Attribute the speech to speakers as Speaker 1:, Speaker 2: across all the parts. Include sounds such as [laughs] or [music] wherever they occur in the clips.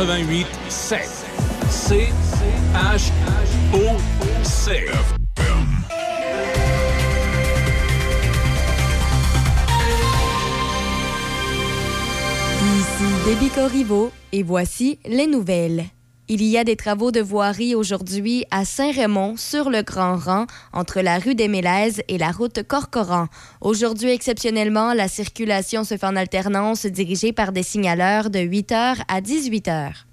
Speaker 1: Choc 88 7. C H O C.
Speaker 2: Ici Déby Corriveau et voici les nouvelles. Il y a des travaux de voirie aujourd'hui à Saint-Raymond, sur le Grand Rang, entre la rue des Mélèzes et la route Corcoran. Aujourd'hui, exceptionnellement, la circulation se fait en alternance dirigée par des signaleurs de 8h à 18h.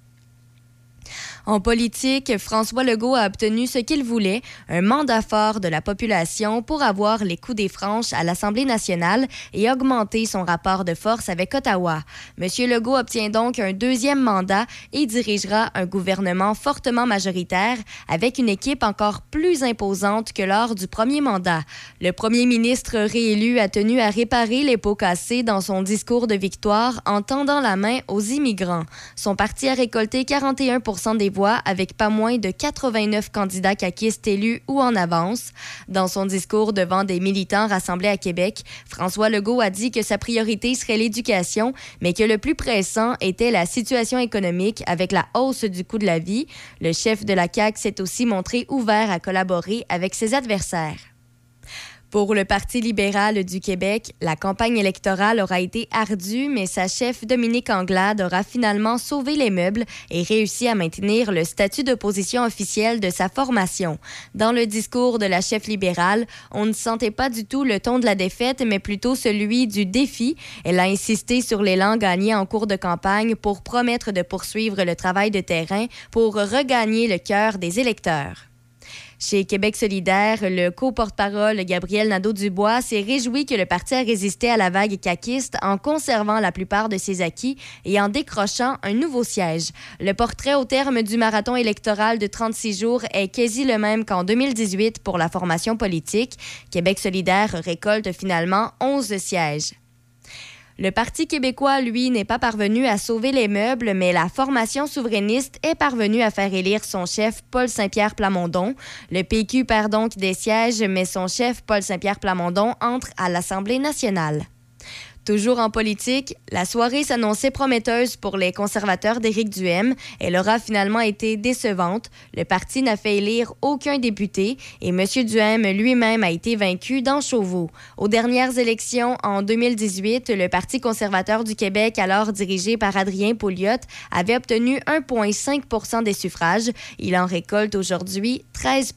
Speaker 2: En politique, François Legault a obtenu ce qu'il voulait, un mandat fort de la population pour avoir les coups des franches à l'Assemblée nationale et augmenter son rapport de force avec Ottawa. Monsieur Legault obtient donc un deuxième mandat et dirigera un gouvernement fortement majoritaire avec une équipe encore plus imposante que lors du premier mandat. Le premier ministre réélu a tenu à réparer les pots cassés dans son discours de victoire en tendant la main aux immigrants. Son parti a récolté 41 des voix avec pas moins de 89 candidats caquistes élus ou en avance. Dans son discours devant des militants rassemblés à Québec, François Legault a dit que sa priorité serait l'éducation, mais que le plus pressant était la situation économique avec la hausse du coût de la vie. Le chef de la CAQ s'est aussi montré ouvert à collaborer avec ses adversaires. Pour le Parti libéral du Québec, la campagne électorale aura été ardue, mais sa chef Dominique Anglade aura finalement sauvé les meubles et réussi à maintenir le statut d'opposition officielle de sa formation. Dans le discours de la chef libérale, on ne sentait pas du tout le ton de la défaite, mais plutôt celui du défi. Elle a insisté sur l'élan gagné en cours de campagne pour promettre de poursuivre le travail de terrain pour regagner le cœur des électeurs. Chez Québec solidaire, le co-porte-parole Gabriel Nadeau-Dubois s'est réjoui que le parti a résisté à la vague caquiste en conservant la plupart de ses acquis et en décrochant un nouveau siège. Le portrait au terme du marathon électoral de 36 jours est quasi le même qu'en 2018 pour la formation politique. Québec solidaire récolte finalement 11 sièges. Le Parti québécois, lui, n'est pas parvenu à sauver les meubles, mais la formation souverainiste est parvenue à faire élire son chef Paul Saint-Pierre Plamondon. Le PQ perd donc des sièges, mais son chef Paul Saint-Pierre Plamondon entre à l'Assemblée nationale. Toujours en politique, la soirée s'annonçait prometteuse pour les conservateurs d'Éric Duhem. Elle aura finalement été décevante. Le parti n'a fait élire aucun député et M. Duhem lui-même a été vaincu dans Chauveau. Aux dernières élections en 2018, le Parti conservateur du Québec, alors dirigé par Adrien Pouliot, avait obtenu 1,5 des suffrages. Il en récolte aujourd'hui 13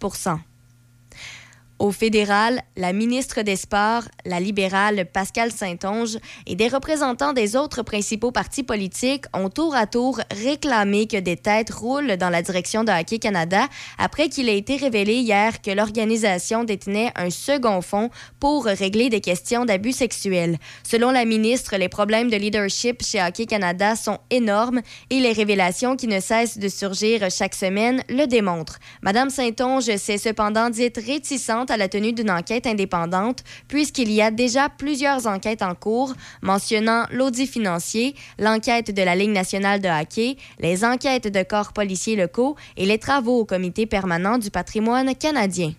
Speaker 2: au fédéral, la ministre des Sports, la libérale Pascal Saint-Onge et des représentants des autres principaux partis politiques ont tour à tour réclamé que des têtes roulent dans la direction de Hockey Canada après qu'il ait été révélé hier que l'organisation détenait un second fonds pour régler des questions d'abus sexuels. Selon la ministre, les problèmes de leadership chez Hockey Canada sont énormes et les révélations qui ne cessent de surgir chaque semaine le démontrent. Madame Saint-Onge s'est cependant dite réticente à la tenue d'une enquête indépendante, puisqu'il y a déjà plusieurs enquêtes en cours mentionnant l'audit financier, l'enquête de la Ligue nationale de hockey, les enquêtes de corps policiers locaux et les travaux au comité permanent du patrimoine canadien.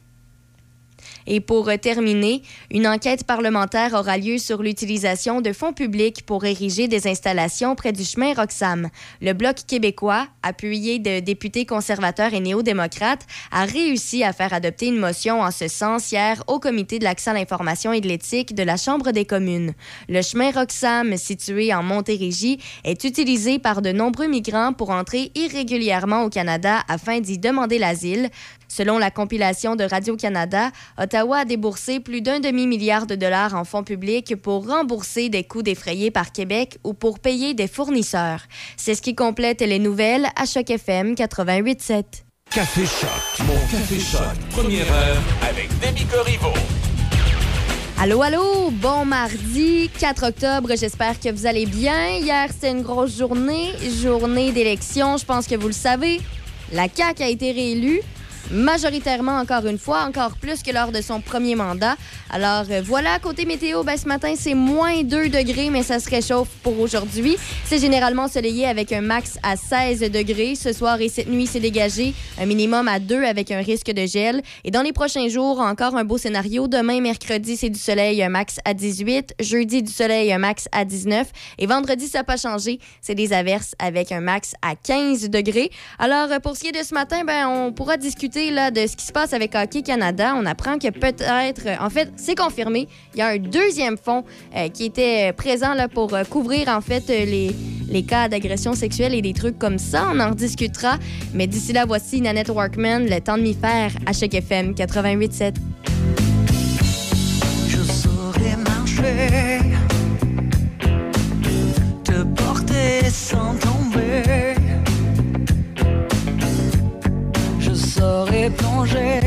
Speaker 2: Et pour terminer, une enquête parlementaire aura lieu sur l'utilisation de fonds publics pour ériger des installations près du chemin Roxham. Le Bloc québécois, appuyé de députés conservateurs et néo-démocrates, a réussi à faire adopter une motion en ce sens hier au Comité de l'accès à l'information et de l'éthique de la Chambre des communes. Le chemin Roxham, situé en Montérégie, est utilisé par de nombreux migrants pour entrer irrégulièrement au Canada afin d'y demander l'asile. Selon la compilation de Radio-Canada, Ottawa a déboursé plus d'un demi-milliard de dollars en fonds publics pour rembourser des coûts défrayés par Québec ou pour payer des fournisseurs. C'est ce qui complète les nouvelles à Choc FM 88.7.
Speaker 1: Café Choc, mon Café Choc, première heure avec Demi Corriveau.
Speaker 2: Allô, allô, bon mardi 4 octobre, j'espère que vous allez bien. Hier, c'était une grosse journée, journée d'élection, je pense que vous le savez. La CAQ a été réélue. Majoritairement encore une fois, encore plus que lors de son premier mandat. Alors euh, voilà, côté météo, ben, ce matin, c'est moins 2 degrés, mais ça se réchauffe pour aujourd'hui. C'est généralement soleillé avec un max à 16 degrés. Ce soir et cette nuit, c'est dégagé, un minimum à 2 avec un risque de gel. Et dans les prochains jours, encore un beau scénario. Demain, mercredi, c'est du soleil, un max à 18. Jeudi, du soleil, un max à 19. Et vendredi, ça n'a pas changé. C'est des averses avec un max à 15 degrés. Alors, euh, pour ce qui est de ce matin, ben, on pourra discuter là, de ce qui se passe avec Hockey Canada. On apprend que peut-être, en fait, c'est confirmé, il y a un deuxième fonds euh, qui était présent là, pour euh, couvrir en fait les, les cas d'agression sexuelle et des trucs comme ça. On en discutera. Mais d'ici là, voici Nanette Workman, le temps de m'y faire à chaque FM 88.7.
Speaker 3: Je saurais marcher, te porter sans tomber. Saurais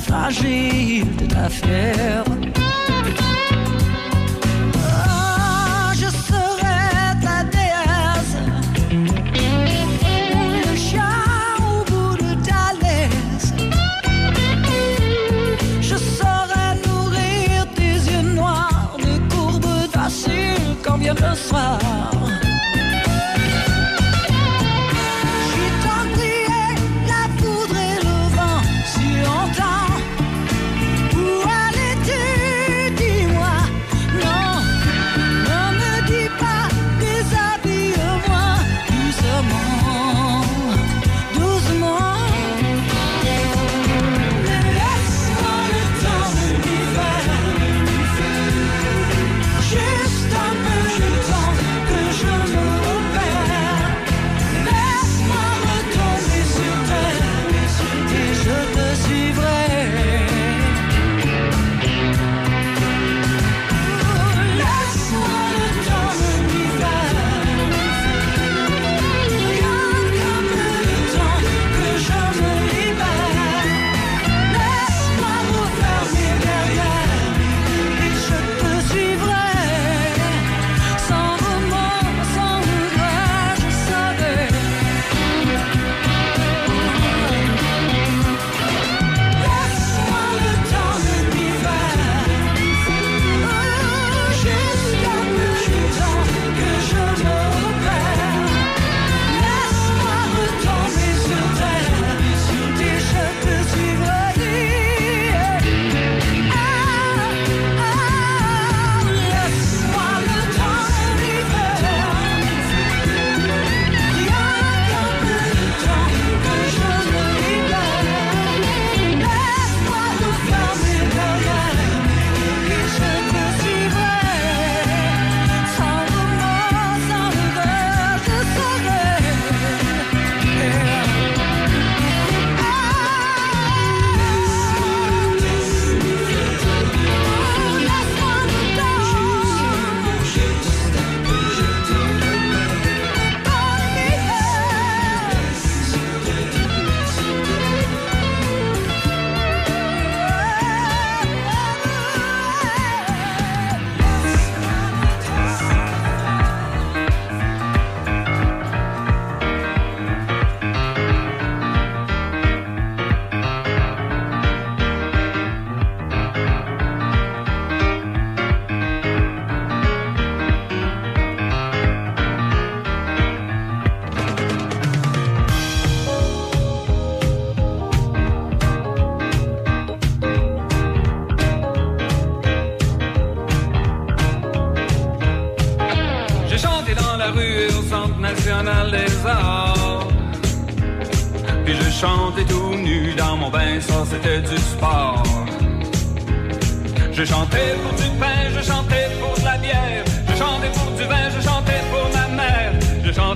Speaker 3: fragile de ta fièvre.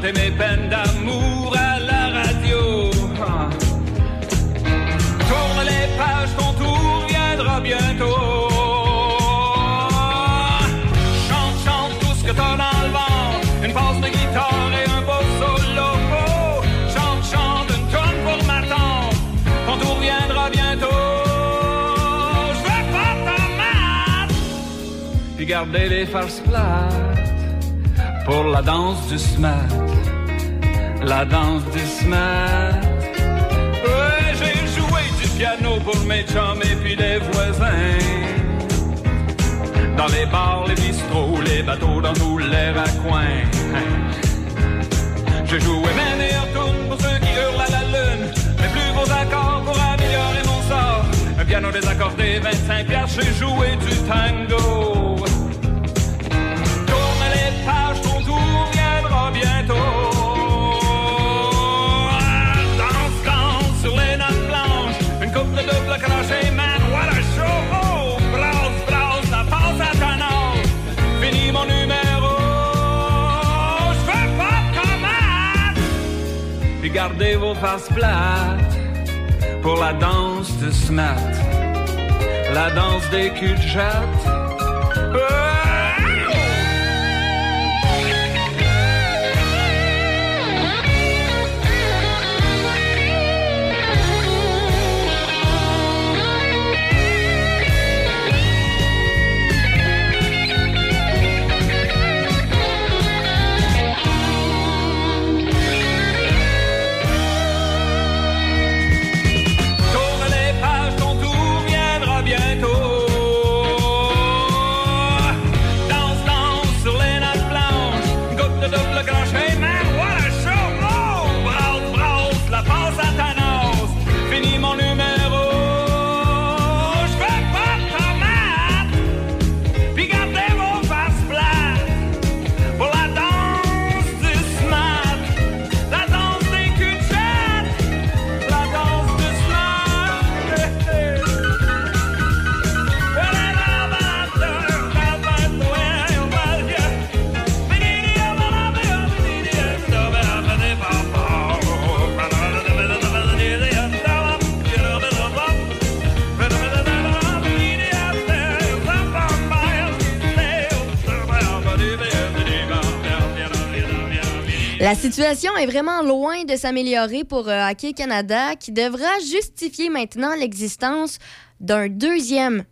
Speaker 3: Je
Speaker 4: chantais mes peines d'amour à la radio. Tourne les pages, ton tour viendra bientôt. Chante, chante tout ce que t'as dans le ventre, une passe de guitare et un beau solo. Chante, chante une tonne pour ma tante, ton tour viendra bientôt. Je veux pas ta mat, puis garder les farces plates pour la danse du smat, la danse du smat. Ouais, j'ai joué du piano pour mes chums et puis les voisins. Dans les bars, les bistrots, les bateaux, dans tous les raccoins. Je jouais mes meilleures tunes pour ceux qui hurlent à la lune. Mes plus beaux accords pour améliorer mon sort. Un piano désaccordé, 25 piastres, j'ai joué du tango. Tourne les pages, ton tour viendra bientôt. Crochet, man, what a show! Oh, brasse, brasse, la passe à ta nage. Fini mon numéro. Je veux pas de tomate. Puis gardez vos faces plates pour la danse de smat. La danse des cul de jatte. Tourne La
Speaker 2: situation est vraiment loin de s'améliorer pour euh, Hockey Canada, qui devra justifier maintenant l'existence d'un deuxième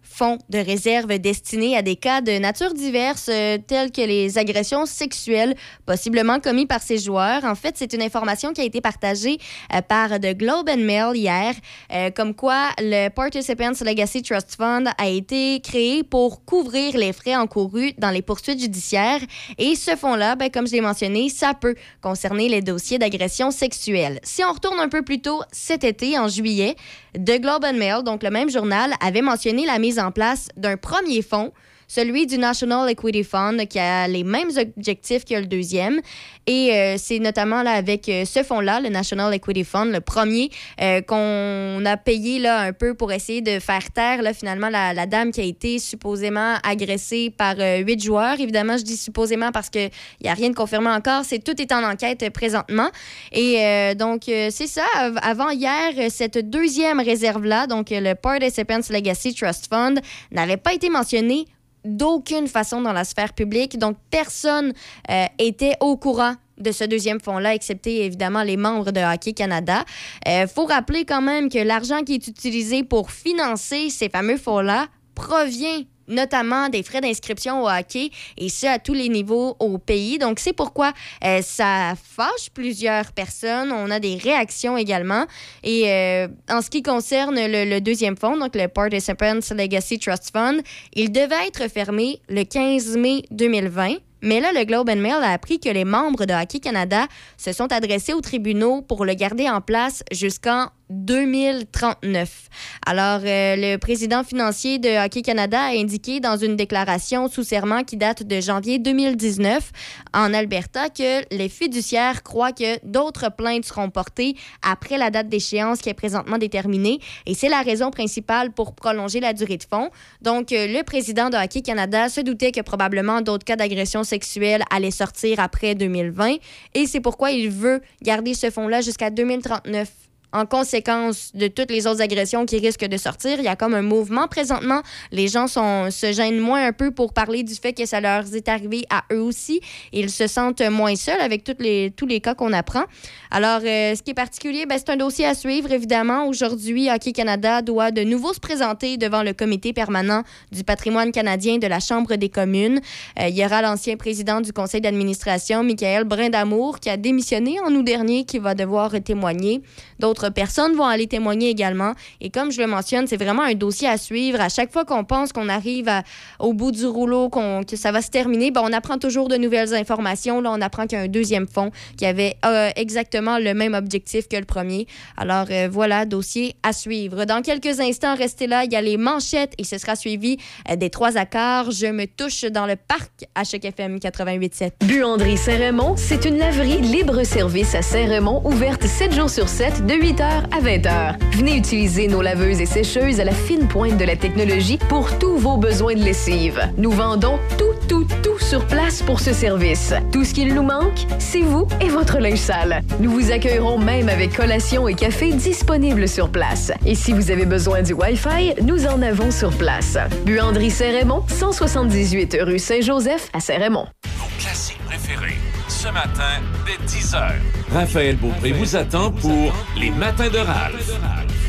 Speaker 2: de réserve destiné à des cas de nature diverse, euh, tels que les agressions sexuelles possiblement commis par ces joueurs. En fait, c'est une information qui a été partagée euh, par The Globe and Mail hier, euh, comme quoi le Participants Legacy Trust Fund a été créé pour couvrir les frais encourus dans les poursuites judiciaires. Et ce fonds-là, ben, comme je l'ai mentionné, ça peut concerner les dossiers d'agression sexuelle. Si on retourne un peu plus tôt cet été, en juillet, The Globe and Mail, donc le même journal, avait mentionné la mise en place d'un premier fonds, celui du National Equity Fund, qui a les mêmes objectifs que le deuxième. Et euh, c'est notamment là, avec euh, ce fonds-là, le National Equity Fund, le premier, euh, qu'on a payé là, un peu pour essayer de faire taire là, finalement la, la dame qui a été supposément agressée par huit joueurs. Évidemment, je dis supposément parce qu'il n'y a rien de confirmé encore. C'est Tout est en enquête présentement. Et donc, c'est ça. Av- Avant hier, cette deuxième réserve-là, donc le Participants Legacy Trust Fund, n'avait pas été mentionné d'aucune façon dans la sphère publique. Donc, personne euh, était au courant de ce deuxième fonds-là, excepté évidemment les membres de Hockey Canada. Il faut rappeler quand même que l'argent qui est utilisé pour financer ces fameux fonds-là provient notamment des frais d'inscription au hockey, et ce, à tous les niveaux au pays. Donc, c'est pourquoi euh, ça fâche plusieurs personnes. On a des réactions également. Et euh, en ce qui concerne le, deuxième fonds, donc le Participants Legacy Trust Fund, il devait être fermé le 15 mai 2020. Mais là, le Globe and Mail a appris que les membres de Hockey Canada se sont adressés aux tribunaux pour le garder en place jusqu'en 2039. Alors, euh, le président financier de Hockey Canada a indiqué dans une déclaration sous serment qui date de janvier 2019 en Alberta que les fiduciaires croient que d'autres plaintes seront portées après la date d'échéance qui est présentement déterminée et c'est la raison principale pour prolonger la durée de fonds. Donc, euh, le président de Hockey Canada se doutait que probablement d'autres cas d'agression sexuelle allaient sortir après 2020 et c'est pourquoi il veut garder ce fonds-là jusqu'à 2039 en conséquence de toutes les autres agressions qui risquent de sortir. Il y a comme un mouvement présentement. Les gens se gênent moins un peu pour parler du fait que ça leur est arrivé à eux aussi. Ils se sentent moins seuls avec les, tous les cas qu'on apprend. Alors, euh, ce qui est particulier, ben, c'est un dossier à suivre, évidemment. Aujourd'hui, Hockey Canada doit de nouveau se présenter devant le comité permanent du patrimoine canadien de la Chambre des communes. Euh, il y aura l'ancien président du conseil d'administration, Michael Brindamour, qui a démissionné en août dernier, qui va devoir témoigner. D'autres personnes vont aller témoigner également. Et comme je le mentionne, c'est vraiment un dossier à suivre. À chaque fois qu'on pense qu'on arrive au bout du rouleau, qu'on, que ça va se terminer, ben, on apprend toujours de nouvelles informations. Là, on apprend qu'il y a un deuxième fonds qui avait euh, exactement le même objectif que le premier. Alors euh, voilà, dossier à suivre. Dans quelques instants, restez là. Il y a les manchettes et ce sera suivi euh, des trois accords. Je me touche dans le parc à chaque FM 88.7.
Speaker 5: Buanderie Saint-Raymond, c'est une laverie libre-service à Saint-Raymond, ouverte 7 jours sur 7 de 8 8h à 20h. Venez utiliser nos laveuses et sécheuses à la fine pointe de la technologie pour tous vos besoins de lessive. Nous vendons tout, tout, tout sur place pour ce service. Tout ce qu'il nous manque, c'est vous et votre linge sale. Nous vous accueillerons même avec collation et café disponibles sur place. Et si vous avez besoin du Wi-Fi, nous en avons sur place. Buanderie Saint-Raymond, 178 rue Saint-Joseph à Saint-Raymond.
Speaker 1: Vos classiques préférés, ce matin, dès 10h. Raphaël Beaupré vous attend pour Les Matins de Ralph.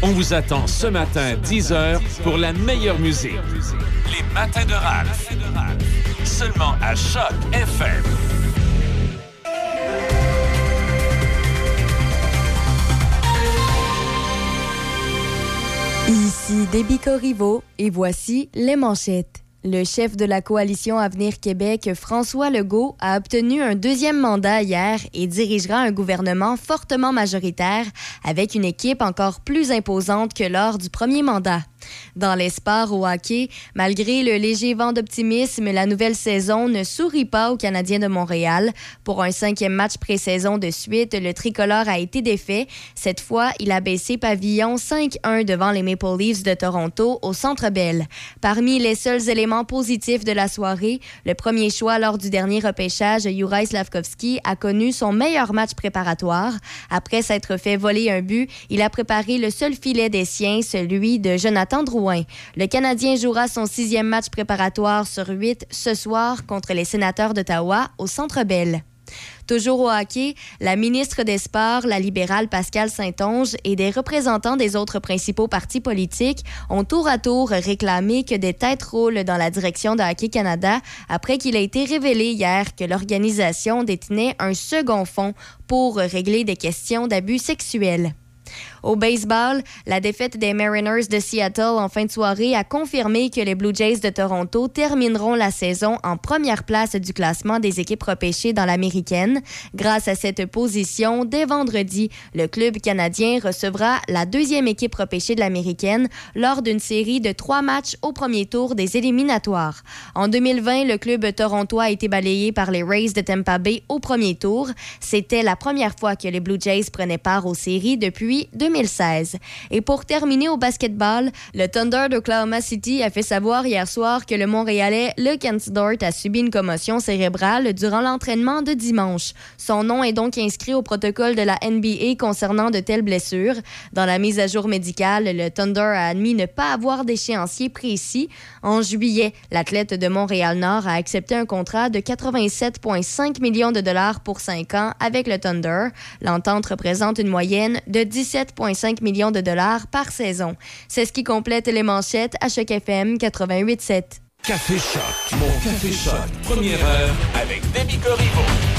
Speaker 1: On vous attend ce matin, 10h, pour la meilleure musique. Les Matins de Ralph. Seulement à Choc FM.
Speaker 2: Ici Déby Corriveau et voici les manchettes. Le chef de la coalition Avenir Québec, François Legault, a obtenu un deuxième mandat hier et dirigera un gouvernement fortement majoritaire avec une équipe encore plus imposante que lors du premier mandat. Dans les sports au hockey, malgré le léger vent d'optimisme, la nouvelle saison ne sourit pas aux Canadiens de Montréal. Pour un cinquième match pré-saison de suite, le tricolore a été défait. Cette fois, il a baissé pavillon 5-1 devant les Maple Leafs de Toronto au Centre Bell. Parmi les seuls éléments positifs de la soirée, le premier choix lors du dernier repêchage, Juraj Slavkovski, a connu son meilleur match préparatoire. Après s'être fait voler un but, il a préparé le seul filet des siens, celui de Jonathan Le Canadien jouera son sixième match préparatoire sur huit ce soir contre les sénateurs d'Ottawa au Centre Bell. Toujours au hockey, la ministre des Sports, la libérale Pascal Saint-Onge et des représentants des autres principaux partis politiques ont tour à tour réclamé que des têtes roulent dans la direction de Hockey Canada après qu'il a été révélé hier que l'organisation détenait un second fonds pour régler des questions d'abus sexuels. Au baseball, la défaite des Mariners de Seattle en fin de soirée a confirmé que les Blue Jays de Toronto termineront la saison en première place du classement des équipes repêchées dans l'américaine. Grâce à cette position, dès vendredi, le club canadien recevra la deuxième équipe repêchée de l'américaine lors d'une série de trois matchs au premier tour des éliminatoires. En 2020, le club torontois a été balayé par les Rays de Tampa Bay au premier tour. C'était la première fois que les Blue Jays prenaient part aux séries depuis 2016. Et pour terminer au basketball, le Thunder d'Oklahoma City a fait savoir hier soir que le Montréalais Luke Dort a subi une commotion cérébrale durant l'entraînement de dimanche. Son nom est donc inscrit au protocole de la NBA concernant de telles blessures. Dans la mise à jour médicale, le Thunder a admis ne pas avoir d'échéancier précis. En juillet, l'athlète de Montréal-Nord a accepté un contrat de 87,5 millions de dollars pour 5 ans avec le Thunder. L'entente représente une moyenne de 17,5 millions de dollars par saison. C'est ce qui complète les manchettes à Choc FM 88.7.
Speaker 1: Café Choc. Mon Café Choc. Première heure avec Demi Corriveau.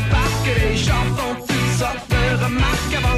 Speaker 6: le parc, les gens font
Speaker 7: toutes sortes de
Speaker 8: remarques avant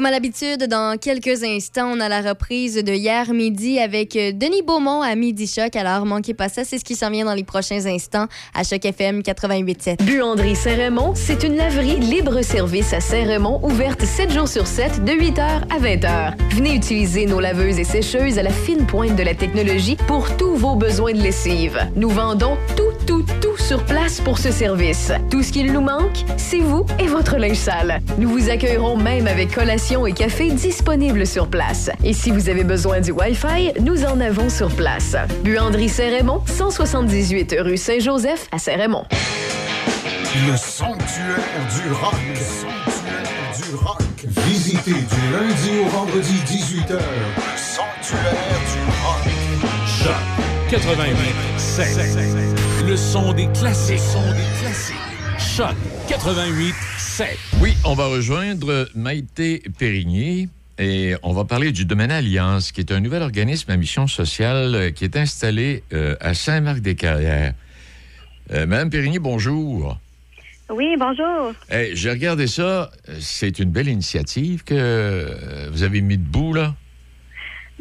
Speaker 2: Comme à l'habitude, dans quelques instants, on a la reprise de hier midi avec euh, Denis Beaumont à Midi Choc. Alors, manquez pas ça, c'est ce qui s'en vient dans les prochains instants à Choc FM 88.7.
Speaker 5: Buanderie Saint-Raymond, c'est une laverie libre-service à Saint-Raymond, ouverte 7 jours sur 7, de 8h à 20h. Venez utiliser nos laveuses et sécheuses à la fine pointe de la technologie pour tous vos besoins de lessive. Nous vendons tout, tout, tout sur place pour ce service. Tout ce qu'il nous manque, c'est vous et votre linge sale. Nous vous accueillerons même avec collation et café disponibles sur place. Et si vous avez besoin du Wi-Fi, nous en avons sur place. Buanderie Saint-Raymond, 178 rue Saint-Joseph à Saint-Raymond.
Speaker 9: Le sanctuaire du rock. Le sanctuaire du rock. Visitez du lundi au vendredi 18h. Le sanctuaire du rock.
Speaker 1: Choc 88 Le son des classiques. Le son des classiques. Choc 88
Speaker 10: Oui, on va rejoindre Maïté Périgny et on va parler du Domaine Alliance, qui est un nouvel organisme à mission sociale euh, qui est installé euh, à Saint-Marc-des-Carrières. Euh, Madame Périgny, bonjour.
Speaker 11: Oui, bonjour.
Speaker 10: Hey, J'ai regardé ça. C'est une belle initiative que vous avez mis debout, là.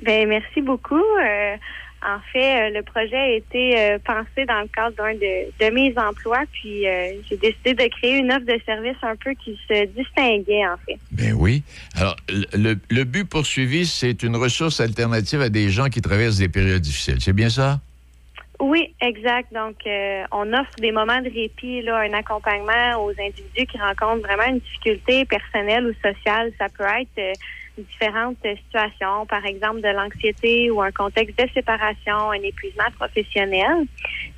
Speaker 11: Ben merci beaucoup. Euh, en fait, euh, le projet a été euh, pensé dans le cadre d'un de, de mes emplois, puis euh, j'ai décidé de créer une offre de service un peu qui se distinguait, en fait.
Speaker 10: Ben oui. Alors, le, le but poursuivi, c'est une ressource alternative à des gens qui traversent des périodes difficiles. C'est bien ça?
Speaker 11: Oui, exact. Donc, euh, on offre des moments de répit, là, un accompagnement aux individus qui rencontrent vraiment une difficulté personnelle ou sociale. Ça peut être euh, différentes situations, par exemple de l'anxiété ou un contexte de séparation, un épuisement professionnel.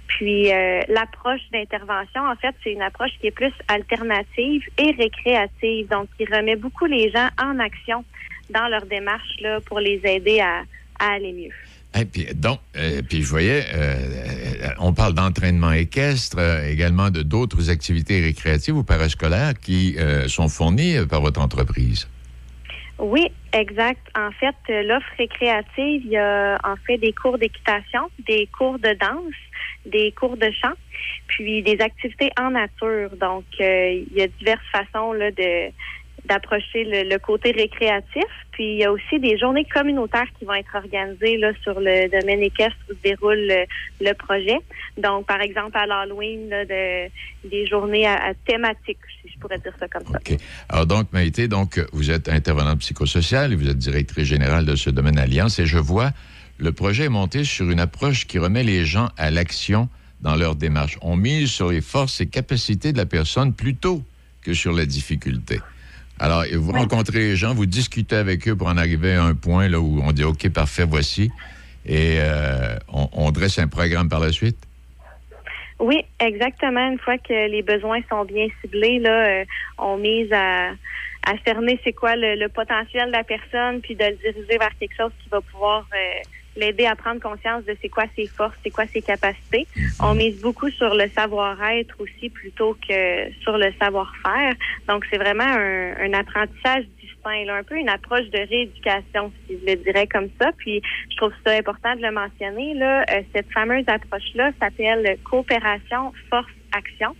Speaker 11: Puis euh, l'approche d'intervention, en fait, c'est une approche qui est plus alternative et récréative, donc qui remet beaucoup les gens en action dans leur démarche là, pour les aider à, aller mieux.
Speaker 10: Et puis, donc, euh, puis je voyais, euh, on parle d'entraînement équestre, également de d'autres activités récréatives ou parascolaires qui sont fournies par votre entreprise.
Speaker 11: Oui, exact. En fait, euh, l'offre récréative, il y a en fait des cours d'équitation, des cours de danse, des cours de chant, puis des activités en nature. Donc, euh, il y a diverses façons là, de d'approcher le, côté récréatif. Puis il y a aussi des journées communautaires qui vont être organisées là, sur le domaine équestre où se déroule le, projet. Donc, par exemple, à l'Halloween, de, des journées à, à pourrais dire ça comme ça.
Speaker 10: OK. Alors donc, Maïté, donc, vous êtes intervenante psychosociale et vous êtes directrice générale de ce domaine Alliance et je vois le projet est monté sur une approche qui remet les gens à l'action dans leur démarche. On mise sur les forces et capacités de la personne plutôt que sur la difficulté. Alors, vous rencontrez les gens, vous discutez avec eux pour en arriver à un point là où on dit OK, parfait, voici, et euh, on, on dresse un programme par la suite?
Speaker 11: Oui, exactement. Une fois que les besoins sont bien ciblés, là, euh, on mise à, à cerner c'est quoi le, le potentiel de la personne, puis de le diriger vers quelque chose qui va pouvoir euh, l'aider à prendre conscience de c'est quoi ses forces, c'est quoi ses capacités. On mise beaucoup sur le savoir-être aussi plutôt que sur le savoir-faire. Donc, c'est vraiment un, un apprentissage sain, là, un peu une approche de rééducation, si je le dirais comme ça. Puis je trouve ça important de le mentionner. Là, Euh, cette fameuse approche-là s'appelle coopération force action.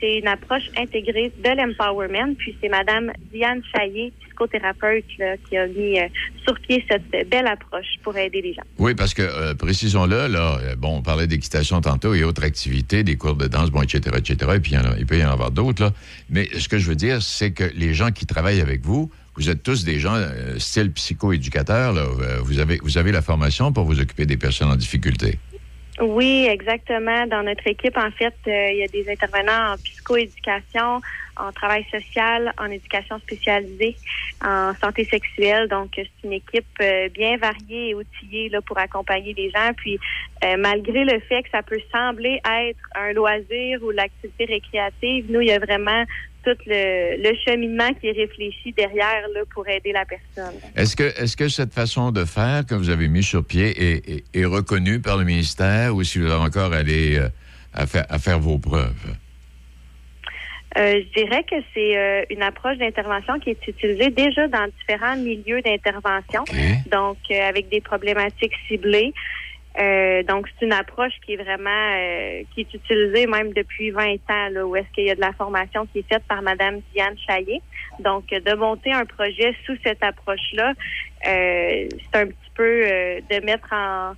Speaker 11: C'est une approche intégrée de l'empowerment. Puis c'est Madame Diane Chaillé, psychothérapeute, là, qui a mis euh, sur pied cette belle approche pour aider les gens.
Speaker 10: Oui, parce que, euh, précisons-le, là, euh, bon, on parlait d'équitation tantôt et autres activités, des cours de danse, bon, etc., etc., et puis il, il peut y en avoir d'autres, là. Mais ce que je veux dire, c'est que les gens qui travaillent avec vous, vous êtes tous des gens euh, style psychoéducateurs, là. Euh, Vous avez, vous avez la formation pour vous occuper des personnes en difficulté.
Speaker 11: Oui, exactement. Dans notre équipe, en fait, euh, il y a des intervenants en psychoéducation, en travail social, en éducation spécialisée, en santé sexuelle. Donc, c'est une équipe bien variée et outillée là, pour accompagner les gens. Puis, malgré le fait que ça peut sembler être un loisir ou l'activité récréative, nous, il y a vraiment tout le, le cheminement qui est réfléchi derrière là, pour aider la personne.
Speaker 10: Est-ce que, est-ce que cette façon de faire que vous avez mis sur pied est, est- est reconnue par le ministère ou si vous avez encore allé euh, à, faire, à faire vos preuves?
Speaker 11: Euh, je dirais que c'est euh, une approche d'intervention qui est utilisée déjà dans différents milieux d'intervention, donc euh, avec des problématiques ciblées. Euh, donc, c'est une approche qui est vraiment euh, qui est utilisée même depuis 20 ans, là, où est-ce qu'il y a de la formation qui est faite par Madame Diane Chaillé. Donc, de monter un projet sous cette approche-là, euh, c'est un petit peu euh, de mettre en,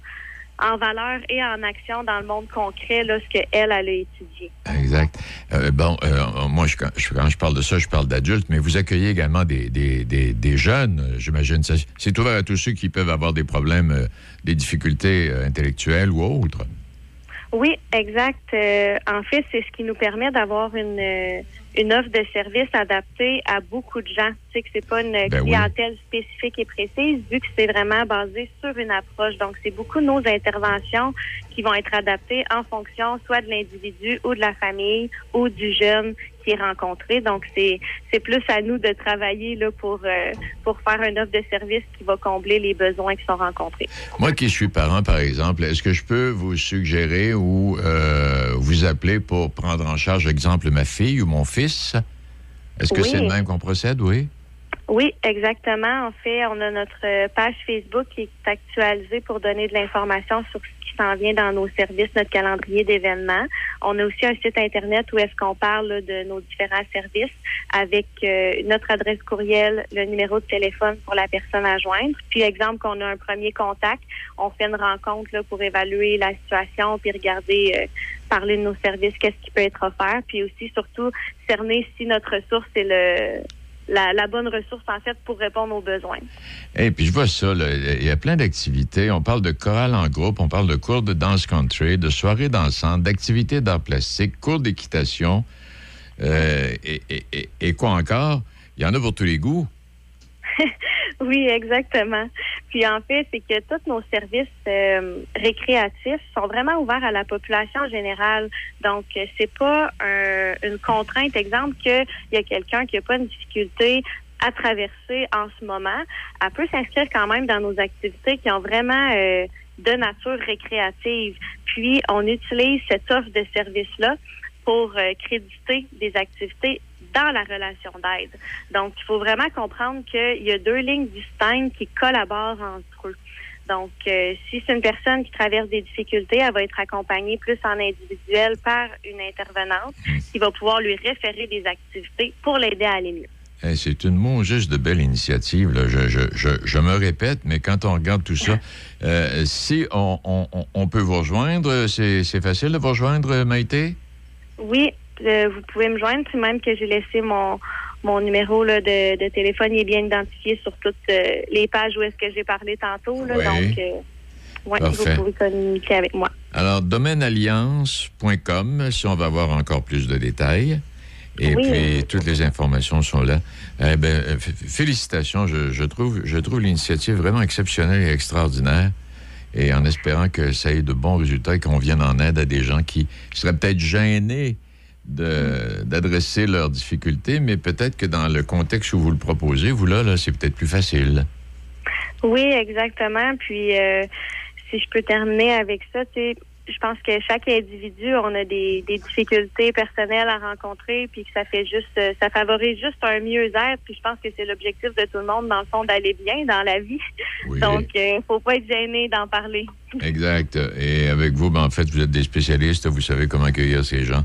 Speaker 11: en valeur et en action dans le monde concret là, ce qu'elle, elle a étudié.
Speaker 10: Exact. Euh, bon, euh, moi, je, quand, je- quand je parle de ça, je parle d'adultes, mais vous accueillez également des, des, des, des jeunes, j'imagine. C'est ouvert à tous ceux qui peuvent avoir des problèmes, euh, des difficultés euh, intellectuelles ou autres.
Speaker 11: Oui, exact. En fait, c'est ce qui nous permet d'avoir une, une offre de service adaptée à beaucoup de gens. Tu sais que c'est pas une
Speaker 10: Ben oui.
Speaker 11: clientèle spécifique et précise, vu que c'est vraiment basé sur une approche. Donc, c'est beaucoup de nos interventions qui vont être adaptées en fonction soit de l'individu ou de la famille ou du jeune qui est rencontré. Donc, c'est c'est plus à nous de travailler là pour euh, pour faire une offre de service qui va combler les besoins qui sont rencontrés.
Speaker 10: Moi qui suis parent, par exemple, est-ce que je peux vous suggérer ou euh, vous appeler pour prendre en charge, exemple, ma fille ou mon fils? Est-ce que
Speaker 11: Oui.
Speaker 10: c'est le même qu'on procède, oui?
Speaker 11: Oui, exactement. En fait, on a notre page Facebook qui est actualisée pour donner de l'information sur ce s'en vient dans nos services, notre calendrier d'événements. On a aussi un site Internet où est-ce qu'on parle de nos différents services avec euh, notre adresse courriel, le numéro de téléphone pour la personne à joindre. Puis, exemple, qu'on a un premier contact, on fait une rencontre là, pour évaluer la situation puis regarder, euh, parler de nos services, qu'est-ce qui peut être offert. Puis aussi, surtout, cerner si notre ressource est le la, bonne ressource, en fait, pour répondre aux besoins.
Speaker 10: Et puis je vois ça, il y a plein d'activités. On parle de chorale en groupe, on parle de cours de danse country, de soirées dansantes, d'activités d'art plastique, cours d'équitation, euh, et quoi encore? Il y en a pour tous les goûts. [laughs]
Speaker 11: Oui, exactement. Puis en fait, c'est que tous nos services euh, récréatifs sont vraiment ouverts à la population générale. Donc, euh, c'est pas un- une contrainte. Exemple, qu'il y a quelqu'un qui a pas une difficulté à traverser en ce moment, elle peut s'inscrire quand même dans nos activités qui ont vraiment euh, de nature récréative. Puis, on utilise cette offre de service-là pour créditer des activités dans la relation d'aide. Donc, il faut vraiment comprendre qu'il y a deux lignes distinctes qui collaborent entre eux. Donc, euh, si c'est une personne qui traverse des difficultés, elle va être accompagnée plus en individuel par une intervenante qui va pouvoir lui référer des activités pour l'aider à aller mieux.
Speaker 10: C'est une mot juste de belle initiative. là. Je, je- je- je me répète, mais quand on regarde tout ça, [laughs] euh, si on, on- peut vous rejoindre, c'est c'est facile de vous rejoindre, Maïté?
Speaker 11: Oui, euh, vous pouvez me joindre, puis même que j'ai laissé mon mon numéro là, de, de téléphone il est bien identifié sur toutes euh, les pages où est-ce que j'ai parlé tantôt. Là,
Speaker 10: Oui.
Speaker 11: Donc, euh, ouais, vous pouvez communiquer avec moi.
Speaker 10: Alors, domainealliance.com, si on va avoir encore plus de détails. Et
Speaker 11: Oui.
Speaker 10: puis, toutes les informations sont là. Eh ben, euh, félicitations. Je, je trouve, je trouve l'initiative vraiment exceptionnelle et extraordinaire. Et en espérant que ça ait de bons résultats et qu'on vienne en aide à des gens qui seraient peut-être gênés d'adresser leurs difficultés, mais peut-être que dans le contexte où vous le proposez, vous là, là c'est peut-être plus facile.
Speaker 11: Oui, exactement. Puis, euh, si je peux terminer avec ça, tu sais, je pense que chaque individu, on a des, des difficultés personnelles à rencontrer, puis que ça fait juste, euh, ça favorise juste un mieux-être. Puis je pense que c'est l'objectif de tout le monde, dans le fond, d'aller bien dans la vie.
Speaker 12: Oui.
Speaker 11: Donc, euh, faut pas être gêné d'en parler.
Speaker 12: Exact. Et avec vous, ben, en fait, vous êtes des spécialistes, vous savez comment accueillir ces gens.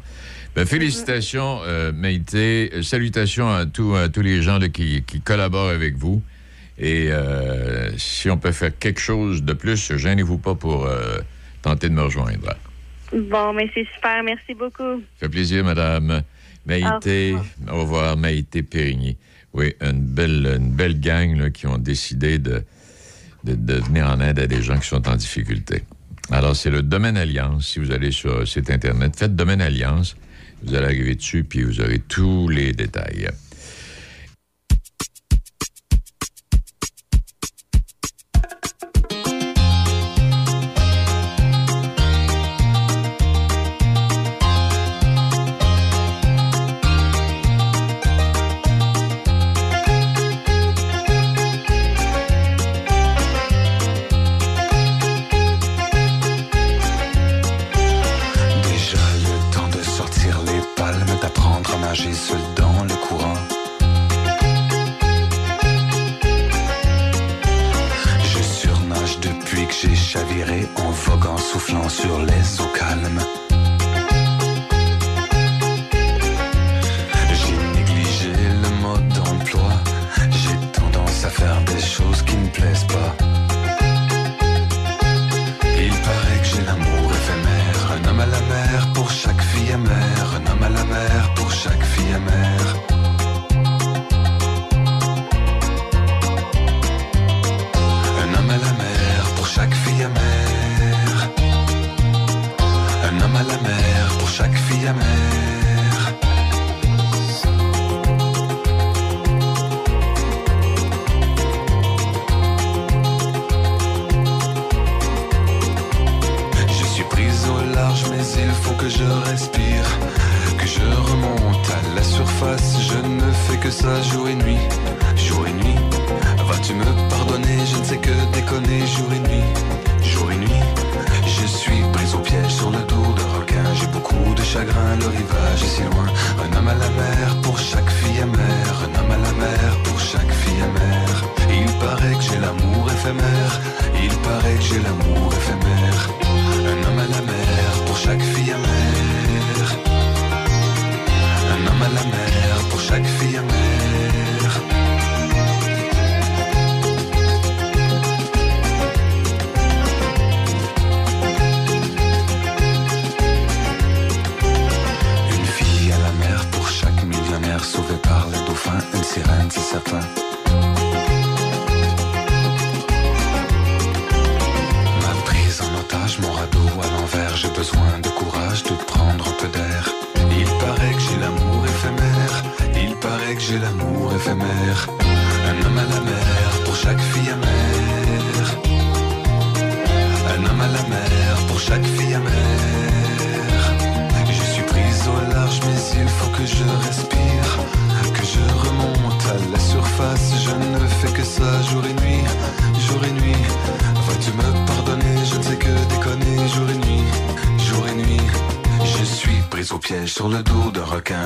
Speaker 12: Ben, félicitations, euh, Maïté. Salutations à, tous à tous les gens qui, qui collaborent avec vous. Et euh, si on peut faire quelque chose de plus, gênez-vous pas pour euh, tenter de me rejoindre.
Speaker 11: Bon, mais c'est super. Merci beaucoup.
Speaker 12: Ça fait plaisir, Madame Maïté. Au revoir, Maïté Périgny. Oui, une belle, une belle gang là, qui ont décidé de, de, de venir en aide à des gens qui sont en difficulté. Alors, c'est le Domaine Alliance. Si vous allez sur site Internet, faites Domaine Alliance. Vous allez arriver dessus, puis vous aurez tous les détails.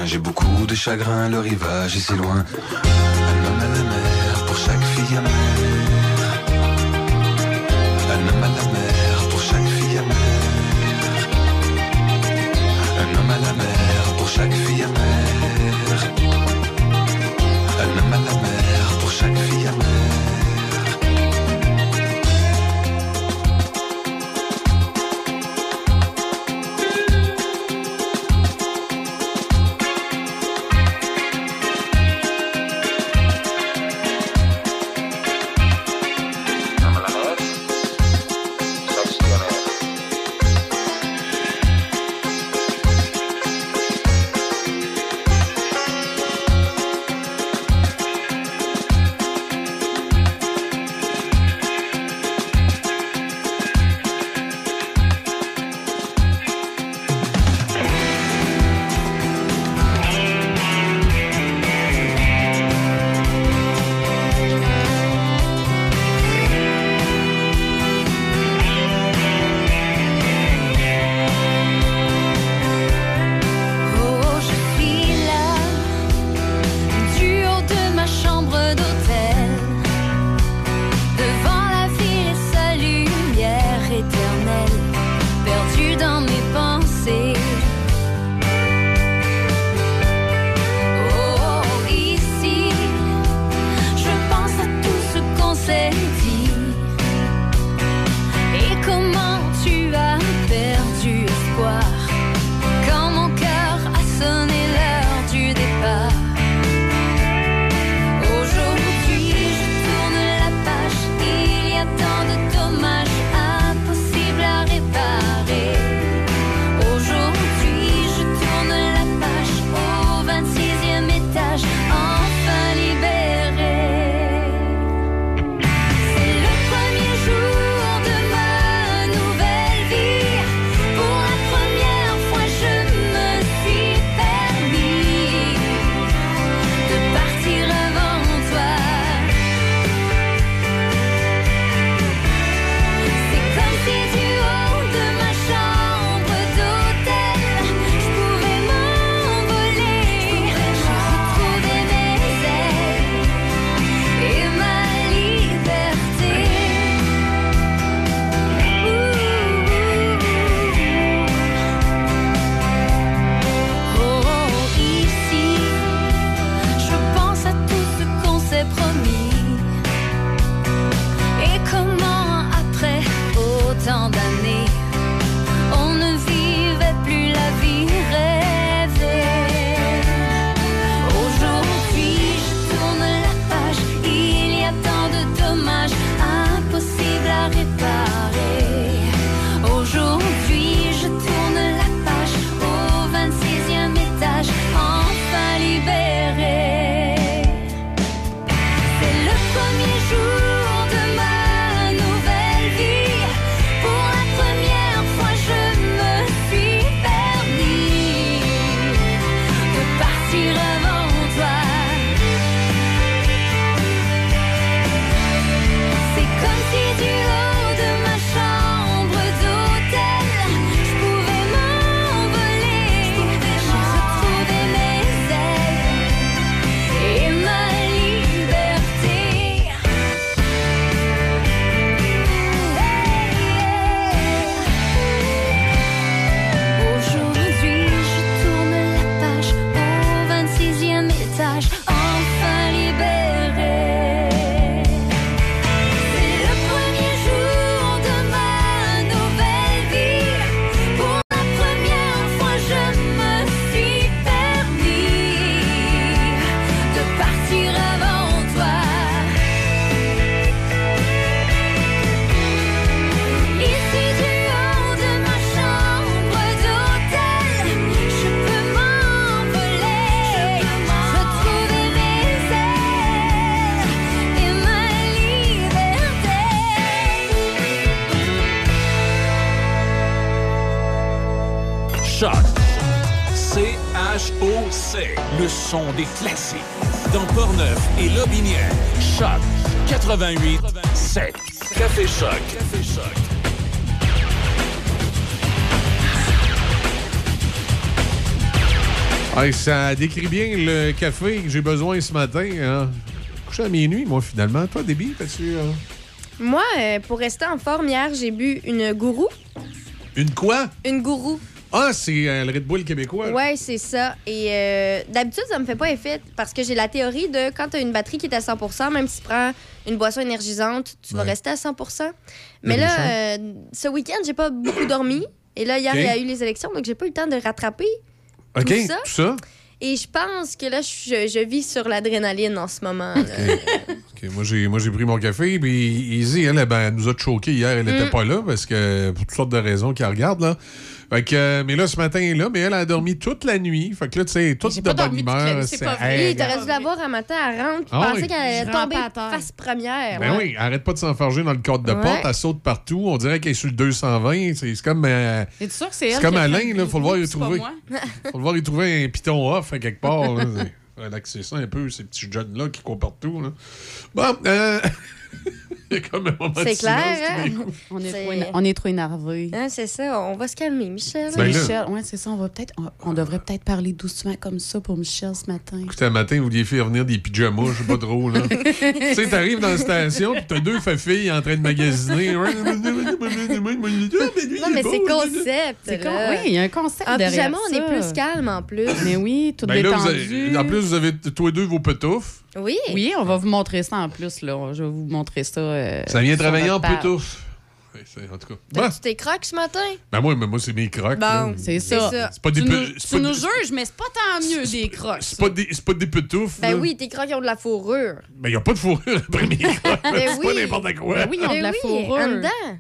Speaker 13: J'ai beaucoup de chagrin, le rivage est si loin. Un homme à la mer pour chaque fille amère. Le
Speaker 1: son des classiques. Dans Portneuf et Lobinière. Choc 88 7. Café Choc. Café Choc.
Speaker 14: Ouais, ça décrit bien le café que j'ai besoin ce matin. Hein. Couché à minuit, moi, finalement. Toi, Déby, t'as-tu... euh,
Speaker 2: Moi, euh, pour rester en forme, hier, j'ai bu une gourou.
Speaker 14: Une quoi?
Speaker 2: Une gourou.
Speaker 14: Ah, c'est euh, le Red Bull québécois.
Speaker 2: Ouais, c'est ça. Et euh, d'habitude, ça me fait pas effet parce que j'ai la théorie de quand tu as une batterie qui est à 100% même si tu prends une boisson énergisante, tu vas rester à 100% Mais là, euh, ce week-end, j'ai pas beaucoup dormi. Et là, hier, il y a eu les élections, donc j'ai pas eu le temps de rattraper.
Speaker 14: OK,
Speaker 2: tout ça.
Speaker 14: tout ça?
Speaker 2: Et je pense que là, je, je vis sur l'adrénaline en ce moment.
Speaker 14: moi, j'ai, moi, j'ai pris mon café, puis Izzy, elle, ben, elle nous a choqué hier. Elle n'était
Speaker 2: Mm.
Speaker 14: pas là, parce que pour toutes sortes de raisons qu'elle regarde, là. Fait que, euh, mais là, ce matin, elle est là, mais elle a dormi toute la nuit. Fait que là, tu sais, toute de
Speaker 15: pas
Speaker 14: bonne humeur.
Speaker 15: c'est pas vrai.
Speaker 2: T'aurais dû la voir un matin, elle rentre, puis
Speaker 14: Ah
Speaker 2: pensait
Speaker 14: oui.
Speaker 2: qu'elle allait tomber
Speaker 15: à
Speaker 2: face première.
Speaker 14: Ben
Speaker 2: ouais.
Speaker 14: oui, arrête pas de s'enfarger dans le cadre de
Speaker 2: Ouais.
Speaker 14: porte, elle saute partout. On dirait qu'elle est sur le 220. C'est c'est comme. euh,
Speaker 15: sûr que c'est
Speaker 14: C'est
Speaker 15: elle
Speaker 14: comme Alain, là, faut le voir y trouver. [laughs] Faut le voir y trouver un piton off à quelque part. [laughs] Relaxer ça un peu, ces petits jeunes-là qui courent partout. Là. Bon, euh... [laughs] il y a comme un moment de
Speaker 2: C'est
Speaker 14: silence
Speaker 2: clair, hein?
Speaker 15: On est,
Speaker 2: C'est-
Speaker 15: trop, éner- on est trop énervés.
Speaker 2: Hein, c'est ça, on va se calmer, Michel.
Speaker 14: Ben
Speaker 15: Michel, ouais, c'est ça. On va peut-être, on, on devrait peut-être parler doucement comme ça pour Michel ce matin.
Speaker 14: Écoutez, un matin, vous vouliez faire venir des pyjamas, je sais pas trop. Là. tu sais, t'arrives dans la station, puis t'as deux filles en train de magasiner.
Speaker 2: Non, mais c'est concept.
Speaker 15: C'est con- oui, il y a un concept
Speaker 2: En
Speaker 15: derrière
Speaker 2: pyjama, on est plus calme en plus.
Speaker 15: Mais oui, tout
Speaker 14: Ben
Speaker 15: détendu.
Speaker 14: avez- en plus, vous avez tous les deux vos petoufs.
Speaker 2: Oui.
Speaker 15: Oui, on va vous montrer ça en plus. Là. Je vais vous montrer ça. Euh,
Speaker 14: Ça vient travailler en. Ouais, c'est- En tout cas. Bon.
Speaker 2: Tu t'es croques ce matin?
Speaker 14: Ben moi, mais moi c'est mes crocs. là.
Speaker 2: Bon,
Speaker 15: C'est ça.
Speaker 2: ça.
Speaker 14: C'est pas des
Speaker 15: Tu nous, tu
Speaker 14: pas
Speaker 15: nous
Speaker 14: des-
Speaker 15: juges, mais c'est pas tant mieux des crocs.
Speaker 14: C'est pas des, c'est pas des.
Speaker 2: Ben
Speaker 14: là.
Speaker 2: oui, tes crocs ils ont de la fourrure.
Speaker 14: Ben, il n'y a pas de fourrure après mes [laughs] crocs.
Speaker 2: Ben
Speaker 14: c'est pas n'importe quoi.
Speaker 15: Ben oui, ils ont de la
Speaker 2: Ben oui,
Speaker 15: fourrure.
Speaker 2: En dedans.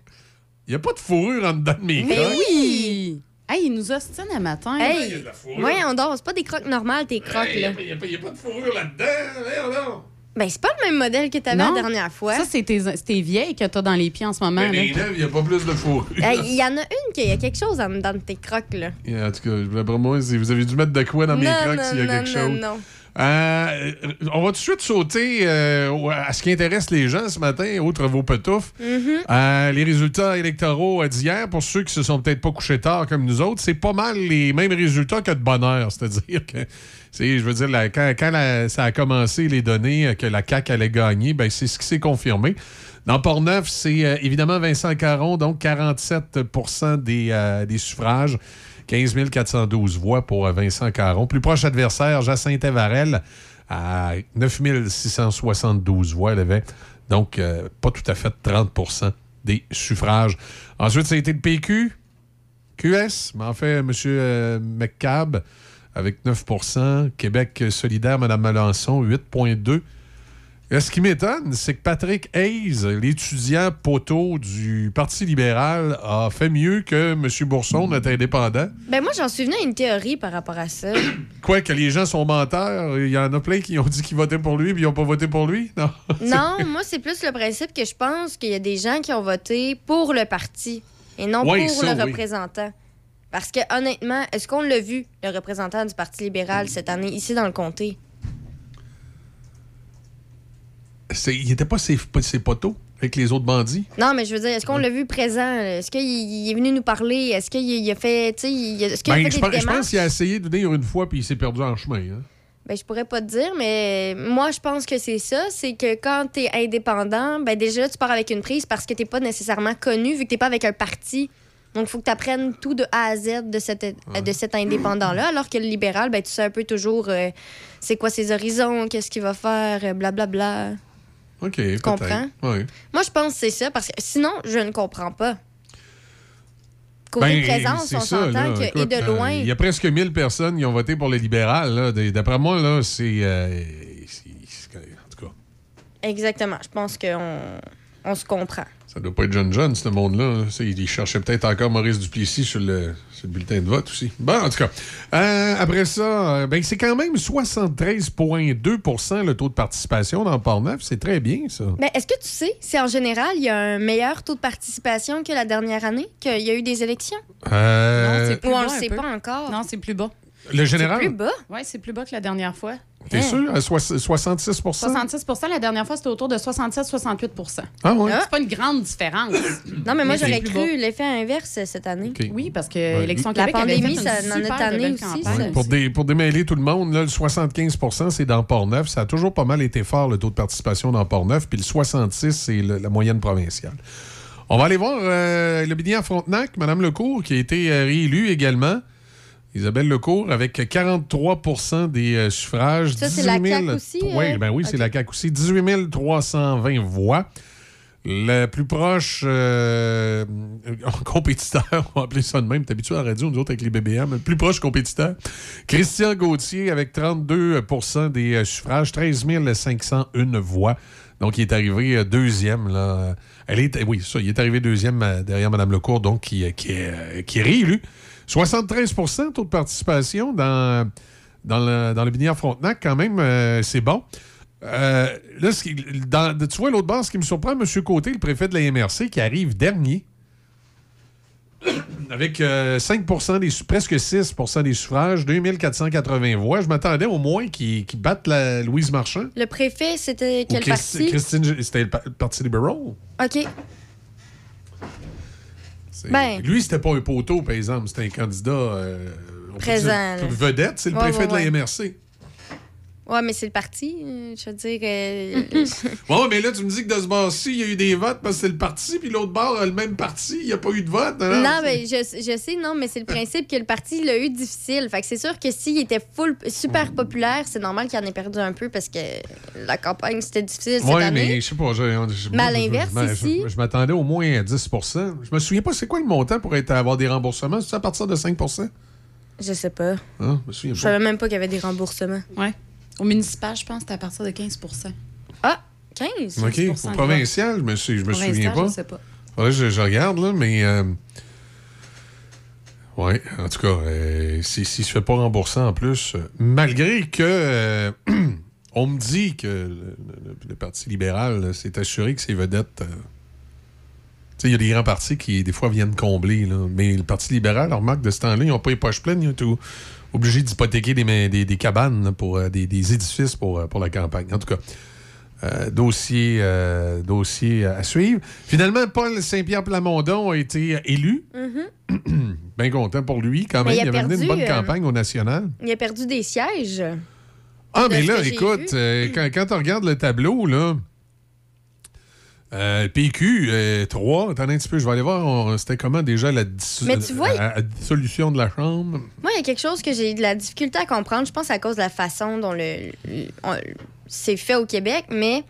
Speaker 14: Il n'y a pas de fourrure en dedans de mes
Speaker 2: Mais
Speaker 14: crocs.
Speaker 15: Oui! Hey, il nous ostine à matin.
Speaker 2: Hey,
Speaker 14: Il y a de la fourrure.
Speaker 2: voyons donc, c'est pas des crocs normales, tes crocs,
Speaker 14: Il
Speaker 2: là.
Speaker 14: n'y a, pas- y a pas de fourrure là-dedans. Donc.
Speaker 2: Ben, c'est pas le même modèle que t'avais
Speaker 15: Non.
Speaker 2: la dernière fois.
Speaker 15: Ça, c'est tes, c'est tes vieilles que t'as dans les pieds en ce moment.
Speaker 14: Ben,
Speaker 15: là.
Speaker 14: les neufs, il n'y a pas plus de fourrure.
Speaker 2: Hey, Il y en a une qui a quelque chose en dedans de tes crocs, là.
Speaker 14: Et En tout cas, d'après moi, c'est- vous avez dû mettre de quoi dans mes
Speaker 2: non,
Speaker 14: crocs
Speaker 2: non,
Speaker 14: s'il y a
Speaker 2: non,
Speaker 14: quelque
Speaker 2: non,
Speaker 14: chose?
Speaker 2: non.
Speaker 14: Euh, on va tout de suite sauter euh, à ce qui intéresse les gens ce matin, outre vos petoufs.
Speaker 2: Mhm.
Speaker 14: Euh, les résultats électoraux d'hier, pour ceux qui se sont peut-être pas couchés tard comme nous autres, c'est pas mal les mêmes résultats que de bonheur. C'est-à-dire que, je veux dire, quand, ça a commencé, les données euh, que la CAQ allait gagner, ben, c'est ce qui s'est confirmé. Dans Port-Neuf, c'est euh, évidemment Vincent Caron, donc 47 des, euh, des suffrages. 15 412 voix pour euh, Vincent Caron. Plus proche adversaire, Jacinthe Varel, à 9 672 voix. Elle avait donc pas tout à fait 30% des suffrages. Ensuite, ça a été le PQ, QS, mais en fait, M. McCabe, avec 9% Québec solidaire, Mme Melançon, 8,2 Et Ce qui m'étonne, c'est que Patrick Hayes, l'étudiant poteau du Parti libéral, a fait mieux que M. Bourson, notre indépendant.
Speaker 2: Ben, moi, j'en suis venue à une théorie par rapport à ça. [coughs]
Speaker 14: Quoi, que les gens sont menteurs, il y en a plein qui ont dit qu'ils votaient pour lui, puis ils n'ont pas voté pour lui? Non. [laughs]
Speaker 2: non, moi, c'est plus le principe que je pense qu'il y a des gens qui ont voté pour le parti et non pour
Speaker 14: ça,
Speaker 2: le
Speaker 14: oui.
Speaker 2: représentant. Parce que, honnêtement, est-ce qu'on l'a vu, le représentant du Parti libéral, cette année, ici dans le comté?
Speaker 14: Il n'était pas ses, poteaux avec les autres bandits?
Speaker 2: Non, mais je veux dire, est-ce qu'on l'a vu présent? Est-ce qu'il il est venu nous parler? Est-ce qu'il il a fait, tu sais, a- est-ce qu'il a
Speaker 14: Ben,
Speaker 2: fait
Speaker 14: je,
Speaker 2: des
Speaker 14: pense, je
Speaker 2: démarches?
Speaker 14: pense qu'il a essayé de venir une fois, puis il s'est perdu en chemin. hein.
Speaker 2: Ben, je pourrais pas te dire, mais moi, je pense que c'est ça. C'est que quand t'es indépendant, ben déjà, tu pars avec une prise parce que t'es pas nécessairement connu, vu que t'es pas avec un parti. Donc, il faut que tu apprennes tout de A à Z de, cette, de cet indépendant-là. Alors que le libéral, ben, tu sais un peu toujours euh, c'est quoi ses horizons, qu'est-ce qu'il va faire, euh, blablabla.
Speaker 14: OK, peut-être.
Speaker 2: comprends?
Speaker 14: Oui.
Speaker 2: Moi, je pense que c'est ça, parce que sinon, je ne comprends pas. Côté
Speaker 14: Ben,
Speaker 2: présence, on s'entend que, et de
Speaker 14: euh,
Speaker 2: loin.
Speaker 14: Il y a presque 1000 personnes qui ont voté pour le libéral. là. D- D'après moi, là, euh, c'est- en tout cas,
Speaker 2: Exactement. Je pense qu'on on se comprend.
Speaker 14: Ça doit pas être jeune jeune, ce monde-là. C'est- Il cherchait peut-être encore Maurice Duplessis sur le, sur le bulletin de vote aussi. Bon, en tout cas. Euh, après ça, euh, ben, c'est quand même 73,2% le taux de participation dans Port-Neuf. C'est très bien, ça.
Speaker 2: Ben, Est-ce que tu sais si en général, il y a un meilleur taux de participation que la dernière année, qu'il y a eu des élections?
Speaker 14: Euh,
Speaker 2: Ou on
Speaker 15: bas
Speaker 2: le sait
Speaker 15: peu.
Speaker 2: pas encore?
Speaker 15: Non, c'est plus bas.
Speaker 14: le général,
Speaker 2: plus bas?
Speaker 15: Oui, c'est plus bas que la dernière fois.
Speaker 14: T'es sûr? À soix- 66
Speaker 15: 66 La dernière fois, c'était autour de 67-68%
Speaker 14: Ah ouais?
Speaker 15: C'est pas une grande différence. [coughs]
Speaker 2: Non, mais moi, j'aurais cru l'effet inverse cette année.
Speaker 15: Oui, parce que
Speaker 14: Ouais.
Speaker 15: l'élection
Speaker 2: La
Speaker 15: Québec avait
Speaker 2: pandémie,
Speaker 15: fait une
Speaker 2: ça en tanné aussi,
Speaker 15: campagne.
Speaker 2: ça.
Speaker 14: Pour, dé- pour démêler tout le monde, là, le 75% c'est dans Port-Neuf. Ça a toujours pas mal été fort, le taux de participation dans Port-Neuf. Puis le 66 c'est le- la moyenne provinciale. On va aller voir euh, le Binière Frontenac, Mme Lecourt, qui a été euh, réélue également. Isabelle Lecourt, avec 43% des euh, suffrages.
Speaker 2: Ça, c'est
Speaker 14: 18
Speaker 2: la
Speaker 14: 000
Speaker 2: CAQ aussi,
Speaker 14: Oui,
Speaker 2: euh?
Speaker 14: ben oui, c'est la CAQ aussi. 18 320 voix. Le plus proche euh, [laughs] compétiteur, on va appeler ça de même, t'es habitué à la radio, nous autres, avec les BBM, le plus proche compétiteur, Christian Gauthier, avec 32% des suffrages, 13 501 voix. Donc, il est arrivé deuxième. Là. Elle est, oui, ça, il est arrivé deuxième derrière Mme Lecourt, donc qui, qui est réélu. 73% taux de participation dans, dans le, dans le Binière Frontenac, quand même, euh, c'est bon. Euh, là, ce qui- dans- tu vois, l'autre bord, ce qui me surprend, M. Côté, le préfet de la MRC, qui arrive dernier, [coughs] avec euh, 5 des, presque 6% des suffrages, 2480 voix. Je m'attendais au moins qu'il qu'il batte la Louise Marchand.
Speaker 2: Le préfet, c'était quel
Speaker 14: Christi-
Speaker 2: parti?
Speaker 14: Christine, c'était le Parti libéral.
Speaker 2: OK. Ben.
Speaker 14: Lui, c'était pas un poteau, par exemple. C'était un candidat euh,
Speaker 2: Présent,
Speaker 14: dire, vedette. C'est le
Speaker 2: Ouais,
Speaker 14: préfet
Speaker 2: ouais,
Speaker 14: de la. MRC.
Speaker 2: Ouais, mais c'est le parti. Je veux dire. euh, [laughs]
Speaker 14: Bon, mais là, tu me dis que de ce bord-ci, il y a eu des votes parce que c'est le parti, puis l'autre bord, le même parti, il n'y a pas eu de vote. hein?
Speaker 2: non, mais je, je sais, non, mais c'est le principe que le parti l'a eu difficile. Fait que c'est sûr que s'il était full, super populaire, c'est normal qu'il en ait perdu un peu parce que la campagne, c'était difficile cette
Speaker 14: Ouais,
Speaker 2: année.
Speaker 14: mais je sais pas. je- je-
Speaker 2: Mais à
Speaker 14: je-
Speaker 2: l'inverse,
Speaker 14: je- je-
Speaker 2: ici-
Speaker 14: Je, m'attendais au moins à 10% Je me souviens pas, c'est quoi le montant pour être, avoir des remboursements? C'est à partir de 5%
Speaker 2: Je sais pas.
Speaker 14: Hein? Je me souviens
Speaker 2: Je
Speaker 14: pas.
Speaker 2: savais même pas qu'il y avait des remboursements.
Speaker 15: Ouais. Au municipal, je pense que c'était à partir de 15%
Speaker 2: Ah, 15?
Speaker 14: OK.
Speaker 15: 15
Speaker 14: Au provincial, je me, suis, je me souviens
Speaker 15: Provincial,
Speaker 14: pas.
Speaker 15: je sais pas.
Speaker 14: Je, je regarde, là, mais. euh, Ouais, en tout cas, euh, si, si se fait pas rembourser en plus, euh, malgré que. euh, [clears throat] on me dit que le, le- le Parti libéral s'est assuré que ses vedettes. euh, tu sais, il y a des grands partis qui, des fois, viennent combler. Là, mais le Parti libéral, on remarque de ce temps-là, ils n'ont pas les poches pleines. Ils ont été obligés d'hypothéquer des, des, des cabanes pour euh, des, des édifices pour, euh, pour la campagne. En tout cas. Euh, dossier, euh, dossier à suivre. Finalement, Paul Saint-Pierre Plamondon a été élu.
Speaker 2: Mhm. [clears throat]
Speaker 14: Bien content pour lui, quand même.
Speaker 2: il
Speaker 14: Il,
Speaker 2: a
Speaker 14: avait mené une
Speaker 2: perdu,
Speaker 14: bonne
Speaker 2: euh,
Speaker 14: campagne au national.
Speaker 2: Il a perdu des sièges.
Speaker 14: Ah, mais là, écoute, quand, quand on regarde le tableau, là, euh, PQ, 3, attendez un petit peu, je vais aller voir, c'était comment déjà la, dis-
Speaker 2: Mais tu vois,
Speaker 14: la- la dissolution de la Chambre?
Speaker 2: Moi, il y a quelque chose que j'ai de la difficulté à comprendre. Je pense à cause de la façon dont le, c'est fait au Québec, mais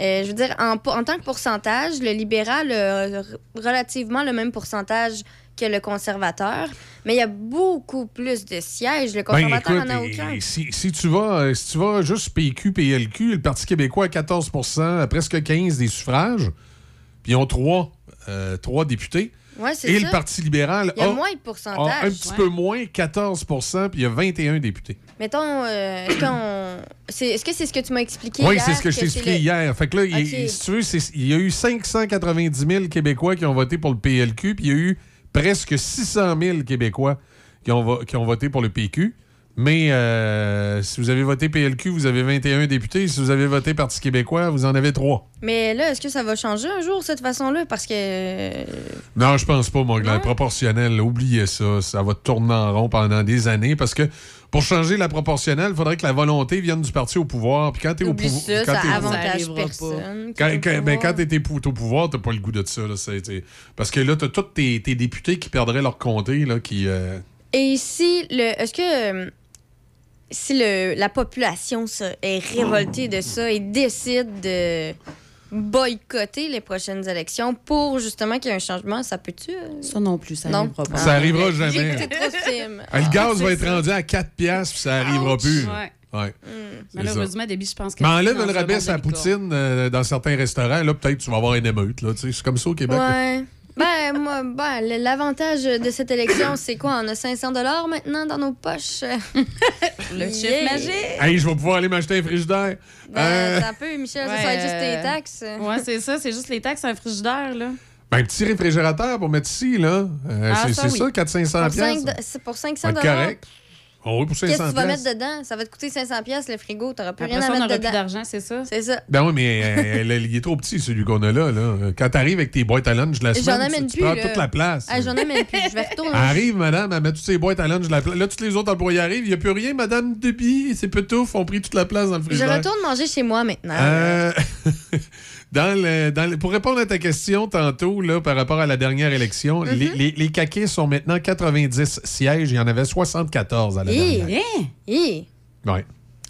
Speaker 2: euh, je veux dire, en, en tant que pourcentage, le libéral a relativement le même pourcentage que le conservateur, mais il y a beaucoup plus de sièges. Le
Speaker 14: Ben,
Speaker 2: conservateur n'en a aucun.
Speaker 14: si, si tu vas, euh, si tu vas juste PQ, PLQ, le Parti québécois a 14 à presque 15 des suffrages, puis ils ont trois, euh, trois députés.
Speaker 2: Ouais, c'est
Speaker 14: Et
Speaker 2: ça.
Speaker 14: le Parti libéral
Speaker 2: Il y a
Speaker 14: a,
Speaker 2: moins de
Speaker 14: a
Speaker 2: pourcentage.
Speaker 14: un petit
Speaker 2: Ouais.
Speaker 14: peu moins, 14% puis il y a 21 députés.
Speaker 2: Mettons, euh, est-ce est-ce que c'est ce que tu m'as expliqué
Speaker 14: Oui,
Speaker 2: hier,
Speaker 14: c'est ce que je t'ai expliqué
Speaker 2: le-
Speaker 14: hier. Fait que là, il- si tu veux, c'est- il y a eu 590 000 Québécois qui ont voté pour le PLQ, puis il y a eu presque 600 000 Québécois qui ont, voté pour le PQ. Mais euh, si vous avez voté PLQ, vous avez 21 députés. Si vous avez voté Parti québécois, vous en avez 3.
Speaker 2: Mais là, est-ce que ça va changer un jour, cette façon-là? Parce que. euh,
Speaker 14: Non, je pense pas, mon gars. Le proportionnel, oubliez ça. Ça va tourner en rond pendant des années parce que pour changer la proportionnelle, il faudrait que la volonté vienne du parti au pouvoir. Puis quand t'es au pouvoir.
Speaker 2: ça,
Speaker 14: quand
Speaker 2: ça
Speaker 14: t'es-
Speaker 2: avantage personne.
Speaker 14: Quand, quand- ben, quand pou- au pouvoir, t'as pas le goût de ça. Là, parce que là, t'as tous tes, tes députés qui perdraient leur comté, là, qui... euh,
Speaker 2: Et si le. Est-ce que. Si le, la population ça, est révoltée de ça et décide de boycotter les prochaines élections pour justement qu'il y ait un changement, ça peut-tu? euh?
Speaker 15: Ça non plus, ça n'arrivera pas.
Speaker 14: Ça arrivera
Speaker 2: J'ai
Speaker 14: jamais.
Speaker 2: écouté trop de films.
Speaker 14: Ah, le gaz va être
Speaker 2: ça.
Speaker 14: rendu à 4 piastres, puis ça arrivera plus.
Speaker 15: Ouais.
Speaker 14: Ouais. C'est
Speaker 15: Malheureusement, Debbie, je pense que.
Speaker 14: Mais enlève le
Speaker 15: ce
Speaker 14: rabais
Speaker 15: monde
Speaker 14: à la poutine euh, dans certains restaurants, là, peut-être tu vas avoir une émeute. C'est comme ça au Québec.
Speaker 2: Ouais. Ben, moi, ben, l'avantage de cette élection, c'est quoi? On a 500 maintenant dans nos poches.
Speaker 15: Le [laughs] chiffre magique.
Speaker 14: Hey, je vais pouvoir aller m'acheter un frigidaire.
Speaker 2: Ben,
Speaker 14: Euh,
Speaker 2: t'as un peu, Michel, ça,
Speaker 15: Ouais,
Speaker 2: ça va être juste tes
Speaker 15: euh,
Speaker 2: taxes.
Speaker 15: Ouais, c'est ça. C'est juste les taxes à un frigidaire, là.
Speaker 14: ben, un petit réfrigérateur pour mettre ici, là. Euh,
Speaker 15: Ah,
Speaker 14: c'est
Speaker 15: ça, oui.
Speaker 14: ça, 400-500
Speaker 2: Pour, cinq
Speaker 14: piastres.
Speaker 2: de- c'est pour
Speaker 14: Ça
Speaker 2: 500
Speaker 14: va être correct. Oui, pour 500
Speaker 2: Qu'est-ce que tu vas mettre dedans? Ça va te coûter 500 pièces le frigo. T'auras plus
Speaker 15: Après
Speaker 2: rien
Speaker 15: ça,
Speaker 2: à
Speaker 15: on
Speaker 2: mettre
Speaker 15: n'aura plus d'argent, c'est ça?
Speaker 2: C'est ça.
Speaker 14: Ben oui, mais euh, [laughs] il est trop petit, celui qu'on a là. là. Quand t'arrives avec tes boîtes à lunch de la
Speaker 2: J'en
Speaker 14: semaine,
Speaker 2: amène
Speaker 14: tu, tu
Speaker 2: plus.
Speaker 14: prends
Speaker 2: là.
Speaker 14: toute la place.
Speaker 2: Ah, J'en amène plus. Je vais retourner.
Speaker 14: Arrive, madame, elle met toutes ses boîtes à lunch de la place. Là, tous les autres employés arrivent. Il n'y a plus rien, madame Debbie. Ces petouffes ont pris toute la place dans le
Speaker 2: Je
Speaker 14: frigidaire.
Speaker 2: retourne manger chez moi maintenant.
Speaker 14: Euh, [laughs] dans le- dans le- pour répondre à ta question tantôt, là, par rapport à la dernière élection,
Speaker 2: Mhm.
Speaker 14: les, les, les caquets sont maintenant 90 sièges. Il y en avait 74 à la
Speaker 2: Hi!
Speaker 14: dernière.
Speaker 2: Hi!
Speaker 14: Ouais.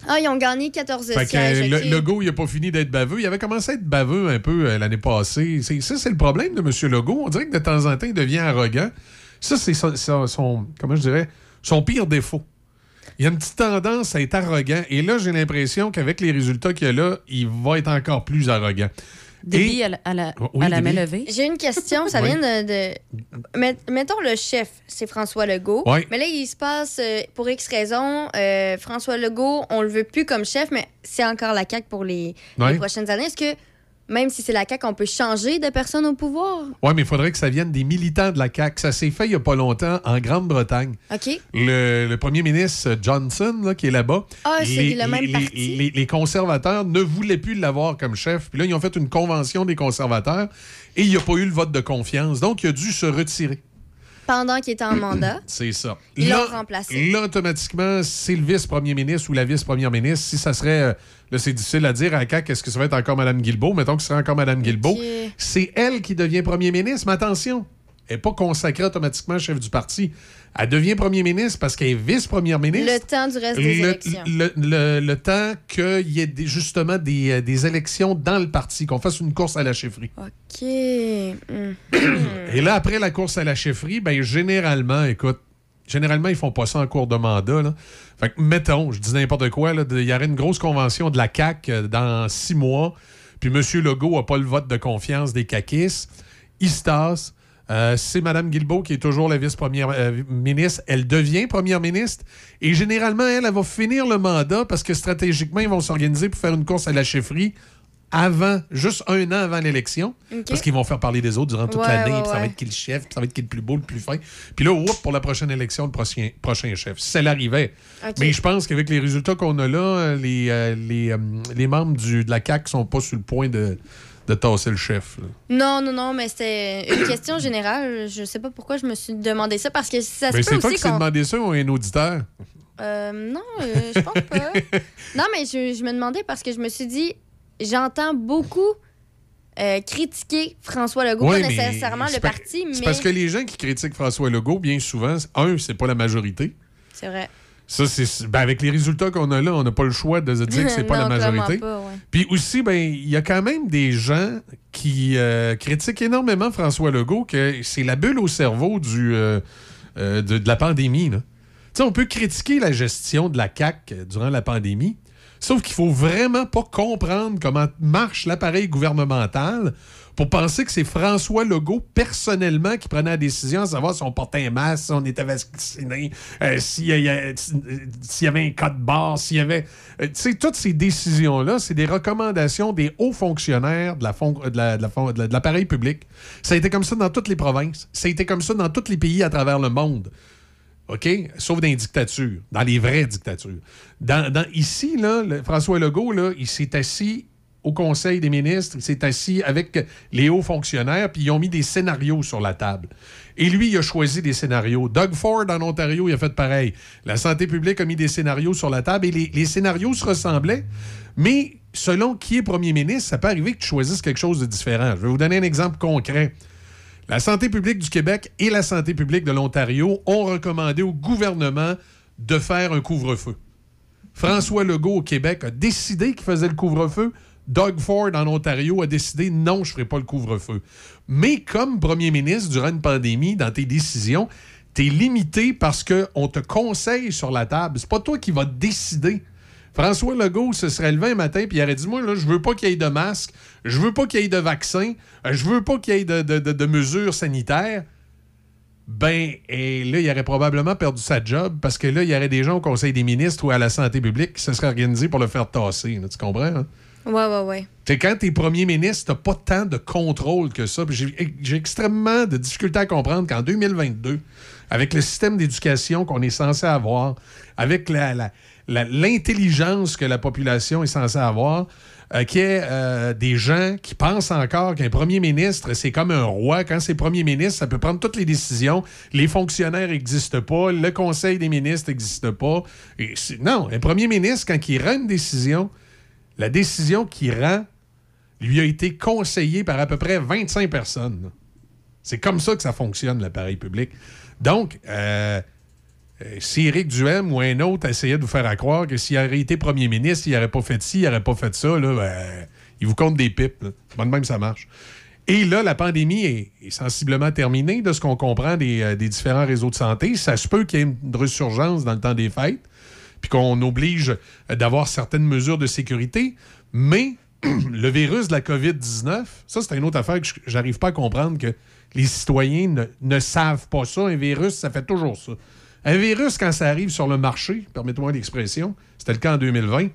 Speaker 2: Ah, ils ont gagné 14
Speaker 14: Fait que
Speaker 2: sièges.
Speaker 14: le. Legault, il n'a pas fini d'être baveux. Il avait commencé à être baveux un peu euh, l'année passée. Ça, c'est le problème de M. Legault. On dirait que de temps en temps, il devient arrogant. Ça, c'est son, son- son- comment je dirais, son pire défaut. Il y a une petite tendance à être arrogant. Et là, j'ai l'impression qu'avec les résultats qu'il y a là, il va être encore plus arrogant.
Speaker 15: Debbie,
Speaker 14: Et-
Speaker 15: à la, à la,
Speaker 14: Oui,
Speaker 15: à la main levée.
Speaker 2: J'ai une question, ça
Speaker 14: Oui.
Speaker 2: vient de. de- Met- mettons le chef, c'est François Legault.
Speaker 14: Oui.
Speaker 2: Mais là, il se passe, euh, pour X raisons, euh, François Legault, on le veut plus comme chef, mais c'est encore la CAQ pour les, les prochaines années. Est-ce que, même si c'est la CAQ, on peut changer de personne au pouvoir?
Speaker 14: Oui, mais il faudrait que ça vienne des militants de la CAQ. Ça s'est fait il n'y a pas longtemps en Grande-Bretagne.
Speaker 2: OK.
Speaker 14: Le, le premier ministre Johnson, là, qui est là-bas,
Speaker 2: Ah, c'est le même
Speaker 14: les-
Speaker 2: parti.
Speaker 14: les- les conservateurs ne voulaient plus l'avoir comme chef. Puis là, ils ont fait une convention des conservateurs et il n'y a pas eu le vote de confiance. Donc, il a dû se retirer.
Speaker 2: Pendant qu'il était en mandat. [clears throat]
Speaker 14: C'est ça.
Speaker 2: Ils
Speaker 14: Là-
Speaker 2: l'ont remplacé.
Speaker 14: Là, automatiquement, c'est le vice-premier ministre ou la vice-première ministre. Si ça serait. euh, Là, c'est difficile à dire à la CAQ, est-ce que ça va être encore Mme Guilbeault? Mettons que ce serait encore Mme Guilbeault. C'est elle qui devient premier ministre, mais attention, elle n'est pas consacrée automatiquement chef du parti. Elle devient premier ministre parce qu'elle est vice-première ministre.
Speaker 2: Le temps du reste des
Speaker 14: le,
Speaker 2: élections.
Speaker 14: le- le- le temps qu'il y ait des- justement des, euh, des élections dans le parti, qu'on fasse une course à la chefferie.
Speaker 2: OK. [clears throat]
Speaker 14: Et là, après la course à la chefferie, ben généralement, écoute, généralement, ils font pas ça en cours de mandat. Là. Fait que, mettons, je dis n'importe quoi, il y aurait une grosse convention de la CAQ euh, dans six mois, puis M. Legault n'a pas le vote de confiance des caquistes. Il se tasse. Euh, c'est Mme Guilbeault qui est toujours la vice-première euh, ministre. Elle devient première ministre. Et généralement, elle, elle va finir le mandat parce que stratégiquement, ils vont s'organiser pour faire une course à la chefferie avant, juste un an avant l'élection. Parce qu'ils vont faire parler des autres durant toute
Speaker 2: Ouais,
Speaker 14: l'année,
Speaker 2: ouais,
Speaker 14: puis ça va être qui le chef, puis ça va être qui le plus beau, le plus fin. Puis là, whoop, pour la prochaine élection, le prochain, prochain chef. Ça l'arrivait.
Speaker 2: OK.
Speaker 14: Mais je pense qu'avec les résultats qu'on a là, euh, les, euh, les, euh, les membres du, de la CAQ sont pas sur le point de, de tasser le chef. là.
Speaker 2: Non, non, non, mais c'était une [coughs] question générale. Je sais pas pourquoi je me suis demandé ça, parce que ça se
Speaker 14: Mais
Speaker 2: peut
Speaker 14: c'est
Speaker 2: aussi
Speaker 14: qui s'est
Speaker 2: qu'on...
Speaker 14: demandé ça ou un auditeur?
Speaker 2: Euh, non, euh, je pense pas. [laughs] non, mais je, je me demandais parce que je me suis dit, j'entends beaucoup euh, critiquer François Legault,
Speaker 14: Ouais,
Speaker 2: pas nécessairement
Speaker 14: c'est
Speaker 2: le
Speaker 14: pas-
Speaker 2: parti,
Speaker 14: C'est parce que les gens qui critiquent François Legault, bien souvent, un, c'est pas la majorité.
Speaker 2: C'est vrai.
Speaker 14: Ça, c'est. ben, avec les résultats qu'on a là, on n'a pas le choix de se dire que c'est [laughs] pas
Speaker 2: Non,
Speaker 14: la majorité.
Speaker 2: pas, ouais.
Speaker 14: Puis aussi, ben, il y a quand même des gens qui euh, critiquent énormément François Legault, que c'est la bulle au cerveau du, euh, euh, de, de la pandémie. là. Tu sais, on peut critiquer la gestion de la CAQ euh, durant la pandémie, sauf qu'il faut vraiment pas comprendre comment marche l'appareil gouvernemental pour penser que c'est François Legault personnellement qui prenait la décision à savoir si on portait un masque, si on était vacciné, euh, s'il y, avait un cas de barre, s'il y avait... euh, tu sais, toutes ces décisions-là, c'est des recommandations des hauts fonctionnaires de l'appareil public. Ça a été comme ça dans toutes les provinces. Ça a été comme ça dans tous les pays à travers le monde. OK? Sauf dans les dictatures, dans les vraies dictatures. Ici, François Legault, il s'est assis au Conseil des ministres, il s'est assis avec les hauts fonctionnaires, puis ils ont mis des scénarios sur la table. Et lui, il a choisi des scénarios. Doug Ford, en Ontario, il a fait pareil. La santé publique a mis des scénarios sur la table et les, les scénarios se ressemblaient, mais selon qui est premier ministre, ça peut arriver que tu choisisses quelque chose de différent. Je vais vous donner un exemple concret. La santé publique du Québec et la santé publique de l'Ontario ont recommandé au gouvernement de faire un couvre-feu. François Legault au Québec a décidé qu'il faisait le couvre-feu. Doug Ford en Ontario a décidé non, je ne ferai pas le couvre-feu. Mais comme premier ministre durant une pandémie, dans tes décisions, tu es limité parce qu'on te conseille sur la table. C'est pas toi qui vas décider. François Legault se serait levé un matin puis il aurait dit Moi, là, je veux pas qu'il y ait de masque, je veux pas qu'il y ait de vaccin, euh, je veux pas qu'il y ait de, de- de- de mesures sanitaires. Ben, et là, il aurait probablement perdu sa job parce que là, il y aurait des gens au Conseil des ministres ou à la santé publique qui se seraient organisés pour le faire tasser. là, tu comprends? hein?
Speaker 2: Ouais, ouais, ouais.
Speaker 14: T'sais, quand t'es premier ministre, t'as pas tant de contrôle que ça. Puis J'ai extrêmement de difficulté à comprendre qu'en 2022, avec le système d'éducation qu'on est censé avoir, avec la- l'intelligence que la population est censée avoir, euh, qu'il y ait euh, des gens qui pensent encore qu'un premier ministre, c'est comme un roi. Quand c'est premier ministre, ça peut prendre toutes les décisions. Les fonctionnaires n'existent pas. Le conseil des ministres n'existe pas. Non, un premier ministre, quand il rend une décision, la décision qu'il rend lui a été conseillée par à peu près 25 personnes. C'est comme ça que ça fonctionne, l'appareil public. Donc, euh, euh, si Éric Duhem ou un autre essayait de vous faire croire que s'il aurait été premier ministre, il n'aurait pas fait ci, il n'aurait pas fait ça, ben, il vous compte des pipes. là. De même ça marche. Et là, la pandémie est, sensiblement terminée de ce qu'on comprend des, euh, des différents réseaux de santé. Ça se peut qu'il y ait une resurgence dans le temps des fêtes, puis qu'on oblige euh, d'avoir certaines mesures de sécurité, mais [clears throat] le virus de la COVID-19, ça, c'est une autre affaire que j'arrive pas à comprendre que les citoyens ne savent pas ça. Un virus, ça fait toujours ça. Un virus, quand ça arrive sur le marché, permettez-moi l'expression, c'était le cas en 2020,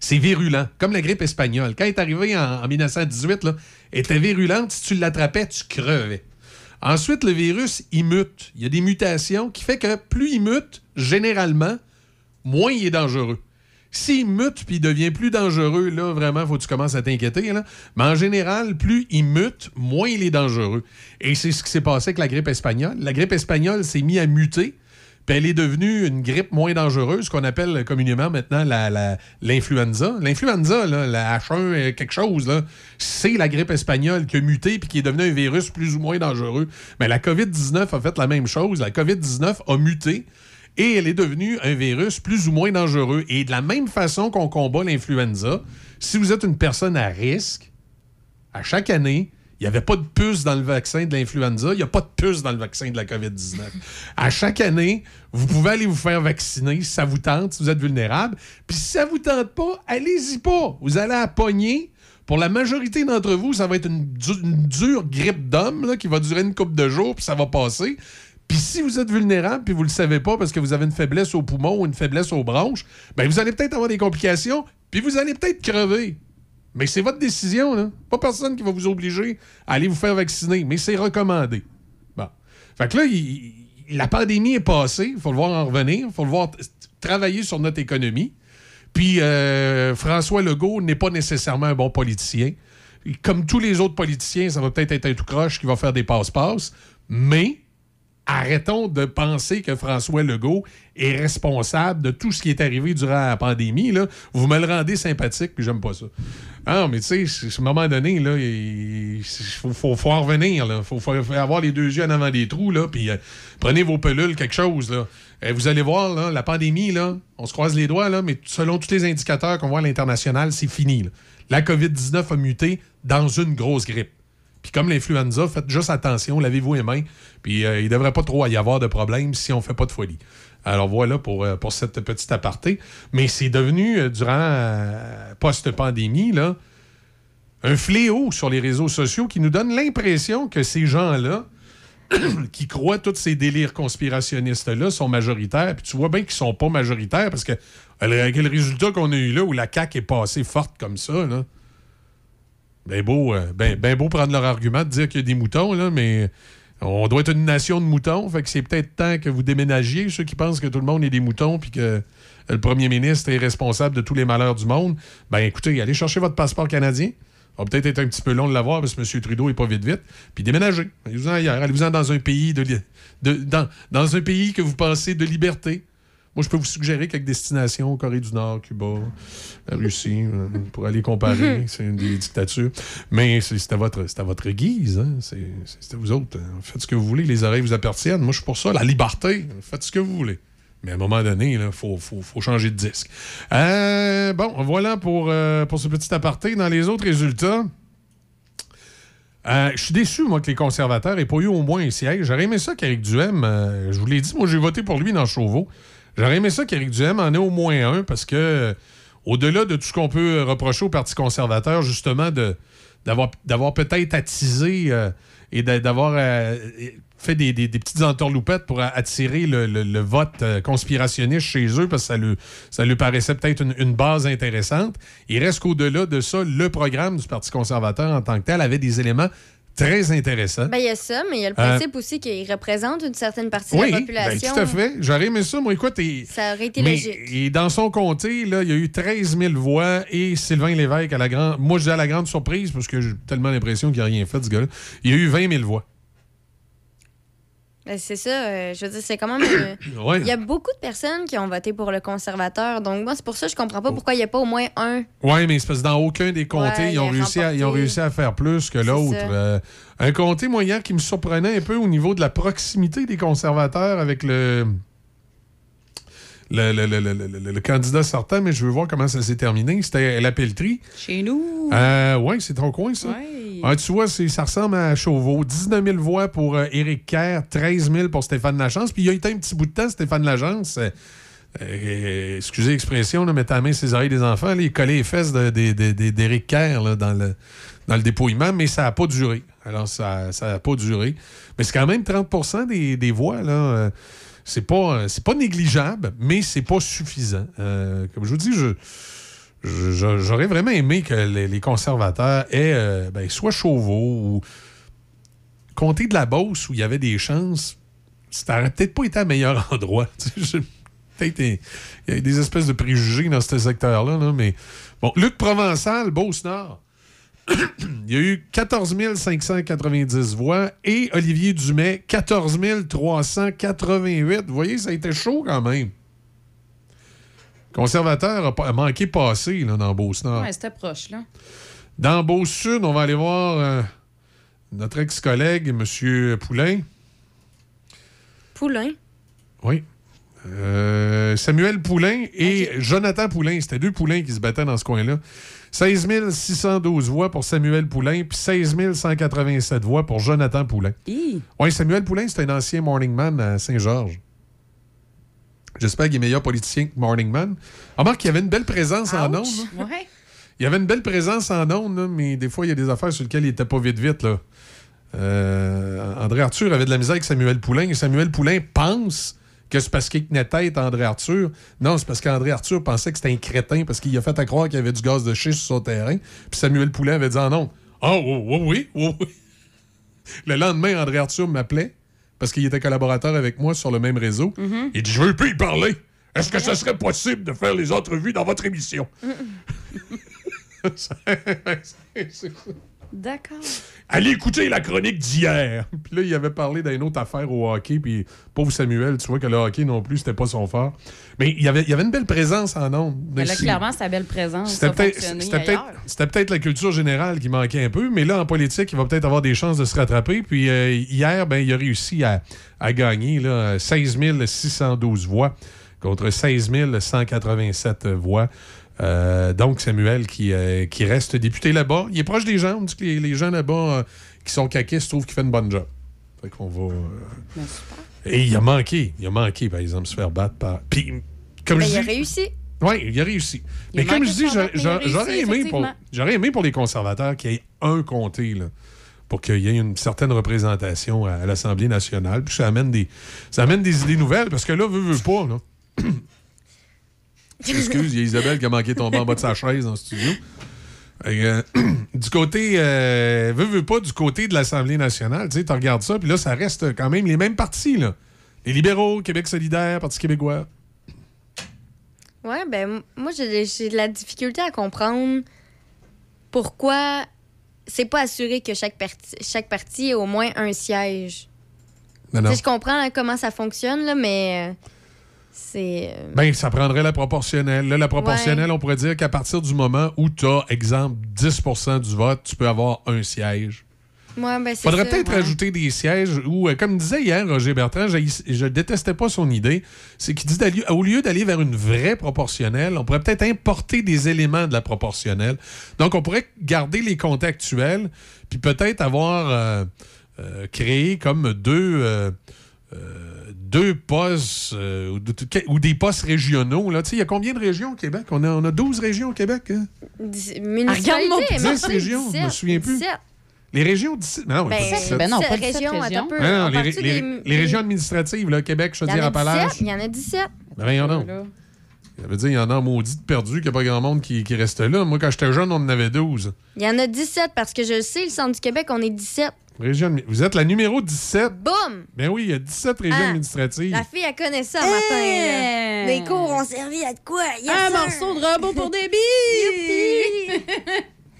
Speaker 14: c'est virulent, comme la grippe espagnole. Quand elle est arrivée en, en 1918, là, elle était virulente. Si tu l'attrapais, tu crevais. Ensuite, le virus, il mute. Il y a des mutations qui fait que plus il mute, généralement, moins il est dangereux. S'il mute puis il devient plus dangereux, là, vraiment, faut que tu commences à t'inquiéter. Mais en général, plus il mute, moins il est dangereux. Et c'est ce qui s'est passé avec la grippe espagnole. La grippe espagnole s'est mise à muter, puis elle est devenue une grippe moins dangereuse, qu'on appelle communément maintenant la- la- l'influenza. L'influenza, la H1 euh, quelque chose, c'est la grippe espagnole qui a muté puis qui est devenu un virus plus ou moins dangereux. Mais la COVID-19 a fait la même chose. La COVID-19 a muté et elle est devenue un virus plus ou moins dangereux. Et de la même façon qu'on combat l'influenza, si vous êtes une personne à risque, à chaque année, il n'y avait pas de puce dans le vaccin de l'influenza, il n'y a pas de puce dans le vaccin de la COVID-19. [laughs] À chaque année, vous pouvez aller vous faire vacciner si ça vous tente, si vous êtes vulnérable. Puis si ça vous tente pas, allez-y pas. Vous allez à pogner. Pour la majorité d'entre vous, ça va être une, du- une dure grippe d'homme qui va durer une couple de jours, puis ça va passer. Puis si vous êtes vulnérable, puis vous le savez pas parce que vous avez une faiblesse aux poumons ou une faiblesse aux bronches, ben vous allez peut-être avoir des complications, puis vous allez peut-être crever. Mais c'est votre décision, là. Pas personne qui va vous obliger à aller vous faire vacciner, mais c'est recommandé. Bon. Fait que là, la pandémie est passée, il faut le voir en revenir, il faut le voir travailler sur notre économie. Puis euh, François Legault n'est pas nécessairement un bon politicien. Comme tous les autres politiciens, ça va peut-être être un tout croche qui va faire des passe-passe, mais arrêtons de penser que François Legault est responsable de tout ce qui est arrivé durant la pandémie. Vous me le rendez sympathique, puis j'aime pas ça. Ah, mais tu sais, à un moment donné, là, il faut, faut, faut en revenir. Il faut, avoir les deux yeux en avant des trous, là, puis euh, prenez vos pelules, quelque chose. Là. Euh, vous allez voir, la pandémie, là, on se croise les doigts, là, mais selon tous les indicateurs qu'on voit à l'international, c'est fini. La COVID-19 a muté dans une grosse grippe. Puis comme l'influenza, faites juste attention, lavez-vous les mains. Puis euh, il ne devrait pas trop y avoir de problème si on ne fait pas de folie. Alors voilà pour, euh, pour cette petite aparté. Mais c'est devenu, euh, durant euh, post-pandémie, là, un fléau sur les réseaux sociaux qui nous donne l'impression que ces gens-là, [coughs] qui croient tous ces délires conspirationnistes-là, sont majoritaires. Puis tu vois bien qu'ils sont pas majoritaires parce que avec le résultat qu'on a eu là, où la CAQ est passée forte comme ça, là, ben beau, euh, ben, ben beau prendre leur argument de dire qu'il y a des moutons, là, mais on doit être une nation de moutons. Fait que c'est peut-être temps que vous déménagiez, ceux qui pensent que tout le monde est des moutons puis que le premier ministre est responsable de tous les malheurs du monde. Ben écoutez, allez chercher votre passeport canadien. Ça va peut-être être un petit peu long de l'avoir parce que M. Trudeau est pas vite vite. Puis déménagez. Allez-vous-en ailleurs. Allez-vous-en dans un pays dans un pays que vous pensez de liberté. Moi, je peux vous suggérer quelques destinations, Corée du Nord, Cuba, la Russie, euh, pour aller comparer. c'est une des dictatures. Mais c'est à votre, à votre guise. Hein? C'est à vous autres. hein. Faites ce que vous voulez. Les oreilles vous appartiennent. Moi, je suis pour ça. La liberté. Faites ce que vous voulez. Mais à un moment donné, il faut, faut- faut changer de disque. Euh, bon, voilà pour, euh, pour ce petit aparté. Dans les autres résultats, euh, je suis déçu, moi, que les conservateurs aient pas eu au moins un siège. J'aurais aimé ça qu'Éric Duhem, euh, je vous l'ai dit, moi, j'ai voté pour lui dans Chauveau. J'aurais aimé ça qu'Éric Duhem en ait au moins un parce que, euh, au-delà de tout ce qu'on peut reprocher au Parti conservateur, justement, de, d'avoir, peut-être attisé euh, et d'a- d'avoir euh, fait des, des- petites entourloupettes pour attirer le, vote euh, conspirationniste chez eux parce que ça lui, ça lui paraissait peut-être une, une base intéressante. Il reste qu'au-delà de ça, le programme du Parti conservateur en tant que tel avait des éléments très intéressants.
Speaker 2: Ben, il y a ça, mais il y a le
Speaker 14: Euh,
Speaker 2: principe aussi qu'il représente une certaine partie
Speaker 14: oui,
Speaker 2: de la
Speaker 14: ben,
Speaker 2: population.
Speaker 14: tout à fait. J'aurais aimé ça. Moi, écoute, et-
Speaker 2: Ça aurait été
Speaker 14: mais
Speaker 2: logique.
Speaker 14: et dans son comté, là, il y a eu 13 000 voix et Sylvain Lévesque, à la grande, moi, je dis à la grande surprise, parce que j'ai tellement l'impression qu'il n'a rien fait, ce gars-là, il y a eu 20 000 voix.
Speaker 2: Ben, c'est ça. euh, je veux dire, c'est quand même. euh, [coughs]
Speaker 14: Ouais.
Speaker 2: Il y a beaucoup de personnes qui ont voté pour le conservateur. Donc, moi, c'est pour ça que je comprends pas pourquoi il n'y a pas au moins un.
Speaker 14: Oui, mais c'est parce que dans aucun des comtés,
Speaker 2: Ouais,
Speaker 14: ils, ont réussi à, ils ont réussi à faire plus que l'autre. Euh, un comté, moi, hier, qui me surprenait un peu au niveau de la proximité des conservateurs avec le. Le, le- le- le- le- le- le candidat sortant, mais je veux voir comment ça s'est terminé. C'était la pelleterie.
Speaker 15: Chez nous.
Speaker 14: Euh, oui, c'est ton coin, ça.
Speaker 15: Ouais.
Speaker 14: Ah, tu vois, ça ressemble à Chauveau. 19 000 voix pour euh, Éric Kerr, 13 000 pour Stéphane Lachance. Puis il y a été un petit bout de temps, Stéphane Lachance. euh, euh, excusez l'expression, mettre la main sur les oreilles des enfants, là, il collait les fesses d'Éric Kerr là, dans, le, dans le dépouillement, mais ça n'a pas duré. Alors, ça n'a pas duré. Mais c'est quand même 30 des, des voix. Là, c'est pas, pas négligeable, mais c'est pas suffisant. Comme je vous dis, je. J'aurais vraiment aimé que les, conservateurs aient euh, ben, soit Chauveau ou Comté de la Beauce où il y avait des chances. Ça n'aurait peut-être pas été un meilleur [laughs] endroit. Il y a des espèces de préjugés dans ce secteur-là, là, mais bon, Luc Provençal, Beauce-Nord. [coughs] Il y a eu 14 590 voix et Olivier Dumais, 14 388. Vous voyez, ça a été chaud quand même. Conservateur a, manqué passé là, dans Beauce-Nord.
Speaker 15: Ouais, c'était proche, là.
Speaker 14: Dans Beauce-Sud, on va aller voir euh, notre ex-collègue, M. Poulain.
Speaker 2: Poulain?
Speaker 14: Oui. Euh, Samuel Poulain et Jonathan Poulain. C'était deux Poulains qui se battaient dans ce coin-là. 16 612 voix pour Samuel Poulain, puis 16 187 voix pour Jonathan Poulain. Oui, Samuel Poulain, c'est un ancien morning man à Saint-Georges. J'espère qu'il est meilleur politicien que morning man. Remarque qu'il y avait une belle présence en ondes. là.
Speaker 15: Ouais.
Speaker 14: Il y avait une belle présence en ondes, là, mais des fois, il y a des affaires sur lesquelles il était pas vite vite. Là. Euh, André Arthur avait de la misère avec Samuel Poulain et Samuel Poulain pense que c'est parce qu'il tenait tête à André Arthur. Non, c'est parce qu'André Arthur pensait que c'était un crétin parce qu'il a fait à croire qu'il y avait du gaz de schiste sur son terrain. Puis Samuel Poulain avait dit en non. Ah, oui, oui, oui, oui, oui. Le lendemain, André Arthur m'appelait parce qu'il était collaborateur avec moi sur le même réseau. Il dit Je veux plus y parler. Est-ce que ce serait possible de faire les entrevues dans votre émission? [laughs] [laughs] C'est-
Speaker 15: D'accord.
Speaker 14: Allez écouter la chronique d'hier. [laughs] Puis là, il avait parlé d'une autre affaire au hockey. Puis pauvre Samuel, tu vois que le hockey non plus, c'était pas son fort. Mais il y avait, il y avait une belle présence en.
Speaker 15: Mais là, clairement, sa belle présence.
Speaker 14: C'était peut-être la culture générale qui manquait un peu, mais là, en politique, il va peut-être avoir des chances de se rattraper. Puis euh, hier, ben, il a réussi à, à gagner là, 16 612 voix contre 16 187 voix. Euh, donc, Samuel qui, euh, qui reste député là-bas. Il est proche des gens. On dit que les, les gens là-bas euh, qui sont caquistes trouvent qu'il fait une bonne job. Fait qu'on va...
Speaker 15: Ben.
Speaker 14: Et il a manqué. Il a manqué, par exemple, se faire battre par... Puis, comme
Speaker 2: Ben,
Speaker 14: je
Speaker 2: il a
Speaker 14: dis...
Speaker 2: réussi.
Speaker 14: Oui, il a réussi.
Speaker 15: Il a
Speaker 14: mais comme je dis,
Speaker 15: mais a
Speaker 14: j'aurais aimé, pour, aimé les conservateurs qu'il y ait un comté, là, pour qu'il y ait une certaine représentation à, à l'Assemblée nationale. Puis ça amène, des, ça amène des idées nouvelles, parce que là, veut, veut pas, là. [clears throat] Excuse, il y a Isabelle qui a manqué de tomber en bas de sa chaise dans le studio. Et, euh, [clears throat] du côté, euh, veut pas, du côté de l'Assemblée nationale, tu sais, regardes ça, puis là, ça reste quand même les mêmes partis, là. Les libéraux, Québec solidaire, Parti québécois.
Speaker 2: Ouais, ben, moi, j'ai de la difficulté à comprendre pourquoi c'est pas assuré que chaque parti, chaque parti ait au moins un siège.
Speaker 14: Non,
Speaker 2: Tu
Speaker 14: non.
Speaker 2: sais, je comprends là, comment ça fonctionne, là, mais euh, c'est. euh,
Speaker 14: Ben, ça prendrait la proportionnelle. Là, la proportionnelle, on pourrait dire qu'à partir du moment où tu as, exemple, 10% du vote, tu peux avoir un siège.
Speaker 2: ouais, ben,
Speaker 14: Faudrait peut-être
Speaker 2: ouais.
Speaker 14: rajouter des sièges où, euh, comme disait hier Roger Bertrand, je, détestais pas son idée, c'est qu'il dit au lieu d'aller vers une vraie proportionnelle, on pourrait peut-être importer des éléments de la proportionnelle. Donc, on pourrait garder les comptes actuels, puis peut-être avoir euh, créé comme deux, deux postes euh, ou, de- ou des postes régionaux. là. Tu sais, Il y a combien de régions au Québec? On a, on a 12 régions au Québec. hein?
Speaker 2: Municipalité,
Speaker 14: dix
Speaker 2: Martin,
Speaker 14: régions, je me
Speaker 2: 17,
Speaker 14: souviens plus.
Speaker 2: 17.
Speaker 14: Les régions d'ici. Non,
Speaker 2: Ben,
Speaker 14: pas 17.
Speaker 15: Ben non,
Speaker 2: 17
Speaker 15: pas 17
Speaker 2: régions,
Speaker 15: régions.
Speaker 2: peu.
Speaker 14: Non, les,
Speaker 2: parle-tu
Speaker 14: les-
Speaker 2: des-
Speaker 14: les régions administratives, là, Québec,
Speaker 2: Il y en a
Speaker 14: Chaudière-Appalaches.
Speaker 2: 17. Il y en a 17.
Speaker 14: Ben. Ça veut dire qu'il y en a maudit de perdus, qu'il n'y a pas grand monde qui, qui reste là. Moi, quand j'étais jeune, on en avait 12.
Speaker 2: Il y en a 17 parce que je le sais, le centre du Québec, on est 17.
Speaker 14: Région Vous êtes la numéro 17.
Speaker 2: Boum!
Speaker 14: Ben oui, il y a 17 régions
Speaker 2: Ah,
Speaker 14: administratives.
Speaker 2: La fille, elle connaît ça.
Speaker 15: Hey!
Speaker 2: Les cours ont servi à de quoi? Yes,
Speaker 15: Un
Speaker 2: sir.
Speaker 15: morceau de robot pour des billes!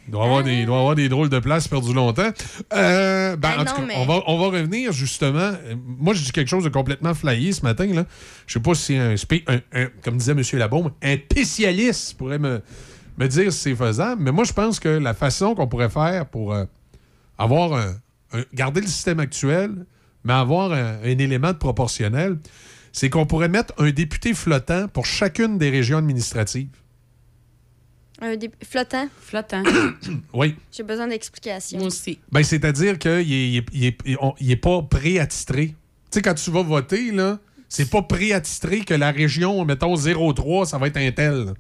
Speaker 14: Il doit y avoir, des, il doit avoir des drôles de places perdues longtemps. Euh, ben,
Speaker 2: Ben
Speaker 14: en tout cas,
Speaker 2: mais-
Speaker 14: on, va, on va revenir justement. Moi, je dis quelque chose de complètement flyé ce matin. Là. Je sais pas si un, un- un- comme disait M. Labaume, un spécialiste pourrait me, me dire si c'est faisable. Mais moi, je pense que la façon qu'on pourrait faire pour euh, avoir un- garder le système actuel, mais avoir un, un élément de proportionnel, c'est qu'on pourrait mettre un député flottant pour chacune des régions administratives.
Speaker 2: Un dé- flottant?
Speaker 15: Flottant. [coughs]
Speaker 14: Oui.
Speaker 2: J'ai besoin d'explications.
Speaker 15: Moi aussi.
Speaker 14: Ben, c'est-à-dire qu'il est, il est- il est- il est- pas préattitré. Tu sais, quand tu vas voter, là, c'est pas préattitré que la région, mettons 03, ça va être un tel.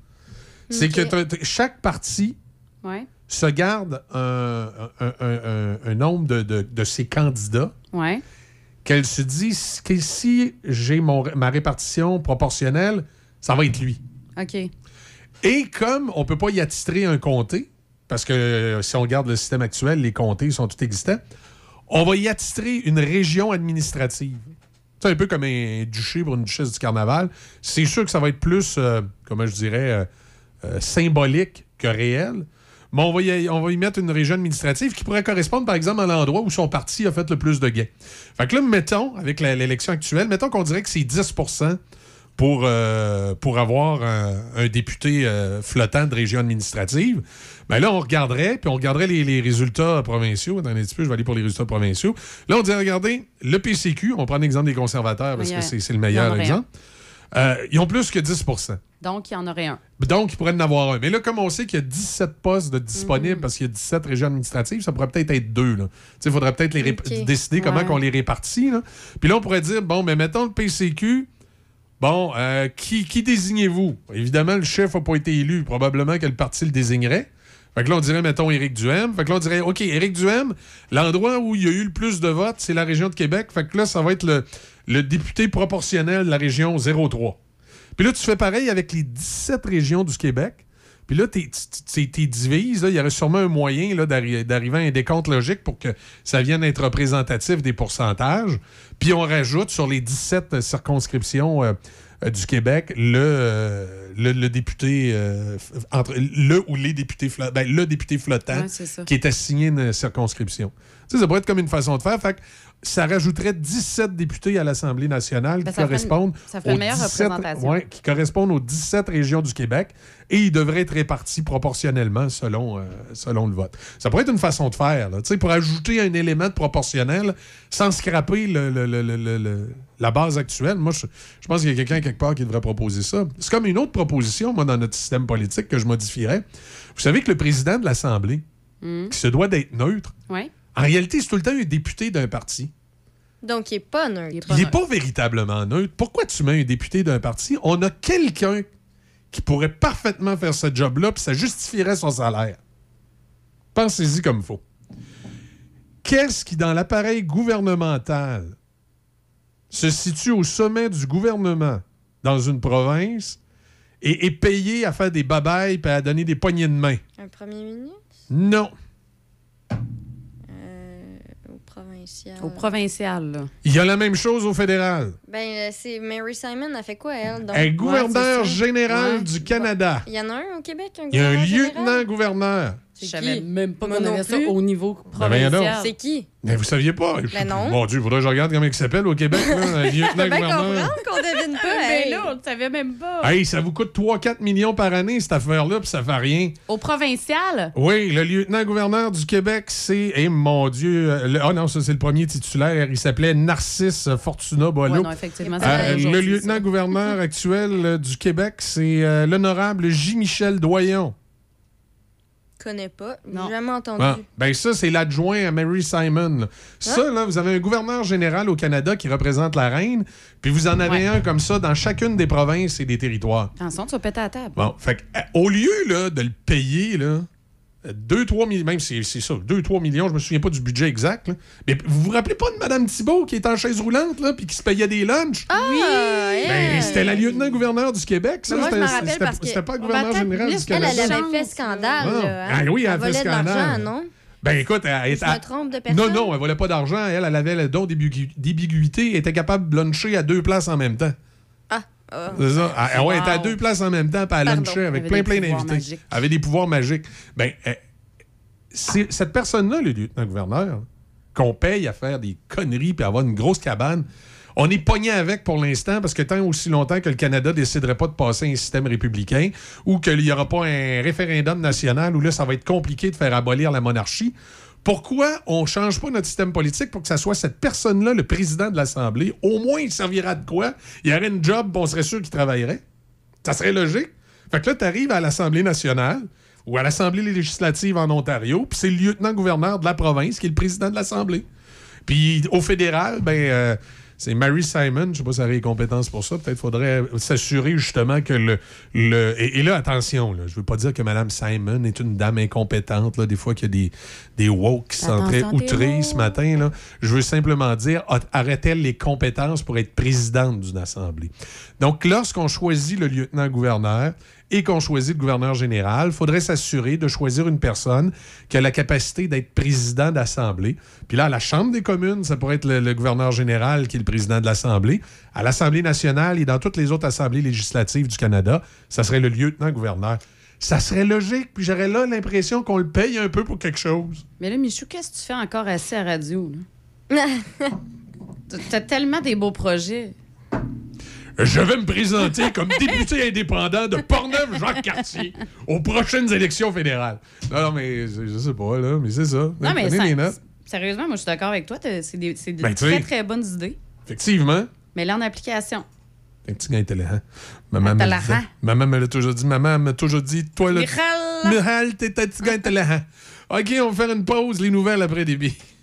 Speaker 14: C'est que t'as- t'as- chaque parti
Speaker 15: Ouais.
Speaker 14: Se garde un, un- un- un- un nombre de, de- de ses candidats
Speaker 15: Ouais.
Speaker 14: qu'elle se dit que si j'ai ma répartition proportionnelle, ça va être lui.
Speaker 15: OK.
Speaker 14: Et comme on peut pas y attitrer un comté, parce que euh, si on regarde le système actuel, les comtés sont tout existants, on va y attitrer une région administrative. C'est un peu comme un duché pour une duchesse du carnaval. C'est sûr que ça va être plus, euh, comment je dirais, euh, symbolique que réel. Mais on va, y, on va y mettre une région administrative qui pourrait correspondre, par exemple, à l'endroit où son parti a fait le plus de gains. Fait que là, mettons, avec l'élection actuelle, mettons qu'on dirait que c'est 10 pour, euh, pour avoir un, un député euh, flottant de région administrative. Ben là, on regarderait, puis on regarderait les, les résultats provinciaux. Attendez un petit peu, je vais aller pour les résultats provinciaux. Là, on dirait, regardez, le PCQ, on prend l'exemple des conservateurs parce
Speaker 15: Oui,
Speaker 14: que
Speaker 15: euh,
Speaker 14: c'est le meilleur exemple. Euh, ils ont plus que 10%
Speaker 15: Donc, il y en aurait un.
Speaker 14: donc, il pourrait en avoir un. Mais là, comme on sait qu'il y a 17 postes de
Speaker 15: Mhm.
Speaker 14: disponibles parce qu'il y a 17 régions administratives, ça pourrait peut-être être deux. Il faudrait peut-être les décider comment qu'on les répartit. là. Puis là, on pourrait dire, bon, mais mettons le PCQ, bon, euh, qui, qui désignez-vous? Évidemment, le chef n'a pas été élu. Probablement que le parti le désignerait. Fait que là, on dirait, mettons, Éric Duhem. Fait que là, on dirait, OK, Éric Duhem, l'endroit où il y a eu le plus de votes, c'est la région de Québec. Fait que là, ça va être le, le député proportionnel de la région 03. Puis là, tu fais pareil avec les 17 régions du Québec. Puis là, tu t'es divises. Il y aurait sûrement un moyen d'arriver à un décompte logique pour que ça vienne être représentatif des pourcentages. Puis on rajoute sur les 17 circonscriptions euh, euh, du Québec le, euh, le, le député, entre, le ou les députés flottants, ben, le député flottant
Speaker 15: Ouais,
Speaker 14: qui est assigné une circonscription. Tu sais, ça pourrait être comme une façon de faire. Fait que ça rajouterait 17 députés à l'Assemblée nationale
Speaker 15: Ben,
Speaker 14: qui correspondent
Speaker 15: une
Speaker 14: aux
Speaker 15: meilleure
Speaker 14: 17
Speaker 15: représentation.
Speaker 14: ouais, qui correspondent aux 17 régions du Québec et ils devraient être répartis proportionnellement selon, euh, selon le vote. Ça pourrait être une façon de faire, là, tu sais, pour ajouter un élément de proportionnel sans scraper le- le- le- la base actuelle. Moi, je, je pense qu'il y a quelqu'un quelque part qui devrait proposer ça. C'est comme une autre proposition, moi, dans notre système politique que je modifierais. Vous savez que le président de l'Assemblée,
Speaker 15: Hmm.
Speaker 14: qui se doit d'être neutre,
Speaker 15: Ouais.
Speaker 14: En réalité, c'est tout le temps un député d'un parti.
Speaker 2: Donc, il est pas neutre.
Speaker 15: Il est
Speaker 14: Il n'est pas véritablement neutre. Pourquoi tu mets un député d'un parti? On a quelqu'un qui pourrait parfaitement faire ce job-là, puis ça justifierait son salaire. Pensez-y comme faut. Qu'est-ce qui, dans l'appareil gouvernemental, se situe au sommet du gouvernement dans une province et est payé à faire des babayes et à donner des poignées de main?
Speaker 2: Un premier ministre?
Speaker 14: Non.
Speaker 2: Provincial.
Speaker 15: Au provincial, là.
Speaker 14: Il y a la même chose au fédéral.
Speaker 2: Ben, euh, c'est Mary Simon a fait quoi, elle? Donc,
Speaker 14: Un gouverneur général
Speaker 15: Ouais.
Speaker 14: du Canada.
Speaker 2: Il y en a un au Québec, un
Speaker 14: Il y a un lieutenant-gouverneur.
Speaker 15: Je
Speaker 2: C'est
Speaker 15: savais
Speaker 2: qui?
Speaker 15: même pas qu'on
Speaker 2: non
Speaker 15: avait ça
Speaker 2: plus.
Speaker 15: au niveau
Speaker 14: Ben,
Speaker 15: provincial.
Speaker 2: C'est qui?
Speaker 14: Mais vous saviez pas? Je-
Speaker 2: Ben non.
Speaker 14: Mon Dieu, faudrait que je regarde comment il s'appelle au Québec, là, [laughs] lieutenant-gouverneur.
Speaker 2: qu'on devine pas. [laughs]
Speaker 15: Ben
Speaker 2: hey.
Speaker 15: là, on ne savait même pas.
Speaker 14: Hey, ça vous coûte 3-4 millions par année, cette affaire-là, puis ça fait rien.
Speaker 15: Au provincial?
Speaker 14: Oui, le lieutenant-gouverneur du Québec, c'est... Eh, mon Dieu... euh, le- Ah non, ça, c'est le premier titulaire. Il s'appelait Narcisse Fortuna Boileau.
Speaker 15: Non, effectivement, ça
Speaker 14: Euh, le lieutenant-gouverneur actuel euh, du Québec, c'est euh, l'honorable J. Michel Doyon.
Speaker 2: Connais pas. J'ai jamais entendu.
Speaker 14: Ah, ben ça, c'est l'adjoint à Mary Simon. là. Ça,
Speaker 2: Ah.
Speaker 14: là, vous avez un gouverneur général au Canada qui représente la reine, puis vous en avez
Speaker 15: Ouais.
Speaker 14: un comme ça dans chacune des provinces et des territoires.
Speaker 15: Attention, tu vas péter à la table.
Speaker 14: Bon, fait que, euh, au lieu là, de le payer, là, 2-3 millions, même si c'est ça, 2-3 millions, je me souviens pas du budget exact. là. Mais vous vous rappelez pas de Mme Thibault qui est en chaise roulante, là, puis qui se payait des lunchs?
Speaker 2: Ah,
Speaker 14: Ben,
Speaker 2: elle.
Speaker 14: c'était la lieutenant-gouverneur du Québec, ça.
Speaker 2: Je
Speaker 14: C'était- pas le gouverneur général du
Speaker 15: attendre-
Speaker 2: Elle, elle avait fait scandale.
Speaker 14: Non.
Speaker 2: là, hein.
Speaker 14: Ah oui, elle a fait
Speaker 2: volait de
Speaker 14: scandale.
Speaker 2: l'argent, non?
Speaker 14: Ben écoute, elle,
Speaker 2: Je
Speaker 14: elle-
Speaker 2: me trompe de personne?
Speaker 14: Non, non, elle volait pas d'argent. Elle, elle avait le don d'ambiguïté. Elle était capable de luncher à deux places en même temps.
Speaker 2: Ah, ah.
Speaker 14: C'est ça. Elle, elle- ouais, elle était à deux places en même temps, puis elle lunchait avec plein,
Speaker 15: avait
Speaker 14: plein
Speaker 15: des pouvoirs
Speaker 14: d'invités.
Speaker 15: magiques.
Speaker 14: Elle avait des pouvoirs magiques. Ben, euh, c'est- cette personne-là, le lieutenant-gouverneur, qu'on paye à faire des conneries puis avoir une grosse cabane, on est pogné avec pour l'instant parce que tant aussi longtemps que le Canada déciderait pas de passer un système républicain ou qu'il n'y aura pas un référendum national où là, ça va être compliqué de faire abolir la monarchie, pourquoi on ne change pas notre système politique pour que ça soit cette personne-là, le président de l'Assemblée? Au moins, il servira de quoi? Il y aurait une job, on serait sûr qu'il travaillerait. Ça serait logique. Fait que là, tu arrives à l'Assemblée nationale ou à l'Assemblée législative en Ontario, puis c'est le lieutenant-gouverneur de la province qui est le président de l'Assemblée. Puis au fédéral, ben, euh, c'est Mary Simon. Je sais pas si elle a les compétences pour ça. Peut-être faudrait s'assurer justement que le. le et, et là, attention, là, je veux pas dire que Mme Simon est une dame incompétente. Là, des fois qu'il y a des, des woke qui sont très outrés ce matin. Là. Je veux simplement dire, a- aurait-elle les compétences pour être présidente d'une assemblée? Donc, lorsqu'on choisit le lieutenant-gouverneur et qu'on choisit le gouverneur général, il faudrait s'assurer de choisir une personne qui a la capacité d'être président d'assemblée. Puis là, à la Chambre des communes, ça pourrait être le, le gouverneur général qui est le président de l'Assemblée. À l'Assemblée nationale et dans toutes les autres assemblées législatives du Canada, ça serait le lieutenant-gouverneur. Ça serait logique, puis j'aurais là l'impression qu'on le paye un peu pour quelque chose.
Speaker 15: Mais là, Michou, qu'est-ce que tu fais encore assis à radio? là? [laughs] T'as tellement des beaux projets.
Speaker 14: Je vais me présenter comme député indépendant de Portneuf-Jacques-Cartier aux prochaines élections fédérales. Non, non, mais je, sais pas, là, mais c'est ça.
Speaker 15: Non, mais ça-
Speaker 14: notes.
Speaker 15: sérieusement, moi, je suis d'accord avec toi. C'est des, de
Speaker 14: Ben,
Speaker 15: très, très bonnes idées.
Speaker 14: Effectivement.
Speaker 15: Mais là, en application.
Speaker 14: Un petit gars intelligent. Maman me, l'a toujours dit. Maman m'a toujours dit, toi, là,
Speaker 15: Michal!
Speaker 14: Michal, t'es un petit gars intelligent. OK, on va faire une pause, les nouvelles après débit.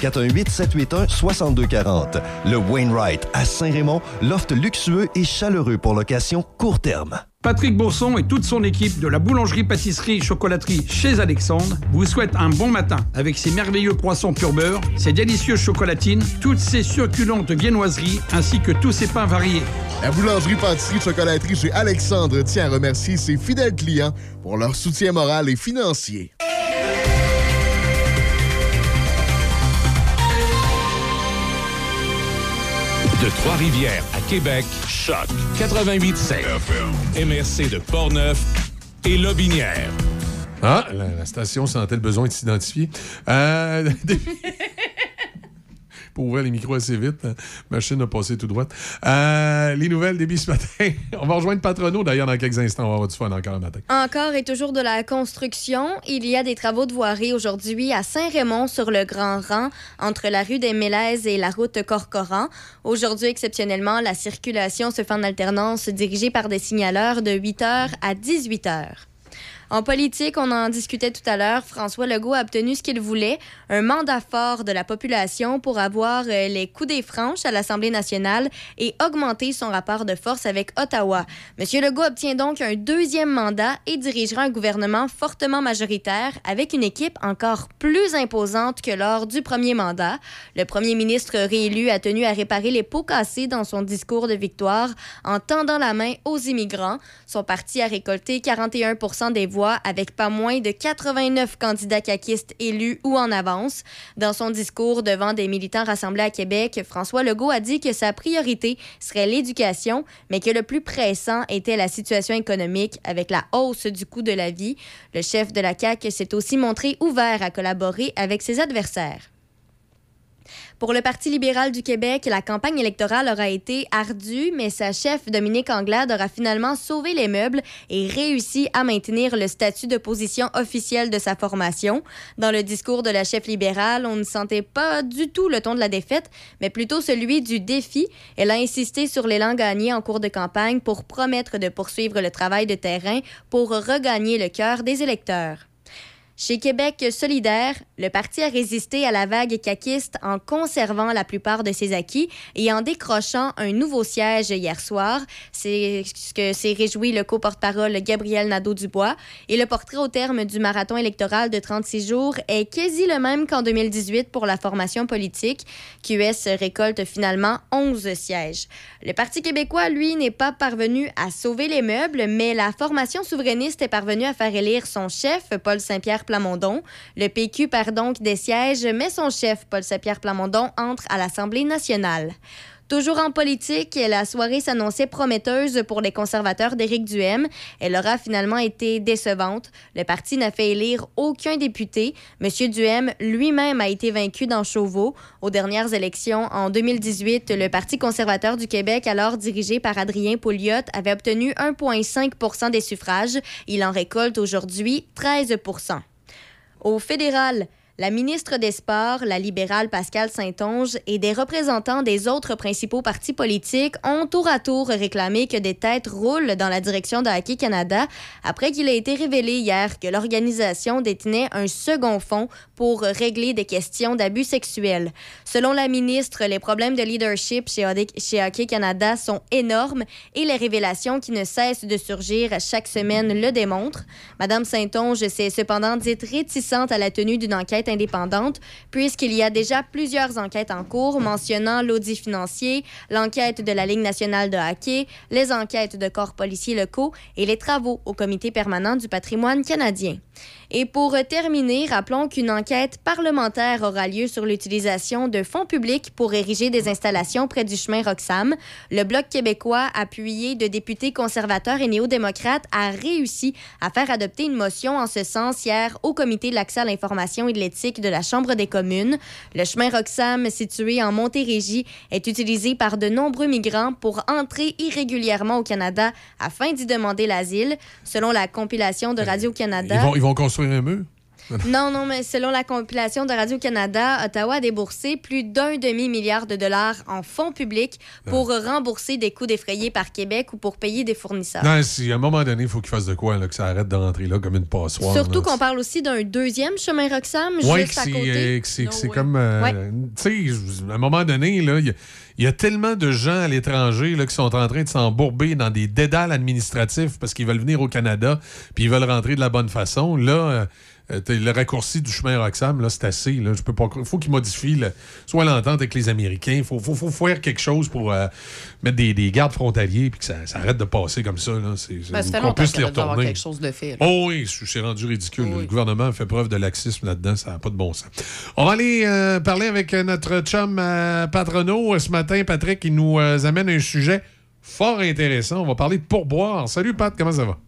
Speaker 16: 88 781 6240. Le Wainwright à Saint-Raymond, loft luxueux et chaleureux pour location court terme.
Speaker 17: Patrick Bourson et toute son équipe de la boulangerie-pâtisserie-chocolaterie chez Alexandre vous souhaitent un bon matin avec ses merveilleux croissants pur beurre, ses délicieuses chocolatines, toutes ses succulentes viennoiseries ainsi que tous ses pains variés.
Speaker 18: La boulangerie pâtisserie chocolaterie chez Alexandre tient à remercier ses fidèles clients pour leur soutien moral et financier.
Speaker 1: De Trois-Rivières à Québec, Choc 88.7. MRC de Portneuf et Lobinière.
Speaker 14: Ah, la, la station sentait le besoin de s'identifier. Euh, [laughs] ouvrir les micros assez vite, la machine a passé tout droit. Euh, les nouvelles début ce matin. [laughs] On va rejoindre Patrono d'ailleurs dans quelques instants. On va avoir du fun encore le matin.
Speaker 2: Encore et toujours de la construction. Il y a des travaux de voirie aujourd'hui à Saint-Raymond sur le Grand Rang, entre la rue des Mélèzes et la route Corcoran. Aujourd'hui, exceptionnellement, la circulation se fait en alternance dirigée par des signaleurs de 8h à 18h. En politique, on en discutait tout à l'heure, François Legault a obtenu ce qu'il voulait, un mandat fort de la population pour avoir euh, les coups des franches à l'Assemblée nationale et augmenter son rapport de force avec Ottawa. Monsieur Legault obtient donc un deuxième mandat et dirigera un gouvernement fortement majoritaire avec une équipe encore plus imposante que lors du premier mandat. Le premier ministre réélu a tenu à réparer les pots cassés dans son discours de victoire en tendant la main aux immigrants. Son parti a récolté 41% des voix avec pas moins de 89 candidats caquistes élus ou en avance. Dans son discours devant des militants rassemblés à Québec, François Legault a dit que sa priorité serait l'éducation, mais que le plus pressant était la situation économique avec la hausse du coût de la vie. Le chef de la CAQ s'est aussi montré ouvert à collaborer avec ses adversaires. Pour le Parti libéral du Québec, la campagne électorale aura été ardue, mais sa chef, Dominique Anglade, aura finalement sauvé les meubles et réussi à maintenir le statut de position officielle de sa formation. Dans le discours de la chef libérale, on ne sentait pas du tout le ton de la défaite, mais plutôt celui du défi. Elle a insisté sur l'élan gagné en cours de campagne pour promettre de poursuivre le travail de terrain pour regagner le cœur des électeurs. Chez Québec solidaire, le parti a résisté à la vague caquiste en conservant la plupart de ses acquis et en décrochant un nouveau siège hier soir. C'est ce que s'est réjoui le co-porte-parole Gabriel Nadeau-Dubois. Et le portrait au terme du marathon électoral de 36 jours est quasi le même qu'en 2018 pour la formation politique. QS récolte finalement 11 sièges. Le Parti québécois, lui, n'est pas parvenu à sauver les meubles, mais la formation souverainiste est parvenue à faire élire son chef, Paul Saint-Pierre Plamondon. Le PQ perd donc des sièges, mais son chef, Paul Saint-Pierre Plamondon, entre à l'Assemblée nationale. Toujours en politique, la soirée s'annonçait prometteuse pour les conservateurs d'Éric Duhem. Elle aura finalement été décevante. Le parti n'a fait élire aucun député. Monsieur Duhem lui-même a été vaincu dans Chauveau. Aux dernières élections, en 2018, le Parti conservateur du Québec, alors dirigé par Adrien Pouliot, avait obtenu 1,5% des suffrages. Il en récolte aujourd'hui 13 au fédéral, la ministre des Sports, la libérale Pascal Saint-Onge et des représentants des autres principaux partis politiques ont tour à tour réclamé que des têtes roulent dans la direction de Hockey Canada après qu'il a été révélé hier que l'organisation détenait un second fonds pour régler des questions d'abus sexuels. Selon la ministre, les problèmes de leadership chez Hockey Canada sont énormes et les révélations qui ne cessent de surgir chaque semaine le démontrent. Madame Saint-Onge s'est cependant dite réticente à la tenue d'une enquête indépendante, puisqu'il y a déjà plusieurs enquêtes en cours mentionnant l'audit financier, l'enquête de la Ligue nationale de hockey, les enquêtes de corps policiers locaux et les travaux au comité permanent du patrimoine canadien. Et pour terminer, rappelons qu'une enquête parlementaire aura lieu sur l'utilisation de fonds publics pour ériger des installations près du chemin Roxham. Le Bloc québécois, appuyé de députés conservateurs et néo-démocrates, a réussi à faire adopter une motion en ce sens hier au comité de l'accès à l'information et de l'éthique de la Chambre des communes. Le chemin Roxham, situé en Montérégie, est utilisé par de nombreux migrants pour entrer irrégulièrement au Canada afin d'y demander l'asile. Selon la compilation de Radio-Canada...
Speaker 14: Ils vont, ils vont construire un mur?
Speaker 2: Non, non, mais selon la compilation de Radio-Canada, Ottawa a déboursé plus d'un demi-milliard de dollars en fonds publics pour rembourser des coûts défrayés par Québec ou pour payer des fournisseurs.
Speaker 14: Non, si à un moment donné, il faut qu'ils fassent de quoi, là, que ça arrête de rentrer là comme une passoire.
Speaker 2: Surtout qu'on parle aussi d'un deuxième chemin Roxham
Speaker 14: Oui,
Speaker 2: juste
Speaker 14: que
Speaker 2: à côté.
Speaker 14: euh, que c'est- comme. euh,
Speaker 2: Ouais.
Speaker 14: Tu sais, à un moment donné, là, il y a- il y, a tellement de gens à l'étranger là, qui sont en train de s'embourber dans des dédales administratifs parce qu'ils veulent venir au Canada puis ils veulent rentrer de la bonne façon. Là, euh, euh, le raccourci du chemin Roxham, là, c'est assez. Là, je peux pas. Il faut qu'ils modifient le- soit l'entente avec les Américains. Il faut, faut, faut faire quelque chose pour euh, mettre des, des gardes frontaliers puis que ça, ça arrête de passer comme ça. Là.
Speaker 15: Ben, ça fait
Speaker 14: qu'on puisse
Speaker 15: qu'il
Speaker 14: les retourner.
Speaker 15: quelque chose de fait. là.
Speaker 14: Oh oui, c'est rendu ridicule. Le gouvernement fait preuve de laxisme là-dedans, ça n'a pas de bon sens. On va aller euh, parler avec notre chum Patrono. Ce matin, Patrick, il nous amène un sujet fort intéressant. On va parler de pourboire. Salut Pat, comment ça va?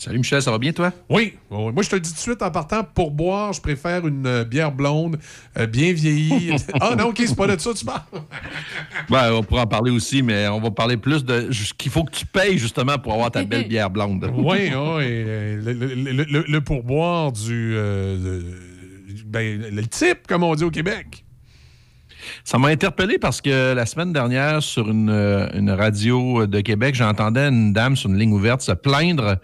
Speaker 19: Salut Michel, ça va bien toi?
Speaker 14: Oui, oui. moi je te le dis tout de suite en partant, pour boire, je préfère une euh, bière blonde, euh, bien vieillie. [laughs] ah non, ok, c'est pas de ça que tu parles.
Speaker 19: Ben, on pourra en parler aussi, mais on va parler plus de ce qu'il faut que tu payes justement pour avoir ta belle [laughs] bière blonde.
Speaker 14: Oui, oui. euh, le, le- le- le- le pourboire du. euh, ben, le type, comme on dit au Québec.
Speaker 19: Ça m'a interpellé parce que la semaine dernière, sur une, une radio de Québec, j'entendais une dame sur une ligne ouverte se plaindre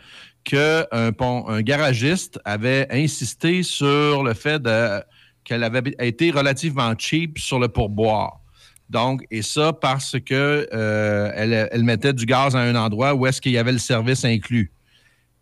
Speaker 19: qu'un un garagiste avait insisté sur le fait qu'elle avait été relativement cheap sur le pourboire. Donc, et ça parce que euh, elle, mettait du gaz à un endroit où est-ce qu'il y avait le service inclus.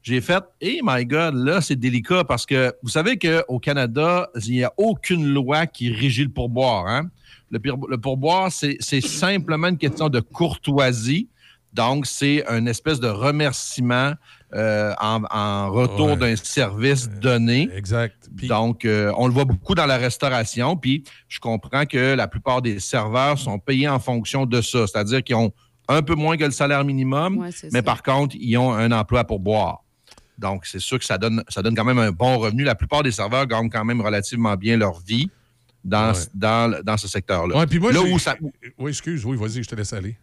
Speaker 19: J'ai fait, hey my God, là, c'est délicat parce que vous savez qu'au Canada, il n'y a aucune loi qui régit le pourboire. Hein? Le, le pourboire, c'est simplement une question de courtoisie. Donc, c'est une espèce de remerciement euh, en, en retour
Speaker 14: Ouais.
Speaker 19: d'un service donné.
Speaker 14: Exact.
Speaker 19: Donc, euh, on le voit beaucoup dans la restauration. Puis, je comprends que la plupart des serveurs sont payés en fonction de ça. C'est-à-dire qu'ils ont un peu moins que le salaire minimum,
Speaker 15: Ouais,
Speaker 19: mais
Speaker 15: ça.
Speaker 19: par contre, ils ont un emploi pour boire. Donc, c'est sûr que ça donne, ça donne quand même un bon revenu. La plupart des serveurs gagnent quand même relativement bien leur vie dans,
Speaker 14: Ouais.
Speaker 19: dans, dans ce secteur-là.
Speaker 14: Ouais, puis moi,
Speaker 19: Là
Speaker 14: j'ai-
Speaker 19: où ça,
Speaker 14: Oui, excuse, oui, vas-y, je te laisse aller.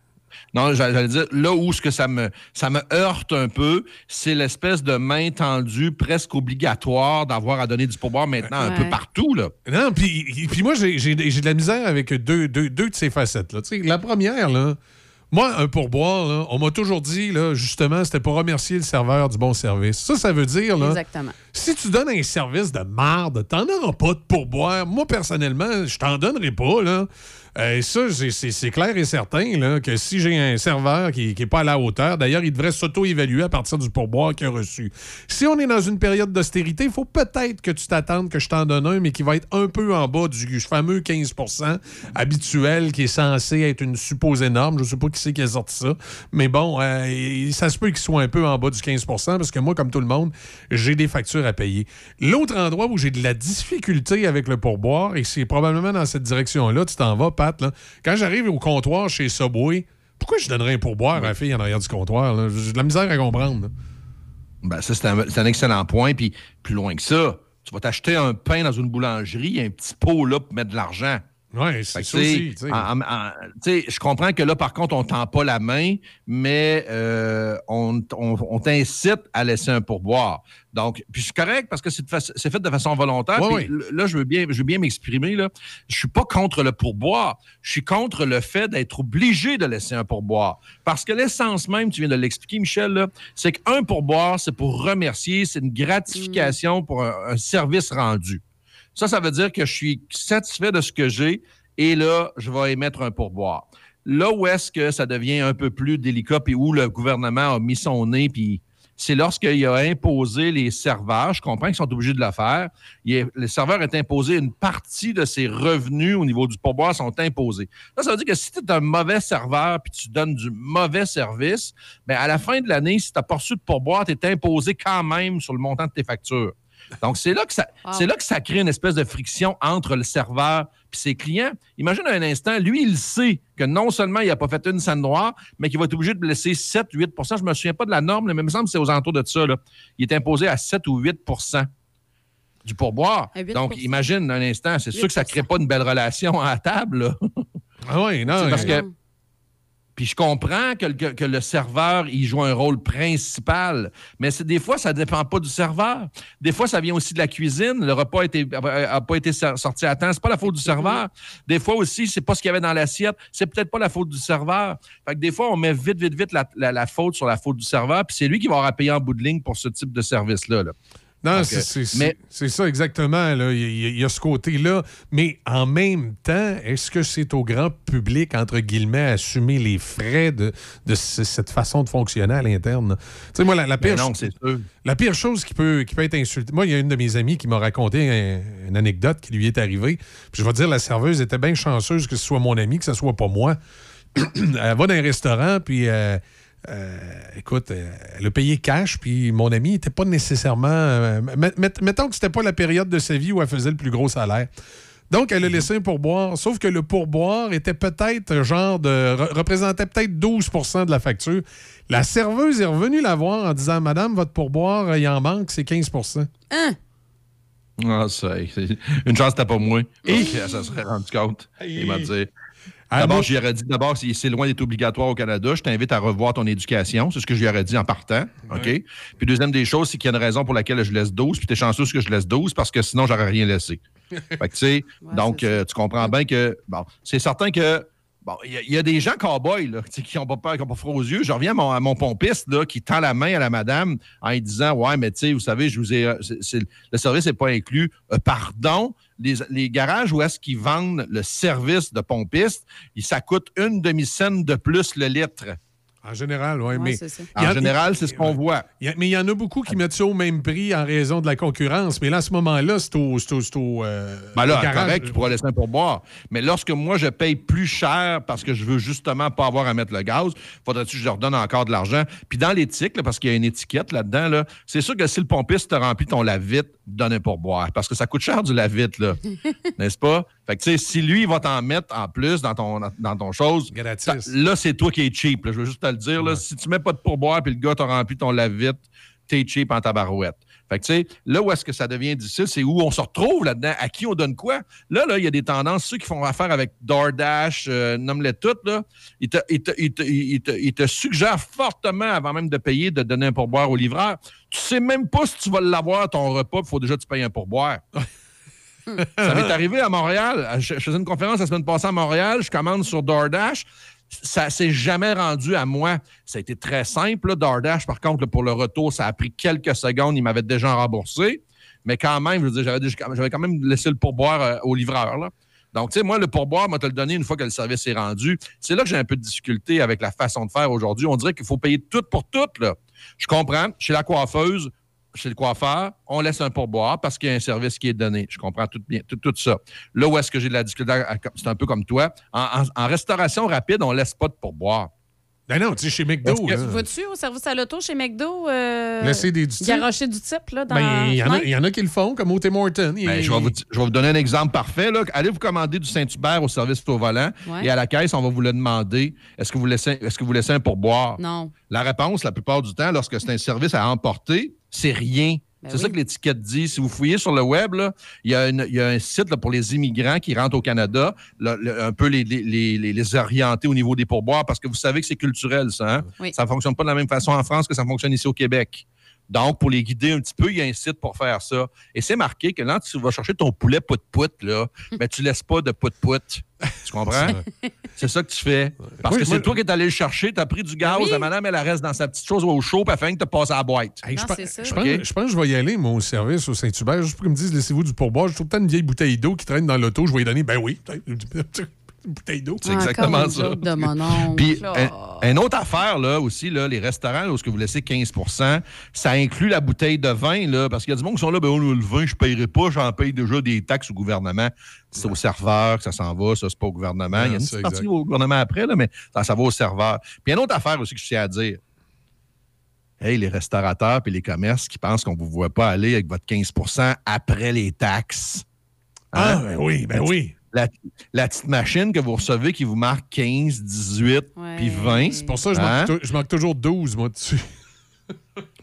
Speaker 19: Non, j'allais dire, là où ce que ça me, ça me heurte un peu, c'est l'espèce de main tendue presque obligatoire d'avoir à donner du pourboire maintenant un peu partout. Là.
Speaker 14: Non, puis, puis moi, j'ai j'ai- j'ai de la misère avec deux, deux, deux de ces facettes-là. Tu sais, La première, là, moi, un pourboire, là, on m'a toujours dit, là, justement, c'était pour remercier le serveur du bon service. Ça, ça veut dire, là,
Speaker 15: Exactement.
Speaker 14: si tu donnes un service de marde, t'en auras pas de pourboire. Moi, personnellement, je t'en donnerai pas, là. Euh, ça, c'est- clair et certain que si j'ai un serveur qui n'est pas à la hauteur, d'ailleurs, il devrait s'auto-évaluer à partir du pourboire qu'il a reçu. Si on est dans une période d'austérité, il faut peut-être que tu t'attendes que je t'en donne un, mais qui va être un peu en bas du fameux 15% habituel qui est censé être une supposée norme. Je ne sais pas qui c'est qui a sorti ça. Mais bon, euh, ça se peut qu'il soit un peu en bas du 15% parce que moi, comme tout le monde, j'ai des factures à payer. L'autre endroit où j'ai de la difficulté avec le pourboire, et c'est probablement dans cette direction-là, tu t'en vas, Quand j'arrive au comptoir chez Subway, pourquoi je donnerais un pourboire à la fille en arrière du comptoir? J'ai de la misère à comprendre.
Speaker 19: Ben, ça, c'est un, excellent point. Puis, plus loin que ça, tu vas t'acheter un pain dans une boulangerie, un petit pot là pour mettre de l'argent.
Speaker 14: Oui, c'est ça
Speaker 19: tu sais,
Speaker 14: aussi.
Speaker 19: je comprends que là, par contre, on tend pas la main, mais euh, on, on- on t'incite à laisser un pourboire. Donc, puis c'est correct parce que c'est fait de façon volontaire.
Speaker 14: Ouais,
Speaker 19: Puis Là, je veux bien, je veux bien m'exprimer. Là. Je suis pas contre le pourboire. Je suis contre le fait d'être obligé de laisser un pourboire. Parce que l'essence même, tu viens de l'expliquer, Michel, c'est qu'un pourboire, c'est pour remercier, c'est une gratification pour un- un service rendu. Ça, ça veut dire que je suis satisfait de ce que j'ai et là, je vais émettre un pourboire. Là où est-ce que ça devient un peu plus délicat puis où le gouvernement a mis son nez puis c'est lorsqu'il a imposé les serveurs, je comprends qu'ils sont obligés de le faire, le serveur est imposé une partie de ses revenus au niveau du pourboire sont imposés. Ça, ça veut dire que si tu es un mauvais serveur puis tu donnes du mauvais service, ben à la fin de l'année, si tu n'as pas reçu de pourboire, tu es imposé quand même sur le montant de tes factures. Donc, c'est là, que ça,
Speaker 15: Wow.
Speaker 19: c'est là que ça crée une espèce de friction entre le serveur et ses clients. Imagine un instant, lui, il sait que non seulement il n'a pas fait une scène noire, mais qu'il va être obligé de laisser 7-8% Je ne me souviens pas de la norme, mais il me semble que c'est aux alentours de ça. là. Il est imposé à 7 ou 8% du pourboire.
Speaker 15: À 8
Speaker 19: Donc, imagine un instant, c'est sûr que ça ne crée pas une belle relation à la table. là.
Speaker 14: Ah oui, non.
Speaker 19: C'est parce que. Puis je comprends que, le- serveur, il joue un rôle principal, mais des fois, ça ne dépend pas du serveur. Des fois, ça vient aussi de la cuisine. Le repas n'a pas été so- sorti à temps. C'est pas la faute du serveur. Des fois aussi, c'est pas ce qu'il y avait dans l'assiette. C'est peut-être pas la faute du serveur. Fait que des fois, on met vite, vite, vite la, faute sur la faute du serveur, puis c'est lui qui va avoir à payer en bout de ligne pour ce type de service-là. là.
Speaker 14: Non, c'est- ça exactement. là. Il y, a- il y a ce côté-là. Mais en même temps, est-ce que c'est au grand public, entre guillemets, à assumer les frais de, de ce- cette façon de fonctionner à l'interne? Tu sais, moi, la, la pire,
Speaker 19: Ben non, sûr.
Speaker 14: la pire chose qui peut, qui peut être insultée. Moi, il y a une de mes amies qui m'a raconté un- une anecdote qui lui est arrivée. Puis je vais dire, la serveuse était bien chanceuse que ce soit mon ami, que ce soit pas moi. [clears throat] Elle va dans un restaurant, puis euh, euh, écoute, euh, elle a payé cash, puis mon ami n'était pas nécessairement. euh, met- met- mettons que c'était pas la période de sa vie où elle faisait le plus gros salaire. Donc, elle a laissé un pourboire, sauf que le pourboire était peut-être genre de. re- représentait peut-être 12% de la facture. La serveuse est revenue la voir en disant Madame, votre pourboire, il en manque, c'est 15%
Speaker 15: Hein?
Speaker 19: Ah, ça, c'est- [laughs] une chance, t'as pas moi. Et ça serait rendu compte. Il m'a dit. D'abord, je lui aurais dit, d'abord, si c'est loin d'être obligatoire au Canada, je t'invite à revoir ton éducation. C'est ce que je lui aurais dit en partant. OK? Puis, deuxième des choses, c'est qu'il y a une raison pour laquelle je laisse 12. Puis, t'es chanceux que je laisse 12 parce que sinon, j'aurais rien laissé. [laughs] fait que, tu sais, donc, euh, tu comprends bien que, bon, c'est certain que Bon, il y, a- il y a des gens cow-boys là, qui n'ont pas peur, qui n'ont pas froid aux yeux. Je reviens à mon, à mon pompiste là, qui tend la main à la madame en lui disant Ouais, mais tu sais, vous savez, je vous ai. euh, le service n'est pas inclus. Euh, pardon, les, les garages où est-ce qu'ils vendent le service de pompiste, ça coûte une demi-scène de plus le litre.
Speaker 14: En général, oui.
Speaker 15: Ouais,
Speaker 14: mais
Speaker 19: En général, c'est ce qu'on voit.
Speaker 14: a- mais il y en a beaucoup qui mettent ça au même prix en raison de la concurrence. Mais là, à ce moment-là, c'est au, c'est au- c'est au, euh,
Speaker 19: Ben là,
Speaker 14: au
Speaker 19: correct, tu pourras laisser un pourboire. Mais lorsque moi, je paye plus cher parce que je veux justement pas avoir à mettre le gaz, faudrait-tu que je leur donne encore de l'argent? Puis dans l'éthique, là, parce qu'il y a une étiquette là-dedans, là, c'est sûr que si le pompiste te remplit ton lave-vite, donne un pourboire. Parce que ça coûte cher du lave-vite, là. [laughs] N'est-ce pas? Fait que, tu sais, si lui, il va t'en mettre en plus dans ton, dans ton chose, là, c'est toi qui es cheap. là. Je veux juste te le dire. Là, Si tu mets pas de pourboire puis le gars t'a rempli ton lave-vite, t'es cheap en tabarouette. Fait que, tu sais, là où est-ce que ça devient difficile, c'est où on se retrouve là-dedans, à qui on donne quoi? Là, là, il y a des tendances, ceux qui font affaire avec DoorDash, euh, nomme-les toutes, là, ils te, ils, te, ils te- ils te- ils te suggèrent fortement, avant même de payer, de donner un pourboire au livreur. Tu sais même pas si tu vas l'avoir, ton repas, il faut déjà que tu payes un pourboire. [laughs] Ça m'est arrivé à Montréal. Je, je faisais une conférence la semaine passée à Montréal. Je commande sur DoorDash. Ça s'est jamais rendu à moi. Ça a été très simple. DoorDash, par contre, pour le retour, ça a pris quelques secondes. Il m'avait déjà remboursé. Mais quand même, je veux dire, j'avais quand même laissé le pourboire euh, au livreur. Donc, tu sais, moi, le pourboire, moi, te le donné une fois que le service est rendu. C'est là que j'ai un peu de difficulté avec la façon de faire aujourd'hui. On dirait qu'il faut payer tout pour tout. Je comprends. Chez la coiffeuse, chez le coiffeur, on laisse un pourboire parce qu'il y a un service qui est donné. Je comprends tout, bien, tout, tout ça. Là où est-ce que j'ai de la difficulté, c'est un peu comme toi. En, en- en restauration rapide, on laisse pas de pourboire.
Speaker 14: Ben non, tu sais, chez McDo.
Speaker 19: Que-.
Speaker 15: Vas-tu au service à l'auto chez McDo? Euh,
Speaker 14: Laisser des- du type?
Speaker 15: Garocher du type, là, dans
Speaker 14: Ben, il y, en a-
Speaker 15: fenêtre?
Speaker 14: il y en a qui le font, comme au Tim Horton.
Speaker 19: Ben, je, vais vous, je vais vous donner un exemple parfait. là. Allez vous commander du Saint-Hubert au service au volant
Speaker 15: Ouais.
Speaker 19: et à la caisse, on va vous le demander. Est-ce que vous laissez, est-ce que vous laissez un pourboire?
Speaker 15: Non.
Speaker 19: La réponse, la plupart du temps, lorsque c'est un service à emporter, c'est rien.
Speaker 15: Ben
Speaker 19: c'est ça que l'étiquette dit. Si vous fouillez sur le web, il, y a y un site là, pour les immigrants qui rentrent au Canada, là, le- un peu les, les- les- les- les orienter au niveau des pourboires, parce que vous savez que c'est culturel, ça. hein?
Speaker 15: Oui.
Speaker 19: Ça ne fonctionne pas de la même façon en France que ça fonctionne ici au Québec. Donc, pour les guider un petit peu, il y a un site pour faire ça. Et c'est marqué que quand tu vas chercher ton poulet pout-pout, là, [laughs] ben, tu laisses pas de pout-pout. Tu comprends? c'est ça que tu fais. Parce
Speaker 14: Oui,
Speaker 19: que c'est
Speaker 14: moi-
Speaker 19: toi qui es allé le chercher, tu as pris du gaz,
Speaker 15: Oui.
Speaker 19: la madame, elle reste dans sa petite chose au chaud, puis elle fait que tu passes à la boîte.
Speaker 14: Hey, je,
Speaker 15: Non, ça.
Speaker 14: je pense- je pense que je vais y aller, moi, au service, au Saint-Hubert, juste pour qu'ils me disent laissez-vous du pourboire. Je trouve tant une vieille bouteille d'eau qui traîne dans l'auto. Je vais y donner. Ben oui, peut-être une bouteille d'eau.
Speaker 19: C'est
Speaker 15: Encore
Speaker 19: exactement
Speaker 15: une
Speaker 19: ça.
Speaker 15: joke de mon oncle.
Speaker 19: Puis,
Speaker 15: là.
Speaker 19: un- une autre affaire, là, aussi, là, les restaurants, là, où ce que vous laissez 15% ça inclut la bouteille de vin, là, parce qu'il y a du monde qui sont là, ben, oh, le vin, je ne payerai pas, j'en paye déjà des taxes au gouvernement. C'est au serveur que ça s'en va, ça, c'est pas au gouvernement. Il y a une
Speaker 14: c'est
Speaker 19: petite partie au gouvernement après, là, mais ça, ça va au serveur. Puis, il y a une autre affaire aussi que je tiens à dire. Hey, les restaurateurs et les commerces qui pensent qu'on ne vous voit pas aller avec votre 15% après les taxes.
Speaker 14: Ah,
Speaker 19: Hein?
Speaker 14: ben oui, ben oui.
Speaker 19: La, la petite machine que vous recevez qui vous marque 15, 18,
Speaker 15: Ouais.
Speaker 19: puis 20.
Speaker 14: C'est pour ça que je,
Speaker 19: Hein?
Speaker 14: je marque toujours 12, moi, dessus. [laughs]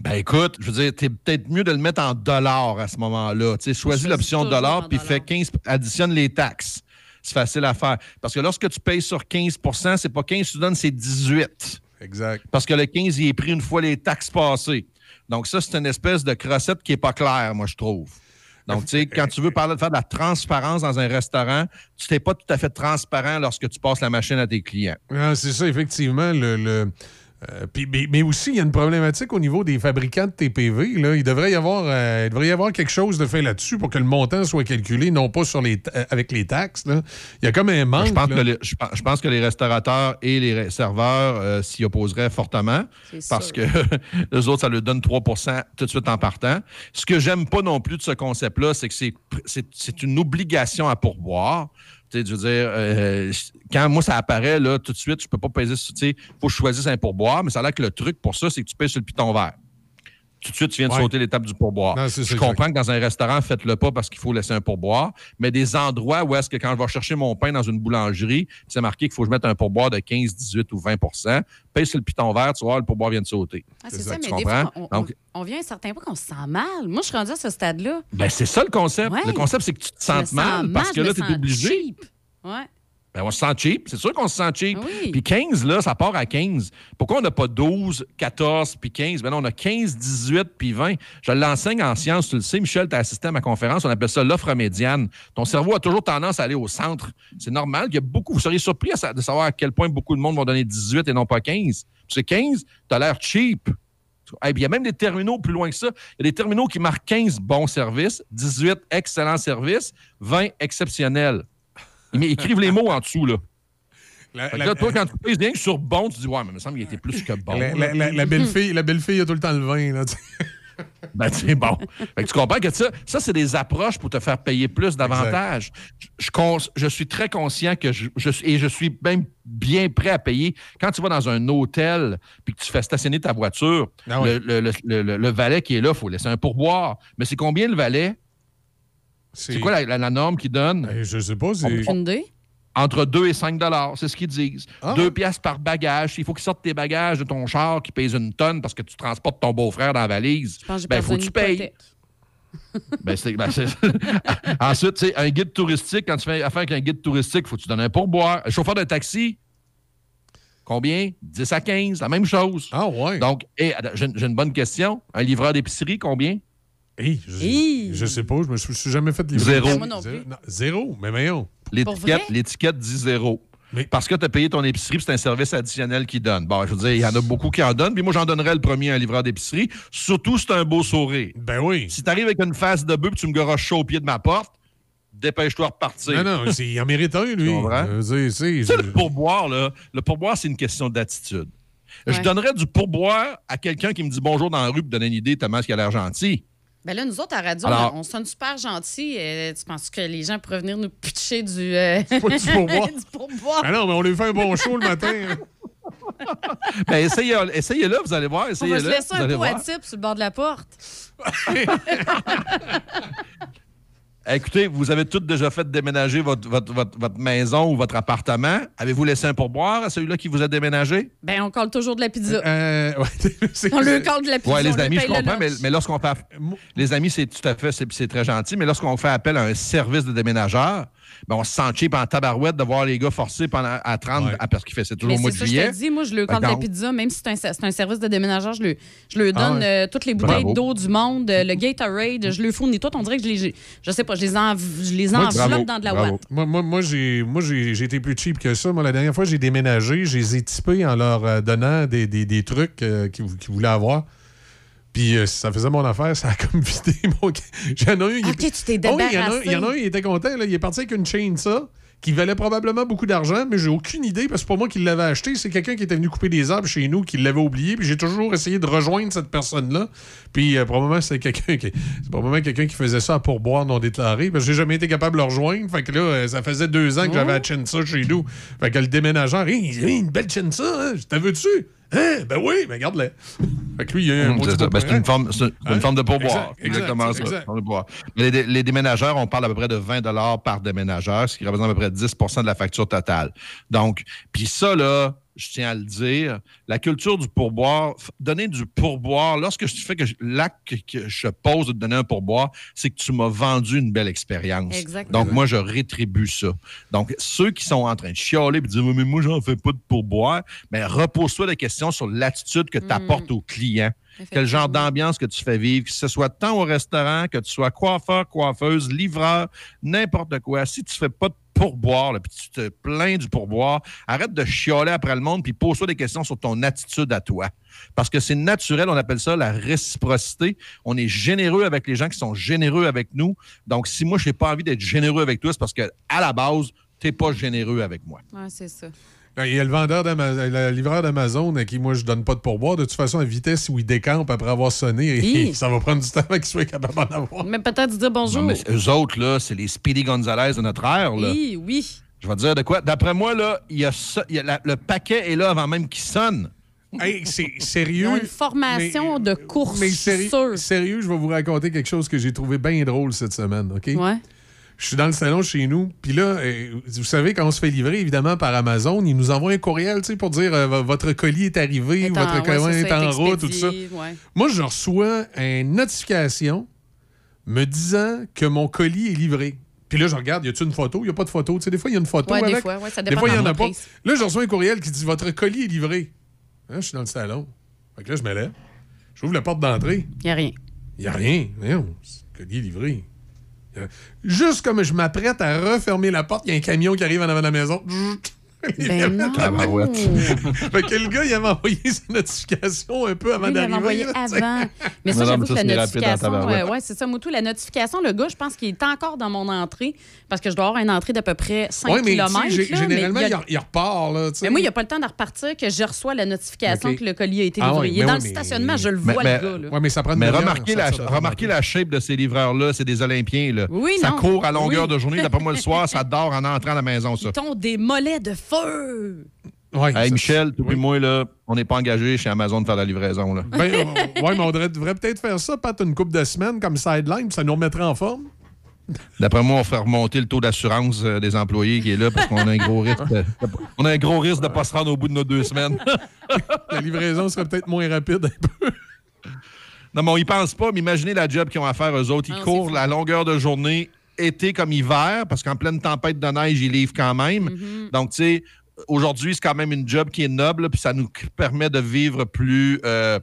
Speaker 19: Ben écoute, je veux dire, t'es peut-être mieux de le mettre en dollars à ce moment-là. Tu sais, choisis
Speaker 15: choisis
Speaker 19: l'option
Speaker 15: en
Speaker 19: puis fais 15, additionne les taxes. C'est facile à faire. Parce que lorsque tu payes sur 15% c'est pas 15 que tu donnes, c'est 18.
Speaker 14: Exact.
Speaker 19: Parce que le 15, il est pris une fois les taxes passées. Donc ça, c'est une espèce de crossette qui est pas claire, moi, je trouve. Donc, tu sais, [laughs] quand tu veux parler de faire de la transparence dans un restaurant, tu n'es pas tout à fait transparent lorsque tu passes la machine à tes clients.
Speaker 14: Ah, c'est ça, effectivement. Le, le- euh, puis- mais, mais aussi, il y a une problématique au niveau des fabricants de TPV. Là. Il, devrait y avoir, euh, il devrait y avoir quelque chose de fait là-dessus pour que le montant soit calculé, non pas sur les euh, avec les taxes. là. Il y a comme un manque.
Speaker 19: Je pense,
Speaker 14: là.
Speaker 19: que les, je, pense- je pense que les restaurateurs et les serveurs euh, s'y opposeraient fortement parce
Speaker 15: sûr.
Speaker 19: que [laughs] les autres, ça leur donne 3% tout de suite en partant. Ce que j'aime pas non plus de ce concept-là, c'est que c'est- c'est c'est une obligation à pourboire. Tu sais, je veux dire, euh, quand moi ça apparaît, là, tout de suite, je peux pas peser sur. Il faut que je choisisse un pourboire, mais ça a l'air que le truc pour ça, c'est que tu payes sur le piton vert. Tout de suite, tu viens de
Speaker 14: Ouais.
Speaker 19: sauter l'étape du pourboire.
Speaker 14: Non, c'est ça,
Speaker 19: je comprends que dans un restaurant, faites-le pas parce qu'il faut laisser un pourboire, mais des endroits où est-ce que quand je vais chercher mon pain dans une boulangerie, c'est marqué qu'il faut que je mette un pourboire de 15, 18 ou 20 paye sur le piton vert, tu voir, le pourboire vient de sauter.
Speaker 15: Ah, c'est
Speaker 14: Exact,
Speaker 15: ça,
Speaker 14: tu
Speaker 15: mais des
Speaker 19: comprends?
Speaker 15: fois, on, on-
Speaker 19: Donc-
Speaker 15: on vient à un certain point qu'on se sent mal. Moi, je suis rendue à ce stade-là.
Speaker 19: Ben, c'est ça le concept.
Speaker 15: Ouais.
Speaker 19: Le concept, c'est que tu te sens mal parce que là, tu es obligé.
Speaker 15: cheap. Ouais.
Speaker 19: Ben, on se sent cheap. C'est sûr qu'on se sent cheap.
Speaker 15: Oui.
Speaker 19: Puis 15, là, ça part à 15. Pourquoi on n'a pas 12, 14, puis 15? Ben non, on a 15, 18, puis 20. Je l'enseigne en sciences, tu le sais, Michel, tu as assisté à ma conférence, on appelle ça l'offre médiane. Ton cerveau a toujours tendance à aller au centre. C'est normal. Il y a beaucoup, vous seriez surpris à de savoir à quel point beaucoup de monde vont donner 18 et non pas 15. C'est 15, tu as l'air cheap. Eh bien, il y a même des terminaux plus loin que ça. Il y a des terminaux qui marquent 15 bons services, 18 excellents services, 20 exceptionnels. Ils écrivent les mots en dessous, là.
Speaker 14: La,
Speaker 19: là, toi, quand tu pèses rien que sur bon, tu dis, ouais, mais il me semble qu'il était plus que bon.
Speaker 14: la- la- la- la belle [laughs] fille, la belle fille a tout le temps le vin. Là. [laughs]
Speaker 19: Ben, c'est bon. Fait que tu comprends que ça, ça c'est des approches pour te faire payer plus d'avantages. Je, je cons- je suis très conscient que je, et je suis même bien prêt à payer. Quand tu vas dans un hôtel puis que tu fais stationner ta voiture,
Speaker 14: Ah ouais.
Speaker 19: le, le- le- le- le valet qui est là, il faut laisser un pourboire. Mais c'est combien le valet? C'est quoi la, la- la norme qu'ils donnent?
Speaker 14: je sais pas. C'est...
Speaker 15: Aucune idée.
Speaker 19: Entre 2 et 5 dollars, c'est ce qu'ils disent.
Speaker 14: Ah.
Speaker 19: 2 piastres par bagage. Il faut qu'ils sortent tes bagages de ton char qui pèse une tonne parce que tu transportes ton beau-frère dans la valise.
Speaker 15: Je pense que
Speaker 19: Ben, faut que tu payes. Ben, c'est- ben, c'est- [laughs] Ensuite, tu sais, un guide touristique, quand tu fais affaire avec un guide touristique, faut que tu donnes un pourboire. Un chauffeur de taxi, combien? 10 à 15, la même chose.
Speaker 14: Ah ouais.
Speaker 19: Donc, et, attends, j'ai j'ai une bonne question. Un livreur d'épicerie, combien?
Speaker 14: Hey, je, je sais pas, je me suis, je suis jamais fait livrer.
Speaker 19: Zéro.
Speaker 15: Non plus.
Speaker 14: Zéro, non, zéro, mais voyons.
Speaker 19: L'étiquette, l'étiquette dit zéro. Parce que tu as payé ton épicerie, puis c'est un service additionnel qu'ils donnent. Bon, je veux dire, il y en a beaucoup qui en donnent, puis moi, j'en donnerais le premier à un livreur d'épicerie. Surtout si c'est un beau sourire.
Speaker 14: Ben oui.
Speaker 19: Si tu arrives avec une face de bœuf tu me garoches chaud au pied de ma porte, dépêche-toi de repartir.
Speaker 14: Non, non, c'est- il en mérite un, lui.
Speaker 19: Tu?
Speaker 14: Euh, c'est-
Speaker 19: Tu le pourboire, là, le pourboire, c'est une question d'attitude. Je donnerais du pourboire à quelqu'un qui me dit bonjour dans la rue pour donner une idée tellement qu'il a l'air gentil.
Speaker 15: Ben là, nous autres, à radio,
Speaker 19: Alors-
Speaker 15: on sonne super gentils. Euh, tu penses que les gens pourraient venir nous pitcher du... euh, [laughs]
Speaker 14: du pourboire. [laughs]
Speaker 15: du pourboire?
Speaker 14: Ah non, mais on lui fait un bon show le matin. hein. [laughs]
Speaker 19: Ben, essayez, essayez-le, vous allez voir.
Speaker 15: On va se laisser un pot à type sur le bord de la porte.
Speaker 19: Écoutez, vous avez tous déjà fait déménager votre, votre, votre, votre maison ou votre appartement. Avez-vous laissé un pourboire à celui-là qui vous a déménagé?
Speaker 15: Ben, on colle toujours de la pizza.
Speaker 14: Euh, ouais, [laughs] c'est-
Speaker 15: on lui colle de la pizza.
Speaker 19: Oui, les amis, je comprends, mais, lorsqu'on fait. Les amis, c'est tout à fait, c'est c'est très gentil, mais lorsqu'on fait appel à un service de déménageur, ben on se sent cheap en tabarouette de voir les gars forcer pendant à 30 à- parce qu'il fait c'est toujours
Speaker 15: Mais
Speaker 19: au mois de
Speaker 15: ça, je
Speaker 19: juillet.
Speaker 15: te dis, moi, je
Speaker 19: Ben,
Speaker 15: colle de la pizza, même si c'est un, c'est un service de déménageur, je lui
Speaker 14: Ah
Speaker 15: donne
Speaker 14: ouais.
Speaker 15: euh, toutes les bouteilles
Speaker 19: Bravo.
Speaker 15: d'eau du monde, euh, le Gatorade, je lui fournis tout. On dirait que je les, je sais pas, je les, en, je les
Speaker 14: Moi,
Speaker 15: enveloppe dans de la
Speaker 14: bravo.
Speaker 15: ouate.
Speaker 14: Moi, moi, moi, j'ai, moi j'ai, j'ai été plus cheap que ça. Moi, la dernière fois, j'ai déménagé, je les ai typés en leur euh, donnant des, des- des trucs euh, qu'ils, qu'ils voulaient avoir. Puis euh, ça faisait mon affaire, ça a comme vidé [laughs] mon... J'en ai un, il
Speaker 15: Ok, tu t'es
Speaker 14: Ah oui, il y en a un-
Speaker 15: débarrassé.
Speaker 14: il y en a un, il était content. Là. Il est parti avec une chaîne ça qui valait probablement beaucoup d'argent, mais j'ai aucune idée parce que c'est pas moi qui l'avais acheté. C'est quelqu'un qui était venu couper des arbres chez nous qui l'avait oublié. Puis j'ai toujours essayé de rejoindre cette personne-là. Puis euh, probablement c'est quelqu'un qui c'est probablement quelqu'un qui faisait ça pour boire non déclaré. Parce que j'ai jamais été capable de le rejoindre. Fait que là, euh, ça faisait deux ans que j'avais la chinsa chez nous. Fait que le déménageur, Hey, il a une belle chinsa, hein? T'as vu-tu? Hein? Ben oui, mais garde-la. Fait que lui, il a un maudit
Speaker 19: c'est Ben, une forme, une
Speaker 14: Hein?
Speaker 19: forme de pourboire.
Speaker 14: Exact, exact,
Speaker 19: Exactement ça.
Speaker 14: exact.
Speaker 19: de pourboire. Mais Les, les déménageurs, on parle à peu près de 20 par déménageur, ce qui représente à peu près 10% de la facture totale. Donc, puis ça, là, je tiens à le dire, la culture du pourboire, donner du pourboire, lorsque je fais que l'acte que, je pose de te donner un pourboire, c'est que tu m'as vendu une belle expérience.
Speaker 15: Exactement.
Speaker 19: Donc, moi, je rétribue ça. Donc, ceux qui sont en train de chialer et de dire, mais moi, j'en fais pas de pourboire, mais repose-toi des questions sur l'attitude que tu apportes au client. Quel genre d'ambiance que tu fais vivre, que ce soit tant au restaurant, que tu sois coiffeur, coiffeuse, livreur, n'importe quoi. Si tu fais pas de pourboire, là, puis tu te plains du pourboire, arrête de chialer après le monde, puis pose-toi des questions sur ton attitude à toi. Parce que c'est naturel, on appelle ça la réciprocité. On est généreux avec les gens qui sont généreux avec nous. Donc, si moi, je n'ai pas envie d'être généreux avec toi, c'est parce que à la base, tu n'es pas généreux avec moi.
Speaker 15: Ouais, c'est ça.
Speaker 14: Il y a le vendeur d'Amazon, le livreur d'Amazon à qui moi je donne pas de pourboire. De toute façon, à vitesse où il décampe après avoir sonné, [laughs]
Speaker 15: Hi.
Speaker 14: ça va prendre du temps avant qu'il soit capable d'en avoir.
Speaker 15: Mais peut-être dire bonjour.
Speaker 19: Non, mais eux autres, là, c'est les Speedy Gonzalez de notre ère. Là.
Speaker 15: Oui, oui.
Speaker 19: Je vais te dire de quoi. D'après moi, là, il y a ça- il y a la- le paquet est là avant même qu'il sonne.
Speaker 14: Hey, c'est
Speaker 15: Ils
Speaker 14: sérieux.
Speaker 15: ont une formation de course.
Speaker 14: Mais sérieux, sérieux, je vais vous raconter quelque chose que j'ai trouvé bien drôle cette semaine, OK?
Speaker 15: Ouais.
Speaker 14: Je suis dans le salon chez nous, puis là, euh, vous savez, quand on se fait livrer, évidemment, par Amazon, ils nous envoient un courriel, tu sais, pour dire euh, votre colis est arrivé,
Speaker 15: en-
Speaker 14: votre colis est en route, tout ça.
Speaker 15: ouais.
Speaker 14: Moi, je reçois une notification me disant que mon colis est livré. Puis là, je regarde, y a-tu une photo? Il n'y a pas de photo. Tu sais, des fois, il y a une photo
Speaker 15: Ouais, des fois, ouais, ça
Speaker 14: des
Speaker 15: dépend
Speaker 14: fois, il n'y en a pas. Là, je reçois un courriel qui dit Votre colis est livré. Hein, je suis dans le salon. Fait que là, je me lève. J'ouvre la porte d'entrée.
Speaker 15: N'y a rien.
Speaker 14: Il n'y a rien. Le colis est livré. A- Juste comme je m'apprête à refermer la porte, il y a un camion qui arrive en avant de la maison.
Speaker 15: Ben non. [laughs]
Speaker 14: fait que le gars, il avait envoyé sa notification un peu avant
Speaker 15: Oui, il l'avait
Speaker 14: d'arriver.
Speaker 15: envoyé
Speaker 14: là,
Speaker 15: avant. Mais ça, j'avoue que la notification, ouais, ouais, c'est ça, Moutou. La notification, le gars, je pense qu'il est encore dans mon entrée parce que je dois avoir une entrée d'à peu près 5
Speaker 14: Ouais, mais tu
Speaker 15: km.
Speaker 14: généralement, il, il repart. Là.
Speaker 15: Mais moi, il n'y a pas le temps de repartir que je reçois la notification que le colis a été
Speaker 14: Ah
Speaker 15: livré.
Speaker 14: ouais,
Speaker 15: il est dans
Speaker 14: ouais,
Speaker 15: le
Speaker 14: mais-
Speaker 15: stationnement, je le vois,
Speaker 19: mais-
Speaker 15: le gars. Là.
Speaker 14: Mais ça prend une
Speaker 19: Mais remarquez la, remarquez la shape de ces livreurs-là, c'est des Olympiens. Là.
Speaker 15: Oui,
Speaker 19: ça court à longueur de journée. D'après moi, le soir, ça dort en entrant à la maison, ça.
Speaker 15: Ils ont des mollets de feu.
Speaker 14: Ouais,
Speaker 19: Hey,
Speaker 14: ça-
Speaker 19: Michel, toi et moi, là, on n'est pas engagé chez Amazon de faire la livraison. Là.
Speaker 14: Ben, on- ouais, mais on devrait, devrait peut-être faire ça, Pat, une couple de semaines comme sideline, puis ça nous remettrait en forme.
Speaker 19: D'après moi, on fait remonter le taux d'assurance euh, des employés qui est là parce qu'on a un gros risque de, on a un gros risque de ne pas se rendre au bout de nos deux semaines. [laughs]
Speaker 14: La livraison serait peut-être moins rapide un peu.
Speaker 19: Non, mais on y pense pas, mais imaginez la job qu'ils ont à faire, eux autres. Ils courent la longueur de journée, été comme hiver, parce qu'en pleine tempête de neige, ils livrent quand même.
Speaker 15: Mm-hmm.
Speaker 19: Donc, tu sais, aujourd'hui, c'est quand même une job qui est noble, puis ça nous permet de vivre plus, euh,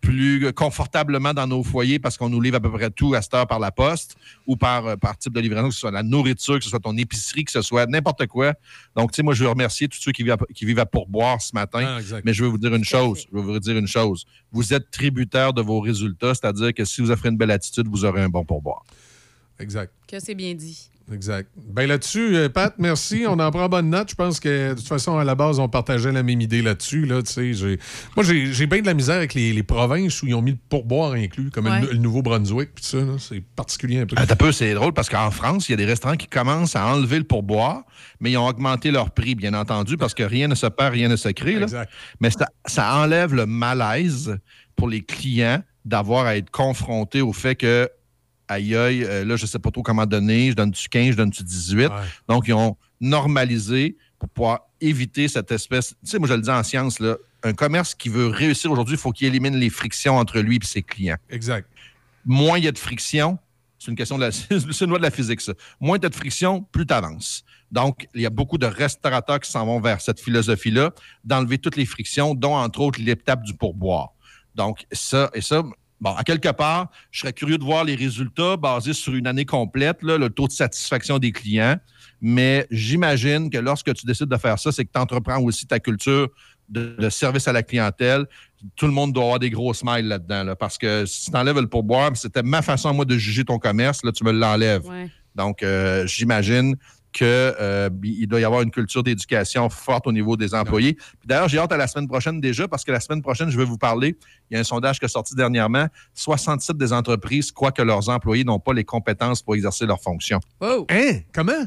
Speaker 19: plus confortablement dans nos foyers parce qu'on nous livre à peu près tout à cette heure par la poste ou par, euh, par type de livraison, que ce soit la nourriture, que ce soit ton épicerie, que ce soit n'importe quoi. Donc, tu sais, moi, je veux remercier tous ceux qui vivent à, qui vivent à pourboire ce matin.
Speaker 14: Ah.
Speaker 19: Mais je veux vous dire une chose. Je veux vous dire une chose. Vous êtes tributaire de vos résultats, c'est-à-dire que si vous offrez une belle attitude, vous aurez un bon pourboire.
Speaker 14: Exact.
Speaker 15: Que c'est bien dit.
Speaker 14: Exact. Ben là-dessus, euh, Pat, merci. On en prend bonne note. Je pense que de toute façon, à la base, on partageait la même idée là-dessus. Là, tu sais, j'ai- Moi, j'ai j'ai bien de la misère avec les, les provinces où ils ont mis le pourboire inclus, comme
Speaker 15: Ouais.
Speaker 14: le, le Nouveau-Brunswick. puis ça, là, c'est particulier un peu.
Speaker 19: Un peu, c'est drôle parce qu'en France, il y a des restaurants qui commencent à enlever le pourboire, mais ils ont augmenté leur prix, bien entendu, parce que rien ne se perd, rien ne se crée. là.
Speaker 14: Exact.
Speaker 19: Mais ça, ça enlève le malaise pour les clients d'avoir à être confrontés au fait que, aïe, aïe, euh, là, je ne sais pas trop comment donner, je donne-tu 15, je donne-tu 18. Donc, ils ont normalisé pour pouvoir éviter cette espèce. Tu sais, moi, je le dis en science, là, un commerce qui veut réussir aujourd'hui, il faut qu'il élimine les frictions entre lui et ses clients.
Speaker 14: Exact.
Speaker 19: Moins il y a de friction, c'est une question de la, [laughs] c'est une loi de la physique, ça. Moins tu as de friction, plus tu avances. Donc, il y a beaucoup de restaurateurs qui s'en vont vers cette philosophie-là, d'enlever toutes les frictions, dont entre autres l'étape du pourboire. Donc, ça, et ça, bon, à quelque part, je serais curieux de voir les résultats basés sur une année complète, là, le taux de satisfaction des clients. Mais j'imagine que lorsque tu décides de faire ça, c'est que tu entreprends aussi ta culture de, de service à la clientèle. Tout le monde doit avoir des gros smiles là-dedans, là, parce que si tu enlèves le pourboire, c'était ma façon, moi, de juger ton commerce, là, tu me l'enlèves.
Speaker 15: Ouais.
Speaker 19: Donc, euh, j'imagine qu'il doit y avoir une culture d'éducation forte au niveau des employés. D'ailleurs, j'ai hâte à la semaine prochaine déjà, parce que la semaine prochaine, je vais vous parler. Il y a un sondage qui est sorti dernièrement. 67 des entreprises croient que leurs employés n'ont pas les compétences pour exercer leurs fonctions.
Speaker 14: Hein? Comment?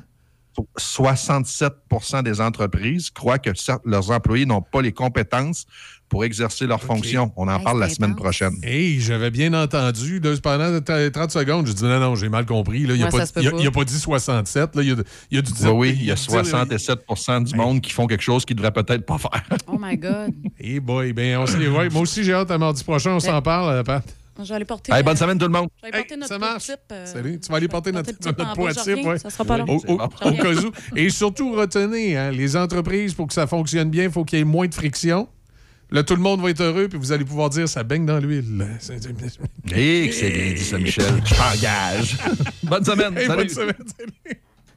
Speaker 19: 67% des entreprises croient que leurs employés n'ont pas les compétences pour exercer leurs fonctions. On en parle la semaine prochaine.
Speaker 14: Hey, j'avais bien entendu. Là, pendant t- 30 secondes, je dis non, non, j'ai mal compris. Là. Il
Speaker 15: Ouais,
Speaker 14: il a- a pas dit 67. Là. Il, a, il a
Speaker 19: Oui,
Speaker 14: dire.
Speaker 19: oui, il y a
Speaker 14: dit-
Speaker 19: 67% du monde qui font quelque chose qu'ils ne devraient peut-être pas faire.
Speaker 15: Oh my God. [laughs]
Speaker 14: Hey boy, ben, on se les voit. Moi aussi, j'ai hâte à mardi prochain. On s'en parle, euh, Pat.
Speaker 15: Je vais aller porter.
Speaker 19: Hey, bonne semaine, tout le monde.
Speaker 15: Je vais aller porter notre
Speaker 14: ça
Speaker 15: pot
Speaker 14: marche.
Speaker 15: type, euh,
Speaker 14: Salut. Tu vas aller porter notre, notre type, ouais.
Speaker 15: Ça sera pas long.
Speaker 14: Au, au- cas où. Et surtout, retenez, hein, les entreprises, pour que ça fonctionne bien, il faut qu'il y ait moins de friction. Là, tout le monde va être heureux, puis vous allez pouvoir dire ça baigne dans l'huile.
Speaker 19: Et que c'est bien dit ça, Michel. Je t'engage. [laughs] Bonne semaine.
Speaker 14: Hey,
Speaker 19: Salut.
Speaker 14: bonne semaine. Salut.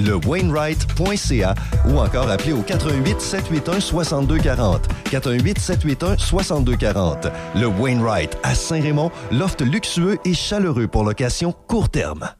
Speaker 16: le Wainwright.ca ou encore appelez au 88 781 6240. 88 781 6240. Le Wainwright à Saint-Raymond, loft luxueux et chaleureux pour location court terme.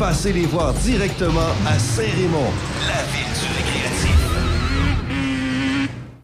Speaker 16: Passez les voir directement à Saint-Raymond.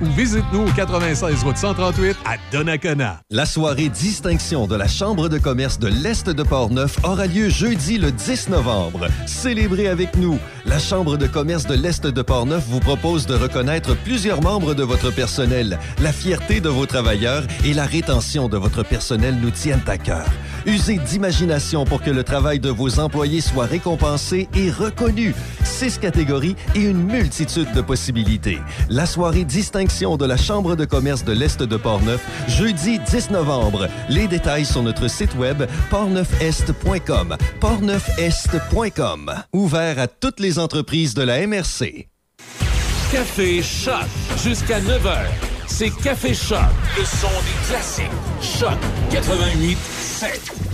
Speaker 14: ou visite-nous au 96 route 138 à Donnacona.
Speaker 16: La soirée distinction de la Chambre de commerce de l'Est de Portneuf aura lieu jeudi le 10 novembre. Célébrez avec nous. La Chambre de commerce de l'Est de Portneuf vous propose de reconnaître plusieurs membres de votre personnel. La fierté de vos travailleurs et la rétention de votre personnel nous tiennent à cœur. Usez d'imagination pour que le travail de vos employés soit récompensé et reconnu. Six catégories et une multitude de possibilités. La soirée distinction de la Chambre de commerce de l'Est de Portneuf, jeudi 10 novembre. Les détails sur notre site web portneufest.com. portneufest.com. Ouvert à toutes les entreprises de la MRC.
Speaker 1: Café Choc jusqu'à 9h. C'est Café Choc, le son des classiques. Choc 88 7.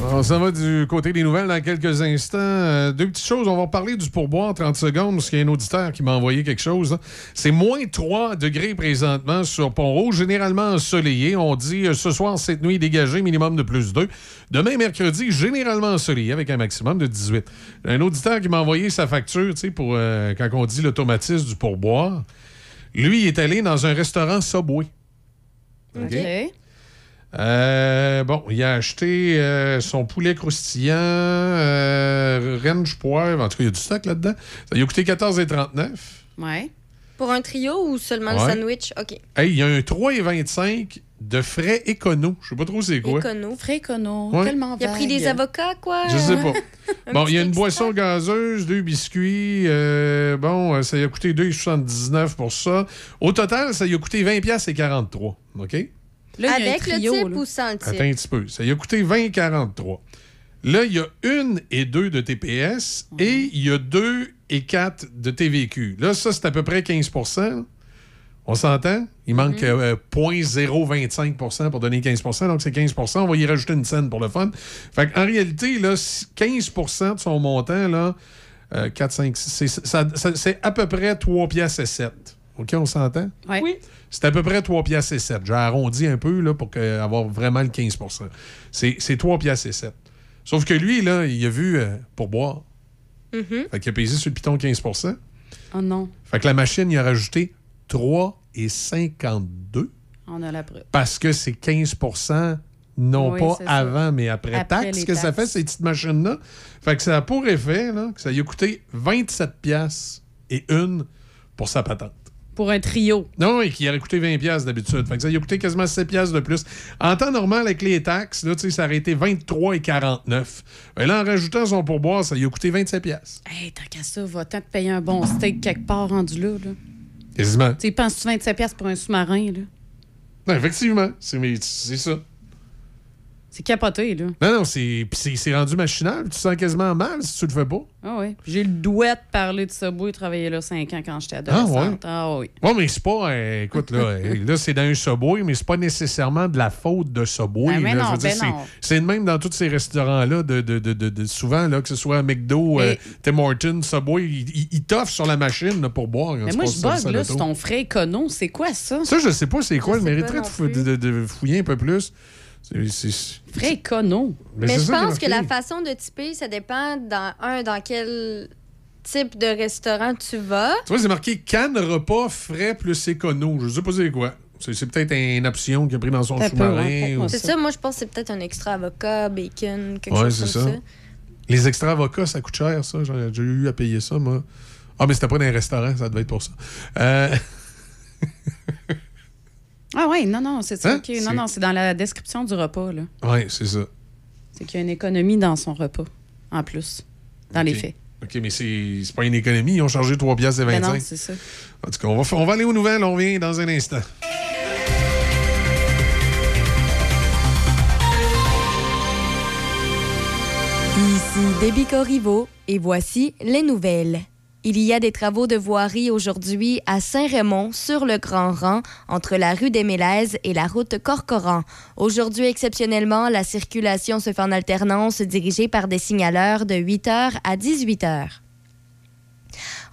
Speaker 14: On s'en va du côté des nouvelles dans quelques instants. Euh, deux petites choses. On va parler du pourboire 30 secondes parce qu'il y a un auditeur qui m'a envoyé quelque chose. hein. C'est moins 3 degrés présentement sur Pont-Rouge, généralement ensoleillé. On dit euh, ce soir, cette nuit dégagée, minimum de plus 2. Demain, mercredi, généralement ensoleillé avec un maximum de 18. Un auditeur qui m'a envoyé sa facture, tu sais, pour euh, quand on dit l'automatisme du pourboire. Lui, il est allé dans un restaurant Subway. OK? Euh, bon, il a acheté euh, son poulet croustillant, euh, range poivre. En tout cas, il y a du stock là-dedans. Ça lui a coûté 14,39.
Speaker 15: Ouais.
Speaker 2: Pour un trio ou seulement
Speaker 14: Ouais.
Speaker 2: le sandwich? OK.
Speaker 14: Hey, il y a un 3,25 de frais écono. Je sais pas trop c'est quoi.
Speaker 2: Écono.
Speaker 15: Frais écono.
Speaker 14: Ouais.
Speaker 15: Tellement
Speaker 2: Il a pris
Speaker 15: vague.
Speaker 2: des avocats, quoi?
Speaker 14: Je sais pas. [laughs] Bon, il y a une
Speaker 2: extra.
Speaker 14: boisson gazeuse, deux biscuits. euh, bon, ça lui a coûté 2,79 pour ça. Au total, ça lui a coûté 20 pièces et 43. OK?
Speaker 15: Là, y
Speaker 2: Avec
Speaker 15: trio,
Speaker 2: le type
Speaker 15: là.
Speaker 2: ou sans le type?
Speaker 14: Attends un petit peu. Ça lui a coûté 20,43. Là, il y a une et deux de TPS et il y a deux et quatre de TVQ. Là, ça, c'est à peu près 15 là. On s'entend? Il manque euh, 0,025% pour donner 15% donc c'est 15% On va y rajouter une scène pour le fun. Fait en réalité, là, si 15% de son montant, là, euh, 4, 5, 6, c'est, à peu près 3 piastres et 7. OK, on s'entend?
Speaker 15: Ouais.
Speaker 2: Oui.
Speaker 14: C'est à peu près 3 piastres et 7. J'ai arrondi un peu là, pour que- avoir vraiment le 15 C'est, c'est 3 piastres et 7. Sauf que lui, là, il a vu euh, pour boire.
Speaker 2: Mhm.
Speaker 14: Fait qu'il a payé sur le piton 15%
Speaker 15: Oh non,
Speaker 14: Fait que la machine, il a rajouté 3,52
Speaker 15: on a la preuve.
Speaker 14: parce que c'est 15% non
Speaker 15: Oui,
Speaker 14: pas
Speaker 15: ça.
Speaker 14: avant, mais après,
Speaker 15: Après
Speaker 14: taxe que ça fait, ces petites machines-là? Fait que ça a pour effet là, que ça lui a coûté 27 piastres et une pour sa patente.
Speaker 15: Pour un trio.
Speaker 14: Non, et qui aurait coûté 20$ piastres d'habitude. Fait que ça lui a coûté quasiment 7$ piastres de plus. En temps normal, avec les taxes, là, ça aurait été 23,49$. Et là, en rajoutant son pourboire, ça lui a coûté 27$. piastres.
Speaker 15: Hey, tant qu'à ça, va-t'en te payer un bon steak quelque part rendu là. là.
Speaker 14: Quasiment.
Speaker 15: Tu penses-tu 27$ piastres pour un sous-marin, là?
Speaker 14: Non, effectivement, c'est mais c'est ça.
Speaker 15: C'est capoté, là.
Speaker 14: Non, non, c'est puis c'est- c'est rendu machinal. Tu te sens quasiment mal si tu le fais pas.
Speaker 15: Ah oui. J'ai le douet de parler de Subway, travailler là 5 ans quand j'étais
Speaker 14: Ah,
Speaker 15: adolescente. Ah, oui.
Speaker 14: Bon, mais c'est pas. euh, écoute, là, [laughs] là c'est dans un Subway, mais c'est pas nécessairement de la faute de Subway.
Speaker 15: Ben,
Speaker 14: dire,
Speaker 15: ben
Speaker 14: c'est-
Speaker 15: non.
Speaker 14: c'est de même dans tous ces restaurants-là, de, de, de, de- de- souvent, là, que ce soit McDo, euh, Tim Hortons, Subway, ils t'offrent sur la machine là, pour boire.
Speaker 15: Mais moi, je bug, là, sur ton frais écono. C'est quoi ça?
Speaker 14: Ça, je sais pas c'est quoi.
Speaker 2: Je
Speaker 14: de- de fouiller un peu plus. C'est-
Speaker 15: Frais écono.
Speaker 14: Mais
Speaker 2: je pense que la façon de typer, ça dépend dans un dans quel type de restaurant tu vas.
Speaker 14: Tu vois, c'est marqué canne repas frais plus écono. Je sais pas c'est quoi. C'est c'est peut-être une option qu'il a pris dans son sous-marin. ou-
Speaker 2: C'est ça, moi je pense que c'est peut-être un extra avocat, bacon, quelque
Speaker 14: Ouais,
Speaker 2: chose comme
Speaker 14: ça.
Speaker 2: ça.
Speaker 14: Les extra avocats, ça coûte cher, ça. J'ai j'ai eu à payer ça, moi. Ah, mais c'était pas dans un restaurant, ça devait être pour ça. Euh, [laughs]
Speaker 15: Ah oui, non, non, c'est ça.
Speaker 14: Hein?
Speaker 15: ok. Non,
Speaker 14: C'est-
Speaker 15: non, c'est dans la description du repas. là.
Speaker 14: oui, c'est ça.
Speaker 15: C'est qu'il y a une économie dans son repas, en plus, dans les faits.
Speaker 14: OK, mais c'est c'est pas une économie. Ils ont chargé 3 piastres et
Speaker 15: Mais
Speaker 14: 25.
Speaker 15: non, c'est ça.
Speaker 14: En tout cas, on va, on va aller aux nouvelles. On revient dans un instant.
Speaker 2: Ici Déby Corriveau et voici les nouvelles. Il y a des travaux de voirie aujourd'hui à Saint-Raymond sur le Grand Rang entre la rue des Mélèzes et la route Corcoran. Aujourd'hui, exceptionnellement, la circulation se fait en alternance dirigée par des signaleurs de 8h à 18h.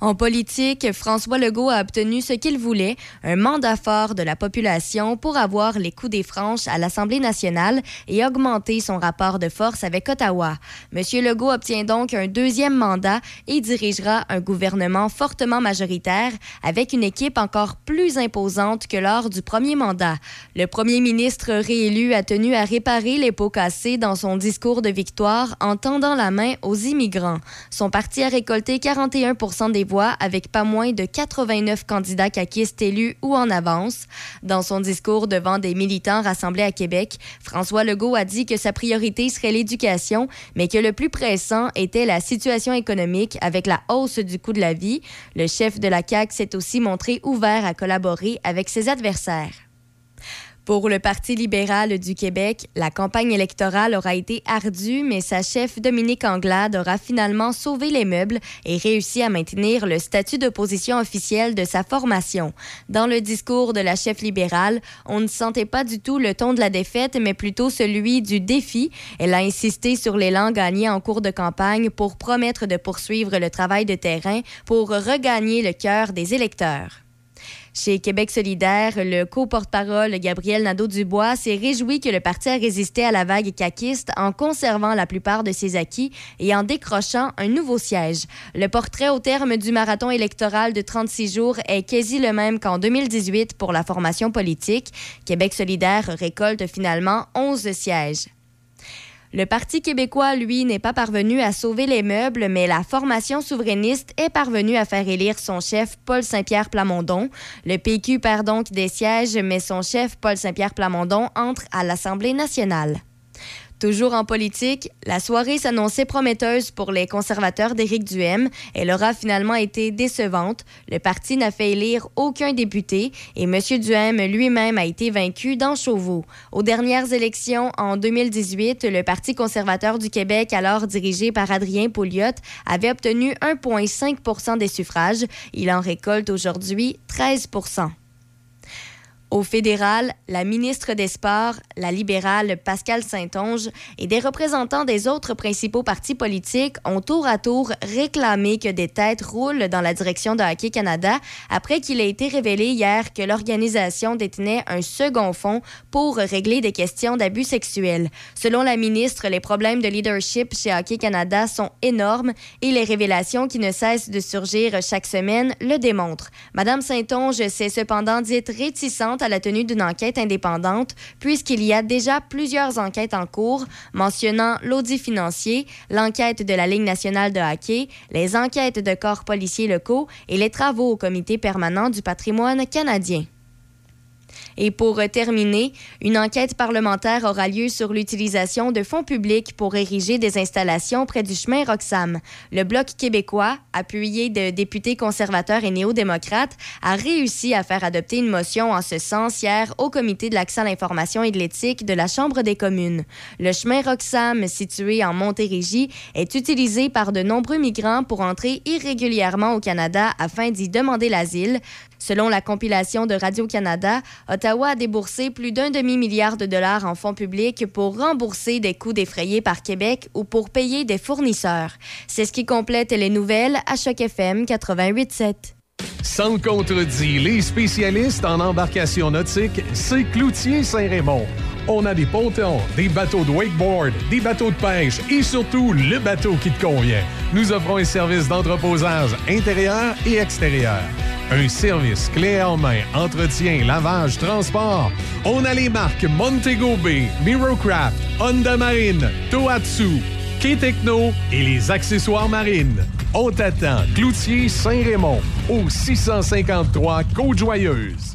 Speaker 2: En politique, François Legault a obtenu ce qu'il voulait, un mandat fort de la population pour avoir les coups des franches à l'Assemblée nationale et augmenter son rapport de force avec Ottawa. Monsieur Legault obtient donc un deuxième mandat et dirigera un gouvernement fortement majoritaire avec une équipe encore plus imposante que lors du premier mandat. Le premier ministre réélu a tenu à réparer les pots cassés dans son discours de victoire en tendant la main aux immigrants. Son parti a récolté 41 des voix avec pas moins de 89 candidats caquistes élus ou en avance. Dans son discours devant des militants rassemblés à Québec, François Legault a dit que sa priorité serait l'éducation, mais que le plus pressant était la situation économique avec la hausse du coût de la vie. Le chef de la CAQ s'est aussi montré ouvert à collaborer avec ses adversaires. Pour le Parti libéral du Québec, la campagne électorale aura été ardue, mais sa chef Dominique Anglade aura finalement sauvé les meubles et réussi à maintenir le statut d'opposition officielle de sa formation. Dans le discours de la chef libérale, on ne sentait pas du tout le ton de la défaite, mais plutôt celui du défi. Elle a insisté sur l'élan gagné en cours de campagne pour promettre de poursuivre le travail de terrain pour regagner le cœur des électeurs. Chez Québec solidaire, le co-porte-parole Gabriel Nadeau-Dubois s'est réjoui que le parti a résisté à la vague caquiste en conservant la plupart de ses acquis et en décrochant un nouveau siège. Le portrait au terme du marathon électoral de 36 jours est quasi le même qu'en 2018 pour la formation politique. Québec solidaire récolte finalement 11 sièges. Le Parti québécois, lui, n'est pas parvenu à sauver les meubles, mais la formation souverainiste est parvenue à faire élire son chef Paul Saint-Pierre Plamondon. Le PQ perd donc des sièges, mais son chef Paul Saint-Pierre Plamondon entre à l'Assemblée nationale. Toujours en politique, la soirée s'annonçait prometteuse pour les conservateurs d'Éric Duhem. Elle aura finalement été décevante. Le parti n'a fait élire aucun député et M. Duhem lui-même a été vaincu dans Chauveau. Aux dernières élections en 2018, le Parti conservateur du Québec, alors dirigé par Adrien Pouliot, avait obtenu 1,5 des suffrages. Il en récolte aujourd'hui 13 au fédéral, la ministre des Sports, la libérale Pascal Saint-Onge et des représentants des autres principaux partis politiques ont tour à tour réclamé que des têtes roulent dans la direction de Hockey Canada après qu'il ait été révélé hier que l'organisation détenait un second fonds pour régler des questions d'abus sexuels. Selon la ministre, les problèmes de leadership chez Hockey Canada sont énormes et les révélations qui ne cessent de surgir chaque semaine le démontrent. Madame Saint-Onge s'est cependant dite réticente à la tenue d'une enquête indépendante, puisqu'il y a déjà plusieurs enquêtes en cours mentionnant l'audit financier, l'enquête de la Ligue nationale de hockey, les enquêtes de corps policiers locaux et les travaux au comité permanent du patrimoine canadien. Et pour terminer, une enquête parlementaire aura lieu sur l'utilisation de fonds publics pour ériger des installations près du chemin Roxham. Le Bloc québécois, appuyé de députés conservateurs et néo-démocrates, a réussi à faire adopter une motion en ce sens hier au Comité de l'accès à l'information et de l'éthique de la Chambre des communes. Le chemin Roxham, situé en Montérégie, est utilisé par de nombreux migrants pour entrer irrégulièrement au Canada afin d'y demander l'asile. Selon la compilation de Radio-Canada, Ottawa a déboursé plus d'un demi-milliard de dollars en fonds publics pour rembourser des coûts défrayés par Québec ou pour payer des fournisseurs. C'est ce qui complète les nouvelles à Choc FM 88.7.
Speaker 20: Sans contredit, les spécialistes en embarcation nautique, c'est Cloutier Saint-Raymond. On a des pontons, des bateaux de wakeboard, des bateaux de pêche et surtout le bateau qui te convient. Nous offrons un service d'entreposage intérieur et extérieur. Un service clé en main, entretien, lavage, transport. On a les marques Montego Bay, Mirocraft, Honda Marine, Tohatsu, K-Techno et les accessoires marines. On t'attend. Cloutier Saint-Raymond, au 653 Côte-Joyeuse.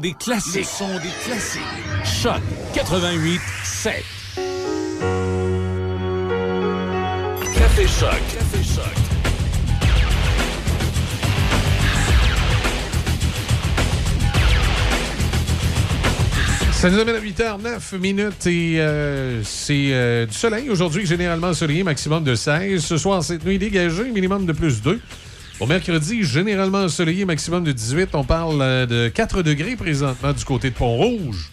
Speaker 1: des classiques. Le son des classiques. Choc 88 7. Café Choc. Café Choc.
Speaker 14: Ça nous amène à 8h09 minutes et euh, c'est euh, du soleil aujourd'hui, généralement soleillé, maximum de 16. Ce soir, cette nuit dégagée, minimum de plus 2. Au mercredi, généralement ensoleillé, maximum de 18. On parle euh, de 4 degrés présentement du côté de Pont-Rouge.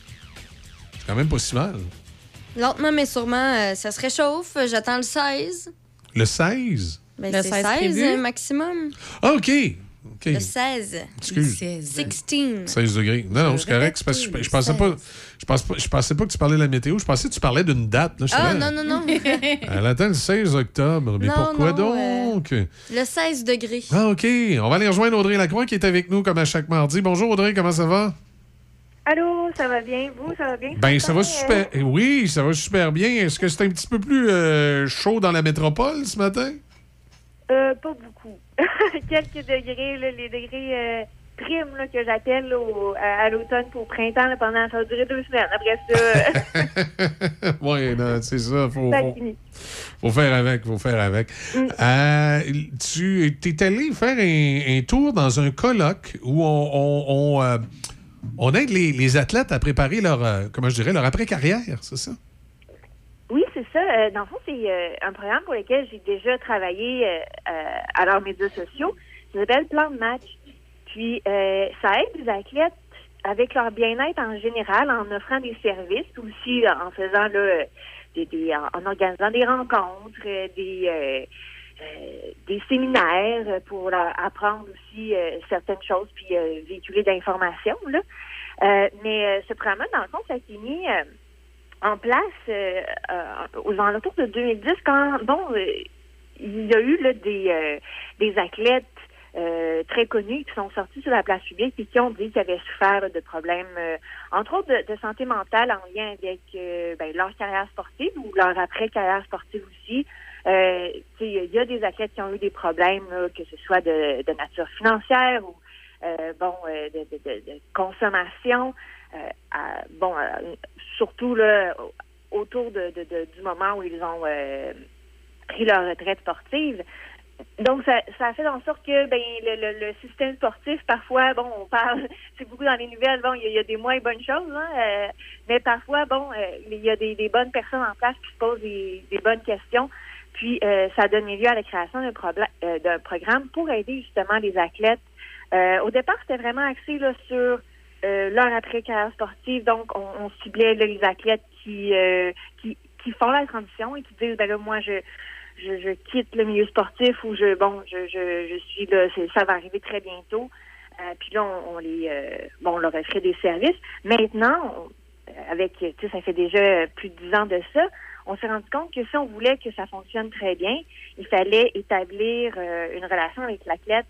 Speaker 14: C'est quand même pas si mal.
Speaker 2: Lentement, mais sûrement, euh, ça se réchauffe. J'attends le 16.
Speaker 14: Le 16?
Speaker 2: Ben,
Speaker 15: Le
Speaker 2: c'est
Speaker 15: 16
Speaker 2: 16
Speaker 15: prévu.
Speaker 2: euh, maximum.
Speaker 14: Ah, OK.
Speaker 2: Le 16.
Speaker 14: Excuse.
Speaker 2: 16.
Speaker 14: 16 degrés. Non, non, c'est correct. Parce que je, je pensais pas, je, pas, je pensais pas que tu parlais de la météo. Je pensais que tu parlais d'une date. Là.
Speaker 2: Ah,
Speaker 14: là,
Speaker 2: non, non, non. [laughs]
Speaker 14: Elle attend le 16 octobre. Mais
Speaker 2: Non,
Speaker 14: pourquoi
Speaker 2: non,
Speaker 14: donc?
Speaker 2: le 16 degrés.
Speaker 14: Ah, OK. On va aller rejoindre Audrey Lacroix qui est avec nous comme à chaque mardi. Bonjour Audrey, comment ça va?
Speaker 21: Allô, ça va bien? Vous, ça va bien?
Speaker 14: Ben, ça va
Speaker 21: Euh,
Speaker 14: super. Oui, ça va super bien. Est-ce que c'est un petit peu plus euh, chaud dans la métropole ce matin?
Speaker 21: Euh, pas beaucoup. [laughs] Quelques degrés, là, les degrés euh, primes là, que j'appelle à, à l'automne pour au printemps là, pendant ça va durer deux semaines. Après ça, [laughs]
Speaker 14: oui, non, c'est ça. [laughs] Faut,
Speaker 21: ça
Speaker 14: faut, faire avec, faut faire avec.
Speaker 21: Mm.
Speaker 14: Euh, tu es allé faire un, un tour dans un colloque où on, on, on, euh, on aide les, les athlètes à préparer leur, comment je dirais, leur après-carrière, c'est ça?
Speaker 21: Oui, c'est ça. Euh, dans le fond, c'est euh, un programme pour lequel j'ai déjà travaillé euh, euh, à leurs médias sociaux. Ça s'appelle Plan de match. Puis, euh, ça aide les athlètes avec leur bien-être en général, en offrant des services, aussi en faisant là, euh, des, des- en, organisant des rencontres, euh, des euh, euh, des séminaires pour leur apprendre aussi euh, certaines choses puis euh, véhiculer d'informations là. Euh, mais euh, ce programme dans le fond, ça s'est mis euh, en place euh, euh, aux alentours de 2010 quand bon euh, il y a eu là, des euh, des athlètes euh, très connus qui sont sortis sur la place publique et qui ont dit qu'ils avaient souffert de problèmes, entre autres de, santé mentale en lien avec ben, leur carrière sportive ou leur après-carrière sportive aussi. Il y a des athlètes qui ont eu des problèmes, que ce soit de, nature financière ou bon de consommation. Euh, bon, surtout là, au- autour de, du moment où ils ont euh, pris leur retraite sportive. Donc, ça, ça fait en sorte que ben, le, le- système sportif, parfois, bon, on parle, [laughs] c'est beaucoup dans les nouvelles, bon, il y, a- des moins bonnes choses, hein, euh, mais parfois, bon, il y a des, bonnes personnes en place qui se posent des, bonnes questions. Puis, ça a donné lieu à la création d'un d'un programme pour aider justement les athlètes. Au départ, c'était vraiment axé là, sur euh, leur après-carrière sportive. Donc, on, ciblait les athlètes qui, euh, qui, qui font la transition et qui disent, ben là, moi, je, je, quitte le milieu sportif ou je, bon, je, je, je suis là, ça va arriver très bientôt. Euh, puis là, on, les, euh, bon, on leur offrait des services. Maintenant, avec, tu sais, ça fait déjà plus de dix ans de ça, on s'est rendu compte que si on voulait que ça fonctionne très bien, il fallait établir une relation avec l'athlète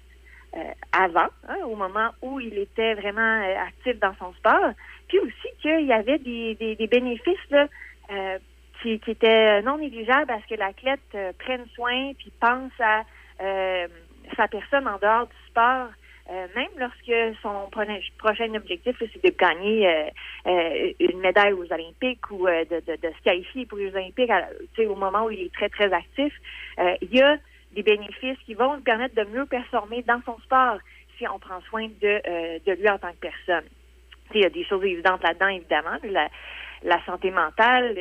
Speaker 21: euh, avant, hein, au moment où il était vraiment euh, actif dans son sport, puis aussi qu'il y avait des, des, des bénéfices là, euh, qui, qui étaient non négligeables à ce que l'athlète euh, prenne soin puis pense à euh, sa personne en dehors du sport. euh, même lorsque son prochain, objectif, c'est de gagner euh, euh, une médaille aux Olympiques ou euh, de, de, de se qualifier pour les Olympiques, à- au moment où il est très, très actif, euh, il y a des bénéfices qui vont lui permettre de mieux performer dans son sport si on prend soin de, euh, de lui en tant que personne. Il y a des choses évidentes là-dedans, évidemment. La, santé mentale,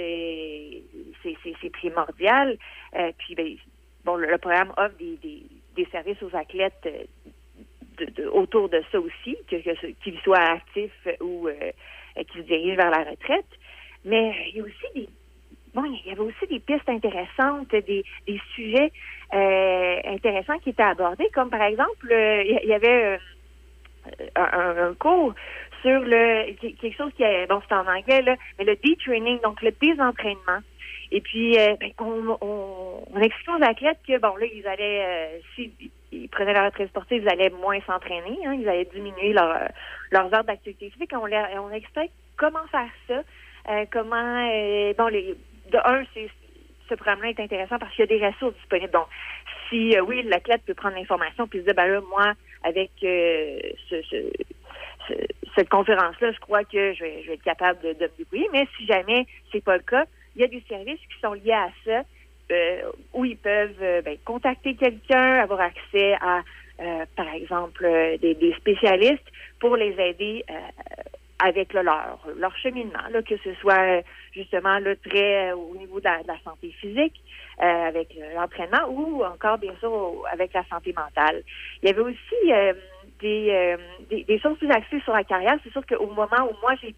Speaker 21: c'est primordial. Euh, puis, ben, bon, le, programme offre des, des, services aux athlètes euh, autour de ça aussi, que, que qu'ils soient actifs ou qu'ils se dirigent vers la retraite. Mais il y a aussi des, bon, il y avait aussi des pistes intéressantes, des, des sujets euh, intéressants qui étaient abordés, comme par exemple, euh, il y- avait euh, un, cours sur le quelque chose qui est bon c'est en anglais là, mais le detraining, donc le désentraînement. Et puis ben, on, on, on aux athlètes que bon là ils allaient euh, si ils prenaient leur retraite sportive, ils allaient moins s'entraîner, hein, ils allaient diminuer leur, leurs heures d'activité physique. On, on explique comment faire ça, comment bon les de un c'est ce programme-là est intéressant parce qu'il y a des ressources disponibles. Donc, si euh, oui, l'athlète peut prendre l'information puis se dire, ben là, moi, avec euh, ce, ce- ce- cette conférence-là, je crois que je vais, je vais être capable de, de me. Mais si jamais c'est pas le cas, il y a des services qui sont liés à ça, euh, où ils peuvent euh, ben, contacter quelqu'un, avoir accès à, euh, par exemple, euh, des, des spécialistes pour les aider avec leur, leur cheminement, là, que ce soit justement très euh, au niveau de la, santé physique, euh, avec l'entraînement, ou encore, bien sûr, avec la santé mentale. Il y avait aussi euh, des, euh, des, choses plus axées sur la carrière. C'est sûr qu'au moment où moi, j'ai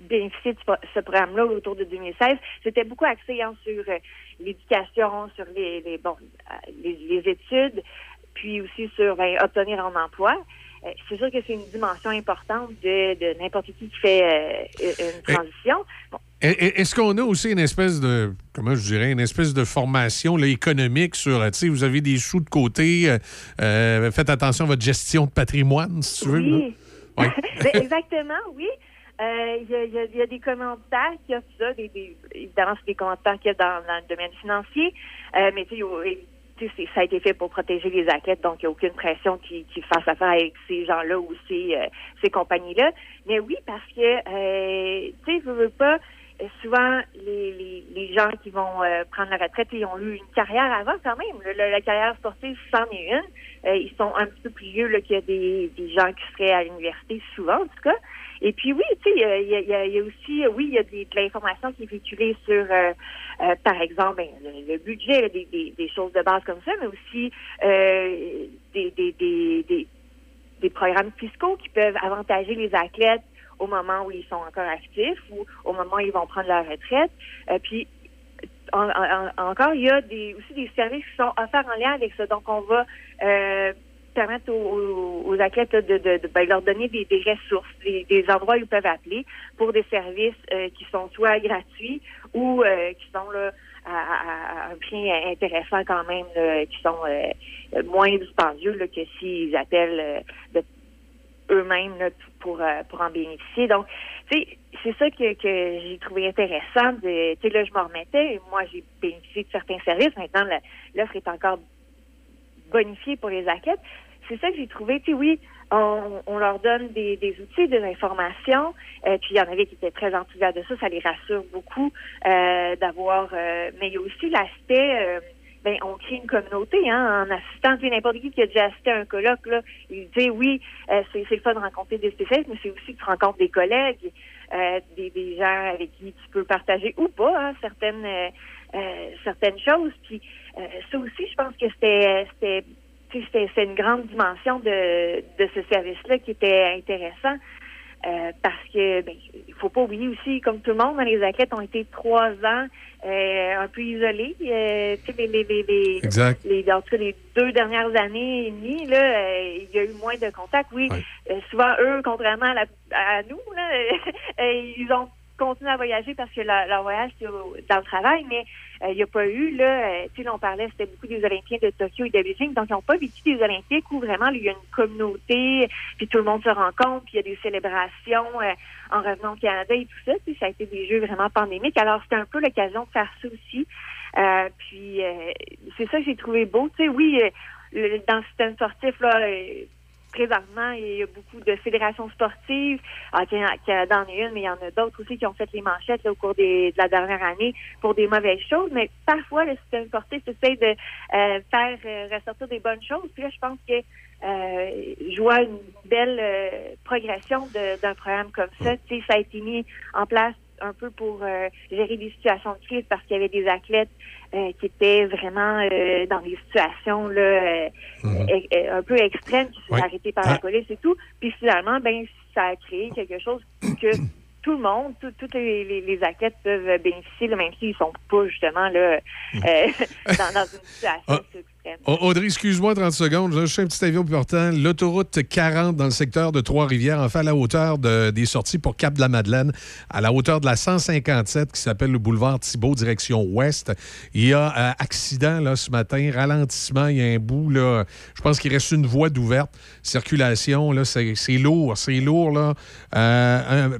Speaker 21: bénéficié de ce- ce programme-là autour de 2016, c'était beaucoup axé hein, sur euh, l'éducation, sur les, les, bon, euh, les, les études, puis aussi sur ben, obtenir un emploi. Euh, c'est sûr que c'est une dimension importante de, de n'importe qui qui fait euh, une transition. Bon,
Speaker 14: Est-ce qu'on a aussi une espèce de, comment je dirais, une espèce de formation là, économique sur, tu sais, vous avez des sous de côté, euh, faites attention à votre gestion de patrimoine, si tu veux.
Speaker 21: Oui. [laughs] Ben, exactement, oui. Euh, Il y, a, y y des commentaires qui offrent ça. Des, des- évidemment, c'est des commentaires qu'il y a dans, dans le domaine financier. Euh, mais tu sais, ça a été fait pour protéger les athlètes, donc il n'y a aucune pression qui, qui fasse affaire avec ces gens-là ou ces, euh, ces compagnies-là. Mais oui, parce que, euh, tu sais, je veux pas, euh, souvent, les, les, les gens qui vont euh, prendre la retraite, ils ont eu une carrière avant quand même. La carrière sportive, c'en est une. Euh, ils sont un petit peu plus vieux là, qu'il y a des, des gens qui seraient à l'université, souvent en tout cas. Et puis oui, tu sais, il y a, y a- y a aussi, oui, il y a des- de l'information qui est véhiculée sur, euh, euh, par exemple, ben, le, budget, des, des, des choses de base comme ça, mais aussi euh, des, des, des, des, programmes fiscaux qui peuvent avantager les athlètes au moment où ils sont encore actifs ou au moment où ils vont prendre leur retraite. Euh, puis en- encore, il y a des, aussi des services qui sont offerts en lien avec ça. Donc, on va euh, permettre aux, aux- athlètes de, ben, leur donner des, ressources, des, endroits où ils peuvent appeler pour des services euh, qui sont soit gratuits ou euh, qui sont à, un prix intéressant quand même, qui sont euh, moins dispendieux que s'ils appellent eux-mêmes pour, en bénéficier. Donc, c'est ça que, j'ai trouvé intéressant. Tu là, je m'en remettais. et Moi, j'ai bénéficié de certains services. Maintenant, l'offre est encore bonifiée pour les athlètes. C'est ça que j'ai trouvé. Tu sais, oui, on, on leur donne des, des outils, des informations. euh, puis il y en avait qui étaient très enthousiastes de ça. Ça les rassure beaucoup euh, d'avoir. euh, mais il y a aussi l'aspect. euh, ben, on crée une communauté hein, en assistant. Tu sais, n'importe qui qui a déjà assisté à un colloque, là, il dit oui, euh, c'est c'est le fun de rencontrer des spécialistes, mais c'est aussi que tu rencontres des collègues, euh, des, des gens avec qui tu peux partager ou pas hein, certaines certaines choses. Puis ça aussi, je pense que c'était c'est une grande dimension de, de ce service-là qui était intéressant. Euh, parce que ben, il faut pas oublier aussi, comme tout le monde, hein, les athlètes ont été trois ans euh, un peu isolés. Euh, tu sais, les, les, les, les,
Speaker 14: Exact.
Speaker 21: les- en tout cas, les deux dernières années et demie, là, euh, il y a eu moins de contacts. Oui, euh, souvent eux, contrairement à, la- à nous, là, [laughs] euh, ils ont continué à voyager parce que leur, voyage c'est dans le travail, mais euh, il n'y a pas eu, là, euh, tu sais, on parlait, c'était beaucoup des Olympiens de Tokyo et de Beijing, donc ils n'ont pas vécu des Olympiques où vraiment, il y a une communauté, puis tout le monde se rencontre, puis il y a des célébrations euh, en revenant au Canada et tout ça, tu sais, ça a été des jeux vraiment pandémiques. Alors, c'était un peu l'occasion de faire ça aussi. Euh, puis, euh, c'est ça que j'ai trouvé beau. Tu sais, oui, euh, dans le système sportif, là, euh, présentement, il y a beaucoup de fédérations sportives. Ah, Canada en est une, mais il y en a d'autres aussi qui ont fait les manchettes là, au cours des- de la dernière année pour des mauvaises choses. Mais parfois, le système sportif essaie de euh, faire euh, ressortir des bonnes choses. Puis là, je pense que euh, je vois une belle euh, progression d'un programme comme ça. Tu ça a été mis en place un peu pour euh, gérer des situations de crise parce qu'il y avait des athlètes euh, qui étaient vraiment euh, dans des situations là, euh, e- un peu extrêmes, qui se sont
Speaker 14: Ouais.
Speaker 21: arrêtés par la police et tout. Puis finalement, ben ça a créé quelque chose que tout le monde, tout- tous les, les, les athlètes peuvent bénéficier, là, même s'ils sont pas justement là, euh, [laughs] [laughs] dans, dans une situation
Speaker 14: Ah.
Speaker 21: extrême.
Speaker 14: Audrey, excuse-moi 30 secondes. Je fais un petit avion important. L'autoroute 40 dans le secteur de Trois-Rivières, en fait, à la hauteur de- des sorties pour Cap de la Madeleine, à la hauteur de la 157 qui s'appelle le boulevard Thibault, direction ouest. Il y a euh, accident là, ce matin, ralentissement. Il y a un bout, là, je pense qu'il reste une voie d'ouverte. Circulation, là, c'est c'est lourd. C'est lourd, là. Euh, un-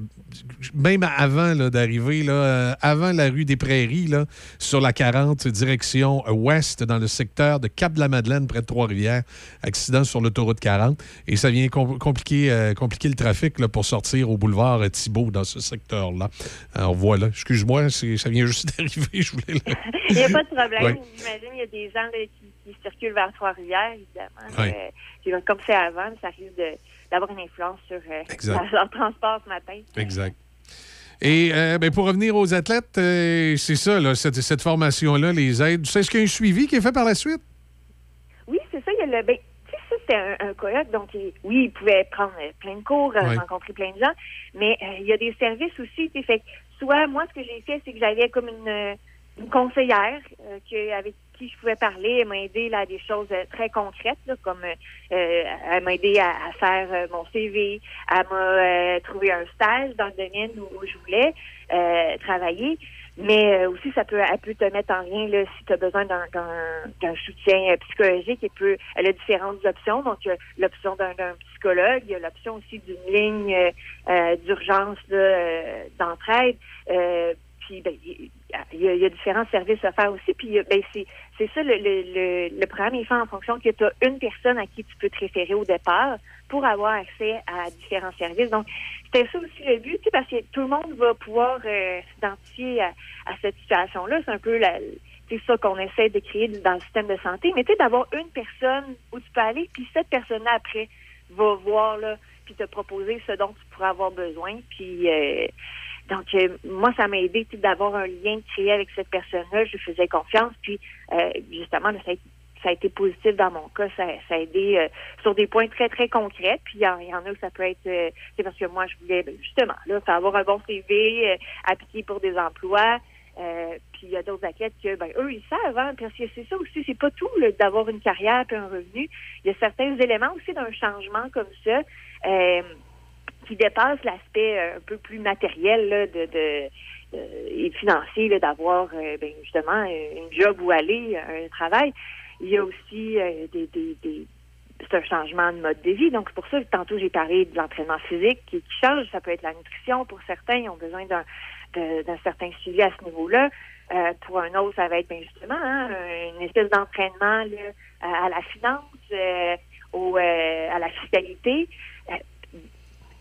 Speaker 14: même avant d'arriver, euh, avant la rue des Prairies, là, sur la 40, direction ouest, dans le secteur de Cap-de-la-Madeleine, près de Trois-Rivières. Accident sur l'autoroute 40. Et ça vient com- compliquer, euh, compliquer le trafic là, pour sortir au boulevard Thibault, dans ce secteur-là. Alors voilà, excuse-moi, ça vient juste [laughs] d'arriver. Je voulais le- [laughs]
Speaker 21: Il n'y a pas de problème.
Speaker 14: Ouais.
Speaker 21: J'imagine qu'il y a des gens là, qui, qui circulent vers Trois-Rivières, évidemment.
Speaker 14: Ouais.
Speaker 21: Euh, comme c'est avant, ça risque de- d'avoir une influence sur euh, leur transport ce matin.
Speaker 14: Exact. Et euh, ben, pour revenir aux athlètes, euh, c'est ça, là, cette, cette formation-là, les aides. Est-ce qu'il y a un suivi qui est fait par la suite?
Speaker 21: Oui, c'est ça. Il y a le. Ben, tu sais, ça, c'était un, un colloque. Donc, il- oui, il pouvait prendre plein de cours, rencontrer plein de gens. Mais euh, il y a des services aussi. Fait soit, moi, ce que j'ai fait, c'est que j'avais comme une, une conseillère avec je pouvais parler. Elle m'a aidé là, à des choses euh, très concrètes, là, comme euh, euh, elle m'a aidé à, faire mon CV. Elle m'a trouvé un stage dans le domaine où, je voulais travailler. Mais aussi, ça peut, peut te mettre en lien là, si tu as besoin d'un, soutien psychologique. Elle, peut, elle a différentes options. Donc, l'option d'un, psychologue, il y a l'option aussi d'une ligne d'urgence d'entraide. Puis, ben, il il y, a, il y a différents services à faire aussi. Puis, ben, c'est, c'est ça, le, le, le, le programme est fait en fonction que tu as une personne à qui tu peux te référer au départ pour avoir accès à différents services. Donc, c'était ça aussi le but, parce que tout le monde va pouvoir euh, s'identifier à, à cette situation-là. C'est un peu la, c'est ça qu'on essaie de créer dans le système de santé. Mais tu sais, d'avoir une personne où tu peux aller, puis cette personne-là, après, va voir, là, puis te proposer ce dont tu pourras avoir besoin. Puis, euh, donc, euh, moi, ça m'a aidé d'avoir un lien créé avec cette personne-là. Je lui faisais confiance. Puis, euh, justement, là, ça, a, ça a été positif dans mon cas. Ça, a aidé euh, sur des points très, très concrets. Puis, il y, en- a où ça peut être... euh, c'est parce que moi, je voulais, ben, justement, là, avoir un bon CV, euh, appliquer pour des emplois. Euh, puis il y a d'autres athlètes que, ben, eux, ils savent, hein, parce que c'est ça aussi, c'est pas tout d'avoir une carrière puis un revenu. Il y a certains éléments aussi d'un changement comme ça qui dépassent l'aspect euh, un peu plus matériel de, de- et financier d'avoir euh, ben, justement une job où aller, un travail. Il y a aussi euh, des, c'est un changement de mode de vie. Donc, c'est pour ça que tantôt, j'ai parlé de l'entraînement physique qui, change. Ça peut être la nutrition. Pour certains, ils ont besoin d'un, certain suivi à ce niveau-là. Euh, pour un autre, ça va être bien justement hein, une espèce d'entraînement à, la finance, euh, euh, à la fiscalité.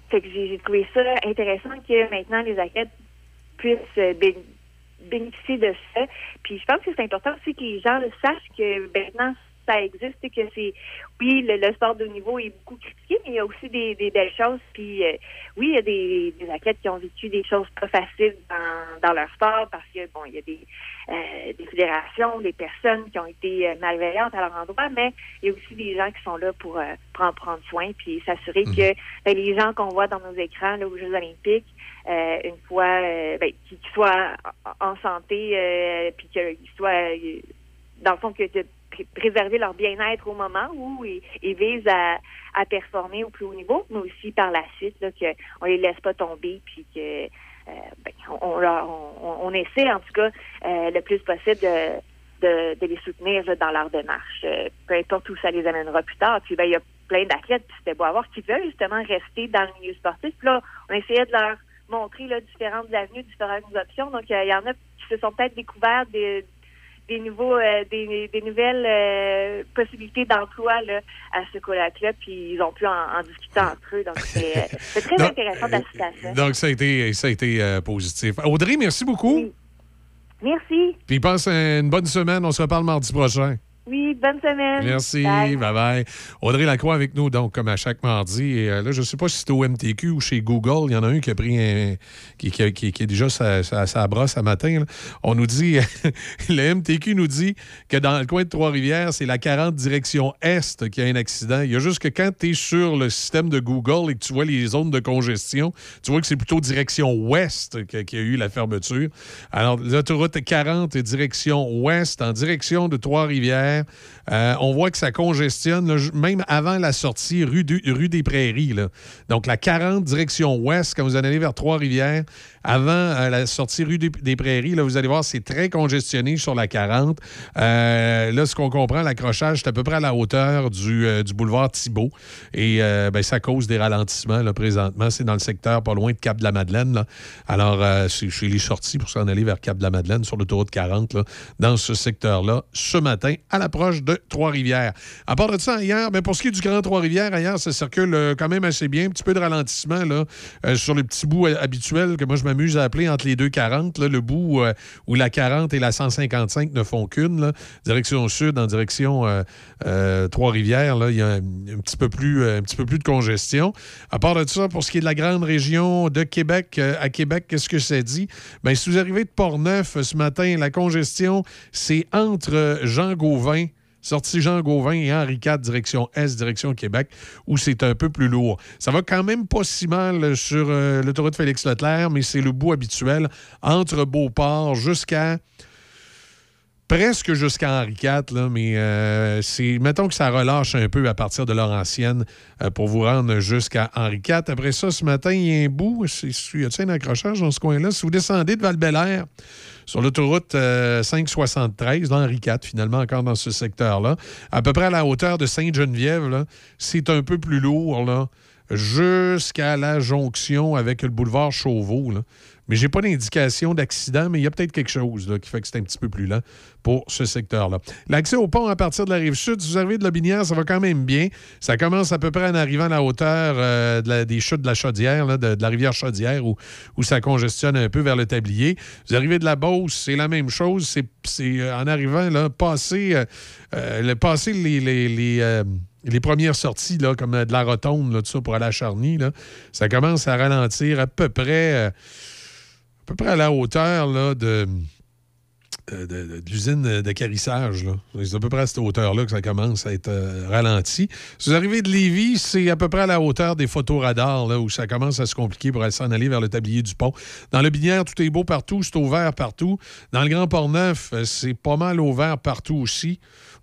Speaker 21: Fait que j'ai, trouvé ça intéressant que maintenant les athlètes puissent euh, bé- bénéficier de ça. Puis je pense que c'est important aussi que les gens le sachent que maintenant ça existe et que c'est oui le, le sport de haut niveau est beaucoup critiqué mais il y a aussi des, des belles choses. Puis euh, oui il y a des, des athlètes qui ont vécu des choses pas faciles dans, dans leur sport parce que bon il y a des euh, des fédérations des personnes qui ont été euh, malveillantes à leur endroit mais il y a aussi des gens qui sont là pour, euh, pour en prendre soin puis s'assurer que ben, les gens qu'on voit dans nos écrans là, aux Jeux olympiques euh, une fois euh, ben, qu'ils soient en santé euh, puis qu'ils soient dans le fond que de préserver leur bien-être au moment où ils, visent à, à performer au plus haut niveau, mais aussi par la suite, là, qu'on les laisse pas tomber, puis que euh, ben, on, on, on, essaie en tout cas euh, le plus possible de, de, les soutenir dans leur démarche, euh, peu importe où ça les amènera plus tard. Puis ben, il y a plein d'athlètes, puis c'était beau à voir, qui veulent justement rester dans le milieu sportif. Puis là, on essayait de leur montrer différentes avenues, différentes options. Donc, il y en a qui se sont peut-être découverts des, des nouveaux, euh, des, des nouvelles euh, possibilités d'emploi là, à ce colloque-là, puis ils ont pu en, en discuter entre eux. Donc, c'est euh, [laughs] c'est très
Speaker 14: Donc,
Speaker 21: intéressant d'assister à ça.
Speaker 14: Donc, ça a été, ça a été euh, positif. Audrey, merci beaucoup.
Speaker 21: Merci.
Speaker 14: Puis passe une bonne semaine. On se reparle mardi prochain.
Speaker 21: Oui, bonne semaine.
Speaker 14: Merci,
Speaker 21: Bye.
Speaker 14: bye bye. Audrey Lacroix avec nous, donc, comme à chaque mardi. Et euh, là, je ne sais pas si c'est au MTQ ou chez Google. Il y en a un qui a pris un. qui, qui, qui- qui est déjà sa, sa, sa brosse à matin. là. On nous dit. [laughs] le MTQ nous dit que dans le coin de Trois-Rivières, c'est la 40 direction Est qui a un accident. Il y a juste que quand tu es sur le système de Google et que tu vois les zones de congestion, tu vois que c'est plutôt direction Ouest qu'il y a eu la fermeture. Alors, l'autoroute 40 est direction Ouest, en direction de Trois-Rivières. Euh, on voit que ça congestionne, même avant la sortie rue, des Prairies. Donc, la 40 direction Ouest, quand vous en allez vers Trois-Rivières, avant euh, la sortie rue des, Prairies, là, vous allez voir, c'est très congestionné sur la 40. Euh, là, ce qu'on comprend, l'accrochage, c'est à peu près à la hauteur du, boulevard Thibault. Et ben, ça cause des ralentissements présentement. C'est dans le secteur pas loin de Cap-de-la-Madeleine. Alors, c'est chez les sorties pour s'en aller vers Cap-de-la-Madeleine sur l'autoroute 40, là, dans ce secteur-là, ce matin, à l'approche de Trois-Rivières. À part de ça, hier, ben, pour ce qui est du Grand Trois-Rivières, ailleurs, ça circule euh, quand même assez bien. Un petit peu de ralentissement là, euh, sur le petit bout euh, habituel que moi, je m'amuse à appeler entre les deux 40, là, le bout où la 40 et la 155 ne font qu'une, direction sud, en direction euh, Trois-Rivières. Il y a un, petit peu plus, euh, un petit peu plus de congestion. À part de ça, pour ce qui est de la grande région de Québec, euh, à Québec, qu'est-ce que ça dit? Bien, si vous arrivez de Portneuf ce matin, la congestion, c'est entre Jean Gauvin Sortie Jean Gauvin et Henri IV, direction Est, direction Québec, où c'est un peu plus lourd. Ça va quand même pas si mal sur euh, l'autoroute Félix-Leclerc, mais c'est le bout habituel entre Beauport jusqu'à presque jusqu'à Henri IV, mais euh, c'est, mettons que ça relâche un peu à partir de Laurentienne euh, pour vous rendre jusqu'à Henri IV. Après ça, ce matin, il y a un bout, c'est, y a un accrochage dans ce coin-là? Si vous descendez de val sur l'autoroute euh, 573, dans Henri IV, finalement, encore dans ce secteur-là, à peu près à la hauteur de Sainte-Geneviève, c'est un peu plus lourd, jusqu'à la jonction avec le boulevard Chauveau. Mais j'ai pas d'indication d'accident, mais il y a peut-être quelque chose là, qui fait que c'est un petit peu plus lent pour ce secteur-là. L'accès au pont à partir de la rive sud, si vous arrivez de la Binière, ça va quand même bien. Ça commence à peu près en arrivant à la hauteur euh, des chutes de la Chaudière, de, la rivière Chaudière, où, ça congestionne un peu vers le tablier. Vous arrivez de la Beauce, c'est la même chose. C'est, euh, en arrivant, là, passer, euh, les, les, premières sorties, là, comme de la rotonde, tout ça, pour aller à Charny, là, ça commence à ralentir à peu près, peu près à la hauteur là, de, de, de- de l'usine de là. C'est à peu près à cette hauteur-là que ça commence à être euh, ralenti. Si vous arrivez de Lévis, c'est à peu près à la hauteur des photoradars, là, où ça commence à se compliquer pour aller s'en aller vers le tablier du pont. Dans le Binière, tout est beau partout, c'est ouvert partout. Dans le Grand Port-Neuf, euh, c'est pas mal ouvert partout aussi.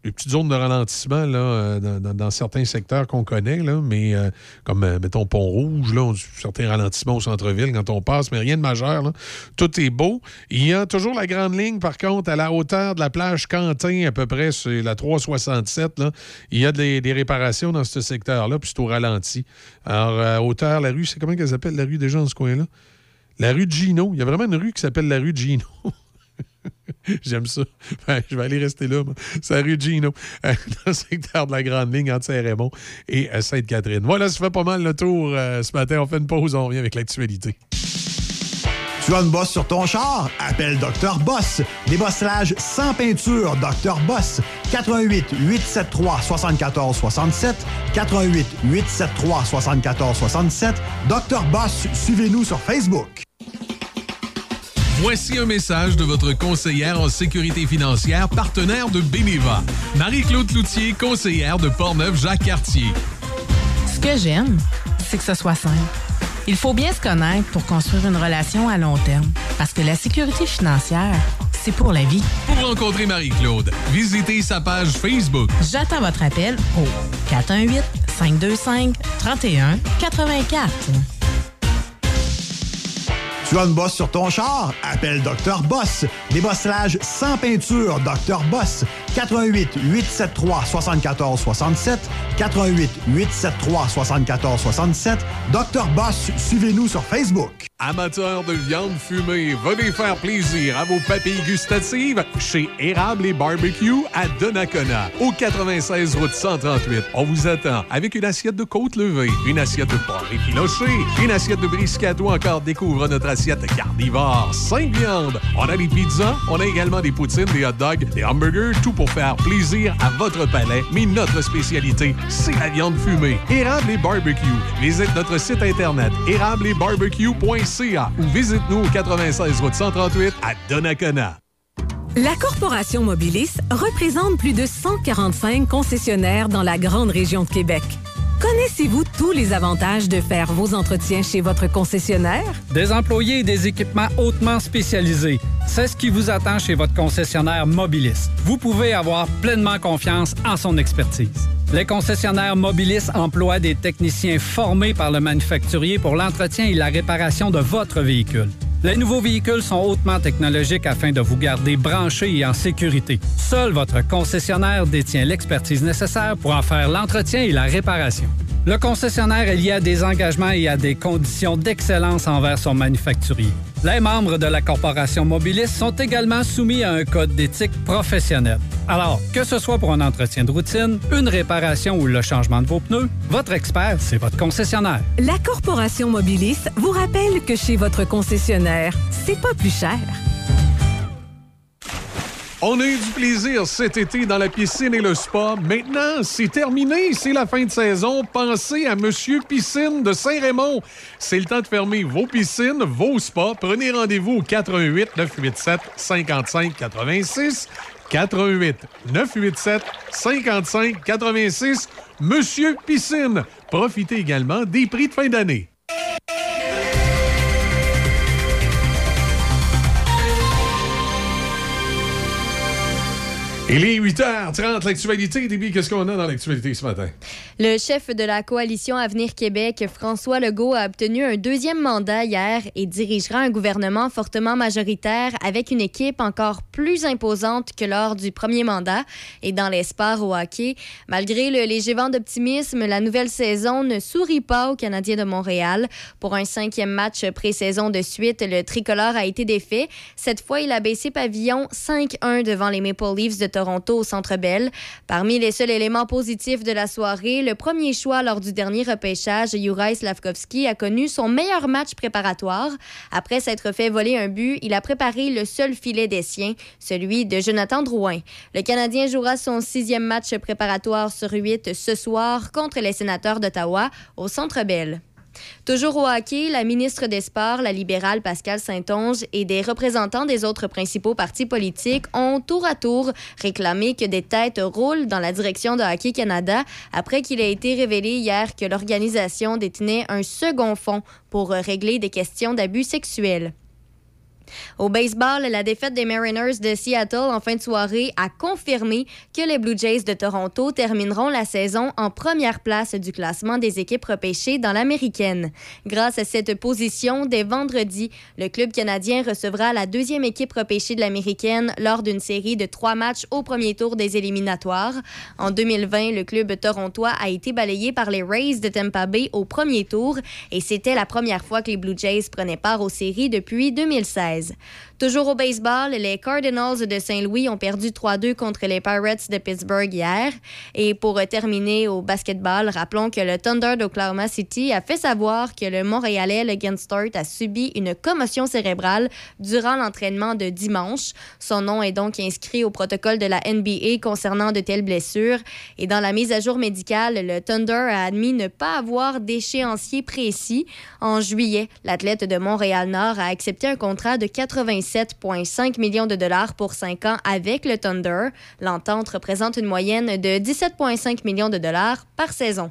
Speaker 14: Les petites zones de ralentissement là, euh, dans, certains secteurs qu'on connaît, là, mais euh, comme, euh, mettons, Pont-Rouge, là, on- certains ralentissements au centre-ville quand on passe, mais rien de majeur. Tout est beau. Il y a toujours la grande ligne, par contre, à la hauteur de la plage Quentin, à peu près, c'est la 367. Là. Il y a des, des réparations dans ce secteur-là, puis c'est au ralenti. Alors, à hauteur, la rue, c'est comment qu'elle s'appelle, la rue déjà dans ce coin-là? La rue Gino. Il y a vraiment une rue qui s'appelle la rue Gino. [laughs] J'aime ça. Ben, je vais aller rester là. C'est rue Gino, euh, [laughs] dans le secteur de la Grande Ligne entre Saint-Raymond et euh, Sainte-Catherine. Voilà, ça fait pas mal le tour euh, ce matin. On fait une pause, on revient avec l'actualité.
Speaker 22: Tu as une bosse sur ton char? Appelle Dr. Boss. Débossage sans peinture, Dr. Boss. 88 873 74 67 88 873 74 67 Dr. Boss, suivez-nous sur Facebook.
Speaker 20: Voici un message de votre conseillère en sécurité financière, partenaire de Beneva. Marie-Claude Cloutier, conseillère de Portneuf-Jacques-Cartier.
Speaker 23: Ce que j'aime, c'est que ce soit simple. Il faut bien se connaître pour construire une relation à long terme. Parce que la sécurité financière, c'est pour la vie.
Speaker 20: Pour rencontrer Marie-Claude, visitez sa page Facebook.
Speaker 23: J'attends votre appel au 418-525-3184.
Speaker 22: Tu as une bosse sur ton char? Appelle Dr. Boss. Débossage sans peinture, Dr. Boss. 88 873 74 67 88 873 74 67 Dr. Boss, suivez-nous sur Facebook.
Speaker 20: Amateurs de viande fumée, venez faire plaisir à vos papilles gustatives chez Érable et Barbecue à Donnacona, au 96 route 138. On vous attend avec une assiette de côte levée, une assiette de porc effiloché, une assiette de brisket ou encore découvre notre assiette carnivore, 5 viandes. On a des pizzas, on a également des poutines, des hot dogs, des hamburgers, tout pour faire plaisir à votre palais, mais notre spécialité, c'est la viande fumée. Érable et barbecue. Visite notre site internet ou visite-nous au 96 route 138 à Donnacona.
Speaker 24: La Corporation Mobilis représente plus de 145 concessionnaires dans la grande région de Québec. Connaissez-vous tous les avantages de faire vos entretiens chez votre concessionnaire?
Speaker 25: Des employés et des équipements hautement spécialisés. C'est ce qui vous attend chez votre concessionnaire Mobilis. Vous pouvez avoir pleinement confiance en son expertise. Les concessionnaires Mobilis emploient des techniciens formés par le manufacturier pour l'entretien et la réparation de votre véhicule. Les nouveaux véhicules sont hautement technologiques afin de vous garder branché et en sécurité. Seul votre concessionnaire détient l'expertise nécessaire pour en faire l'entretien et la réparation. Le concessionnaire est lié à des engagements et à des conditions d'excellence envers son manufacturier. Les membres de la corporation Mobilis sont également soumis à un code d'éthique professionnelle. Alors, que ce soit pour un entretien de routine, une réparation ou le changement de vos pneus, votre expert, c'est votre concessionnaire.
Speaker 24: La Corporation Mobilis vous rappelle que chez votre concessionnaire, c'est pas plus cher.
Speaker 20: On a eu du plaisir cet été dans la piscine et le spa. Maintenant, c'est terminé. C'est la fin de saison. Pensez à Monsieur Piscine de Saint-Raymond. C'est le temps de fermer vos piscines, vos spas. Prenez rendez-vous au 88 987 55 86. 88 987 55 86. Monsieur Piscine. Profitez également des prix de fin d'année. Il est 8h30, l'actualité. Déby, qu'est-ce qu'on a dans l'actualité ce matin?
Speaker 2: Le chef de la coalition Avenir Québec, François Legault, a obtenu un deuxième mandat hier et dirigera un gouvernement fortement majoritaire avec une équipe encore plus imposante que lors du premier mandat. Et dans les sports au hockey, malgré le léger vent d'optimisme, la nouvelle saison ne sourit pas aux Canadiens de Montréal. Pour un cinquième match pré-saison de suite, le tricolore a été défait. Cette fois, il a baissé pavillon 5-1 devant les Maple Leafs de Toronto au Centre Bell. Parmi les seuls éléments positifs de la soirée, le premier choix lors du dernier repêchage, Juraj Slavkovski, a connu son meilleur match préparatoire. Après s'être fait voler un but, il a préparé le seul filet des siens, celui de Jonathan Drouin. Le Canadien jouera son sixième match préparatoire sur huit ce soir contre les sénateurs d'Ottawa au Centre Bell. Toujours au hockey, la ministre des Sports, la libérale Pascal Saint-Onge et des représentants des autres principaux partis politiques ont tour à tour réclamé que des têtes roulent dans la direction de Hockey Canada après qu'il a été révélé hier que l'organisation détenait un second fonds pour régler des questions d'abus sexuels. Au baseball, la défaite des Mariners de Seattle en fin de soirée a confirmé que les Blue Jays de Toronto termineront la saison en première place du classement des équipes repêchées dans l'américaine. Grâce à cette position, dès vendredi, le club canadien recevra la deuxième équipe repêchée de l'américaine lors d'une série de trois matchs au premier tour des éliminatoires. En 2020, le club torontois a été balayé par les Rays de Tampa Bay au premier tour et c'était la première fois que les Blue Jays prenaient part aux séries depuis 2016. française. Toujours au baseball, les Cardinals de Saint-Louis ont perdu 3-2 contre les Pirates de Pittsburgh hier. Et pour terminer au basketball, rappelons que le Thunder d'Oklahoma City a fait savoir que le Montréalais Start a subi une commotion cérébrale durant l'entraînement de dimanche. Son nom est donc inscrit au protocole de la NBA concernant de telles blessures. Et dans la mise à jour médicale, le Thunder a admis ne pas avoir d'échéancier précis. En juillet, l'athlète de Montréal-Nord a accepté un contrat de 87,5 millions de dollars pour 5 ans avec le Thunder. L'entente représente une moyenne de 17,5 millions de dollars par saison.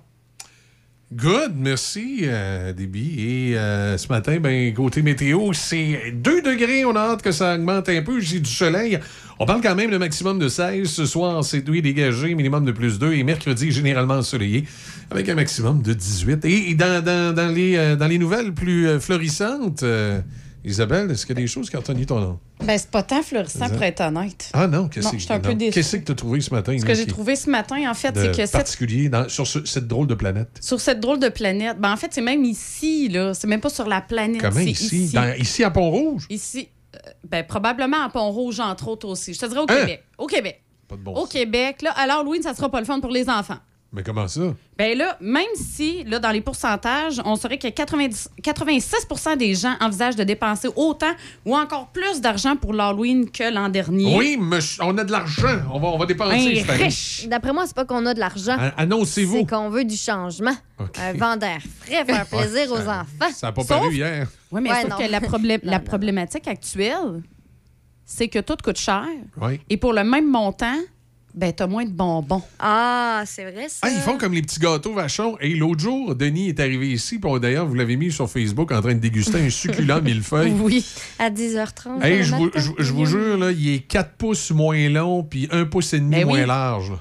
Speaker 14: Good, merci, euh, Déby. Et euh, ce matin, ben, côté météo, c'est 2 degrés. On a hâte que ça augmente un peu. J'ai du soleil. On parle quand même de maximum de 16. Ce soir, c'est nuit dégagé, minimum de plus 2. Et mercredi, généralement ensoleillé, avec un maximum de 18. Et euh, dans les nouvelles plus euh, florissantes, Isabelle, est-ce qu'il y a des choses qui ont retenu ton nom?
Speaker 15: Ben, c'est pas tant florissant pour être honnête.
Speaker 14: Ah non, qu'est-ce que. Qu'est-ce que tu as trouvé ce matin?
Speaker 15: Ce que j'ai trouvé ce matin, en fait, c'est que cette,
Speaker 14: particulier dans- sur ce- cette drôle de planète?
Speaker 15: sur cette drôle de planète, ben, en fait, c'est même ici, là. C'est même pas sur la planète.
Speaker 14: Comment ici? Dans- ici à Pont-Rouge?
Speaker 15: Ici. euh, ben, probablement à Pont-Rouge, entre autres aussi. Je te dirais au
Speaker 14: Hein?
Speaker 15: Québec. Au Québec.
Speaker 14: Pas de bon
Speaker 15: Au Québec, là. Alors, Louis, ça sera pas le fun pour les enfants.
Speaker 14: Mais comment ça?
Speaker 15: Ben là, même si, là, dans les pourcentages, on saurait que 90 86 des gens envisagent de dépenser autant ou encore plus d'argent pour l'Halloween que l'an dernier.
Speaker 14: Oui, mais on a de l'argent. On va, on va dépenser.
Speaker 15: Un riche.
Speaker 2: D'après moi, c'est pas qu'on a de l'argent.
Speaker 14: An- Annoncez-vous.
Speaker 2: C'est qu'on veut du changement. Un vent d'air frais, faire plaisir aux enfants.
Speaker 14: Ça n'a pas
Speaker 15: Sauf-
Speaker 14: paru hier.
Speaker 15: Oui, mais
Speaker 2: Ouais,
Speaker 15: sauf
Speaker 2: non.
Speaker 15: que la, problé- la problématique actuelle, c'est que tout coûte cher.
Speaker 14: Oui.
Speaker 15: Et pour le même montant, ben, t'as moins de bonbons.
Speaker 2: Ah, c'est vrai, ça.
Speaker 14: Ah, ils font comme les petits gâteaux vachons. Et l'autre jour, Denis est arrivé ici. Pour d'ailleurs, vous l'avez mis sur Facebook en train de déguster un succulent [laughs] millefeuille.
Speaker 15: Oui.
Speaker 2: À 10h30.
Speaker 14: Hey, je vous,
Speaker 2: matin.
Speaker 14: je- je vous jure, là, il est 4 pouces moins long puis 1 pouce et demi
Speaker 15: Ben
Speaker 14: moins
Speaker 15: oui.
Speaker 14: large.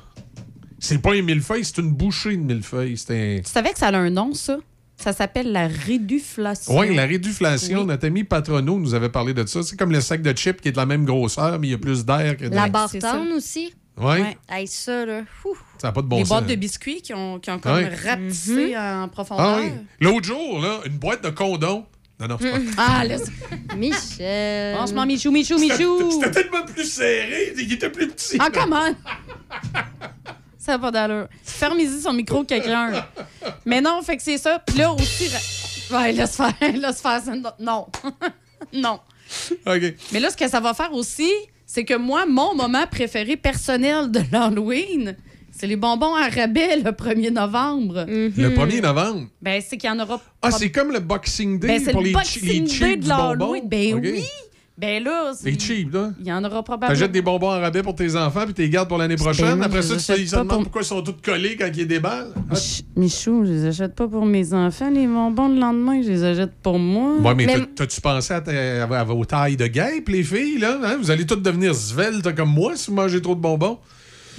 Speaker 14: C'est pas un millefeuille, c'est une bouchée de millefeuille. C'est un...
Speaker 15: Tu savais que ça a un nom, ça? Ça s'appelle la réduflation.
Speaker 14: Oui, la réduflation.
Speaker 15: Oui.
Speaker 14: Notre ami Patrono nous avait parlé de ça. C'est comme le sac de chips qui est de la même grosseur, mais il y a plus d'air que de
Speaker 2: La
Speaker 15: ça.
Speaker 2: aussi?
Speaker 14: Ouais.
Speaker 2: Hey, ça, là. Ouh.
Speaker 14: Ça n'a pas de bon
Speaker 15: Les
Speaker 14: sens.
Speaker 15: boîtes de biscuits qui ont, qui ont comme
Speaker 14: Ouais.
Speaker 15: rapetissé en profondeur.
Speaker 14: Ah oui. L'autre jour, là, une boîte de condoms. Non, non, c'est pas.
Speaker 15: Ah, laisse.
Speaker 2: Michel.
Speaker 15: Franchement, Michou, Michou, Michou.
Speaker 14: C'était tellement plus serré. Il était plus petit.
Speaker 15: Ah, comment? Ça n'a pas d'allure. Fermez-y son micro, quelqu'un. Mais non, fait que c'est ça. Puis là aussi. Ouais, laisse faire. [laughs] Laisse faire. ça. Non. [laughs] non.
Speaker 14: OK.
Speaker 15: Mais là, ce que ça va faire aussi, c'est que moi, mon moment préféré personnel de l'Halloween, c'est les bonbons à rabais le 1er novembre.
Speaker 14: Le 1er novembre?
Speaker 15: Ben, c'est qu'il y en aura
Speaker 14: Ah, c'est comme le Boxing Day
Speaker 15: Ben, c'est
Speaker 14: pour
Speaker 15: le
Speaker 14: les, chi- les
Speaker 15: Boxing
Speaker 14: cheap
Speaker 15: Day de l'Halloween. Ben oui. Ben là, c'est-
Speaker 14: cheap, là.
Speaker 15: il y en aura probablement.
Speaker 14: T'achètes des bonbons en rabais pour tes enfants puis tu les gardes pour l'année prochaine.
Speaker 15: moi,
Speaker 14: Après ça, tu te-
Speaker 15: achète
Speaker 14: ils se
Speaker 15: pas
Speaker 14: demandent
Speaker 15: pour-
Speaker 14: pourquoi ils sont tous collés quand ils déballent. Ah,
Speaker 15: Ch- Michou, je les achète pas pour mes enfants, les bonbons le lendemain, je les achète pour moi.
Speaker 14: Ouais, mais,
Speaker 15: Mais-
Speaker 14: t'as- t'as-tu pensé à, ta- à vos tailles de guêpes, les filles, là? hein? Vous allez toutes devenir sveltes comme moi si vous mangez trop de bonbons?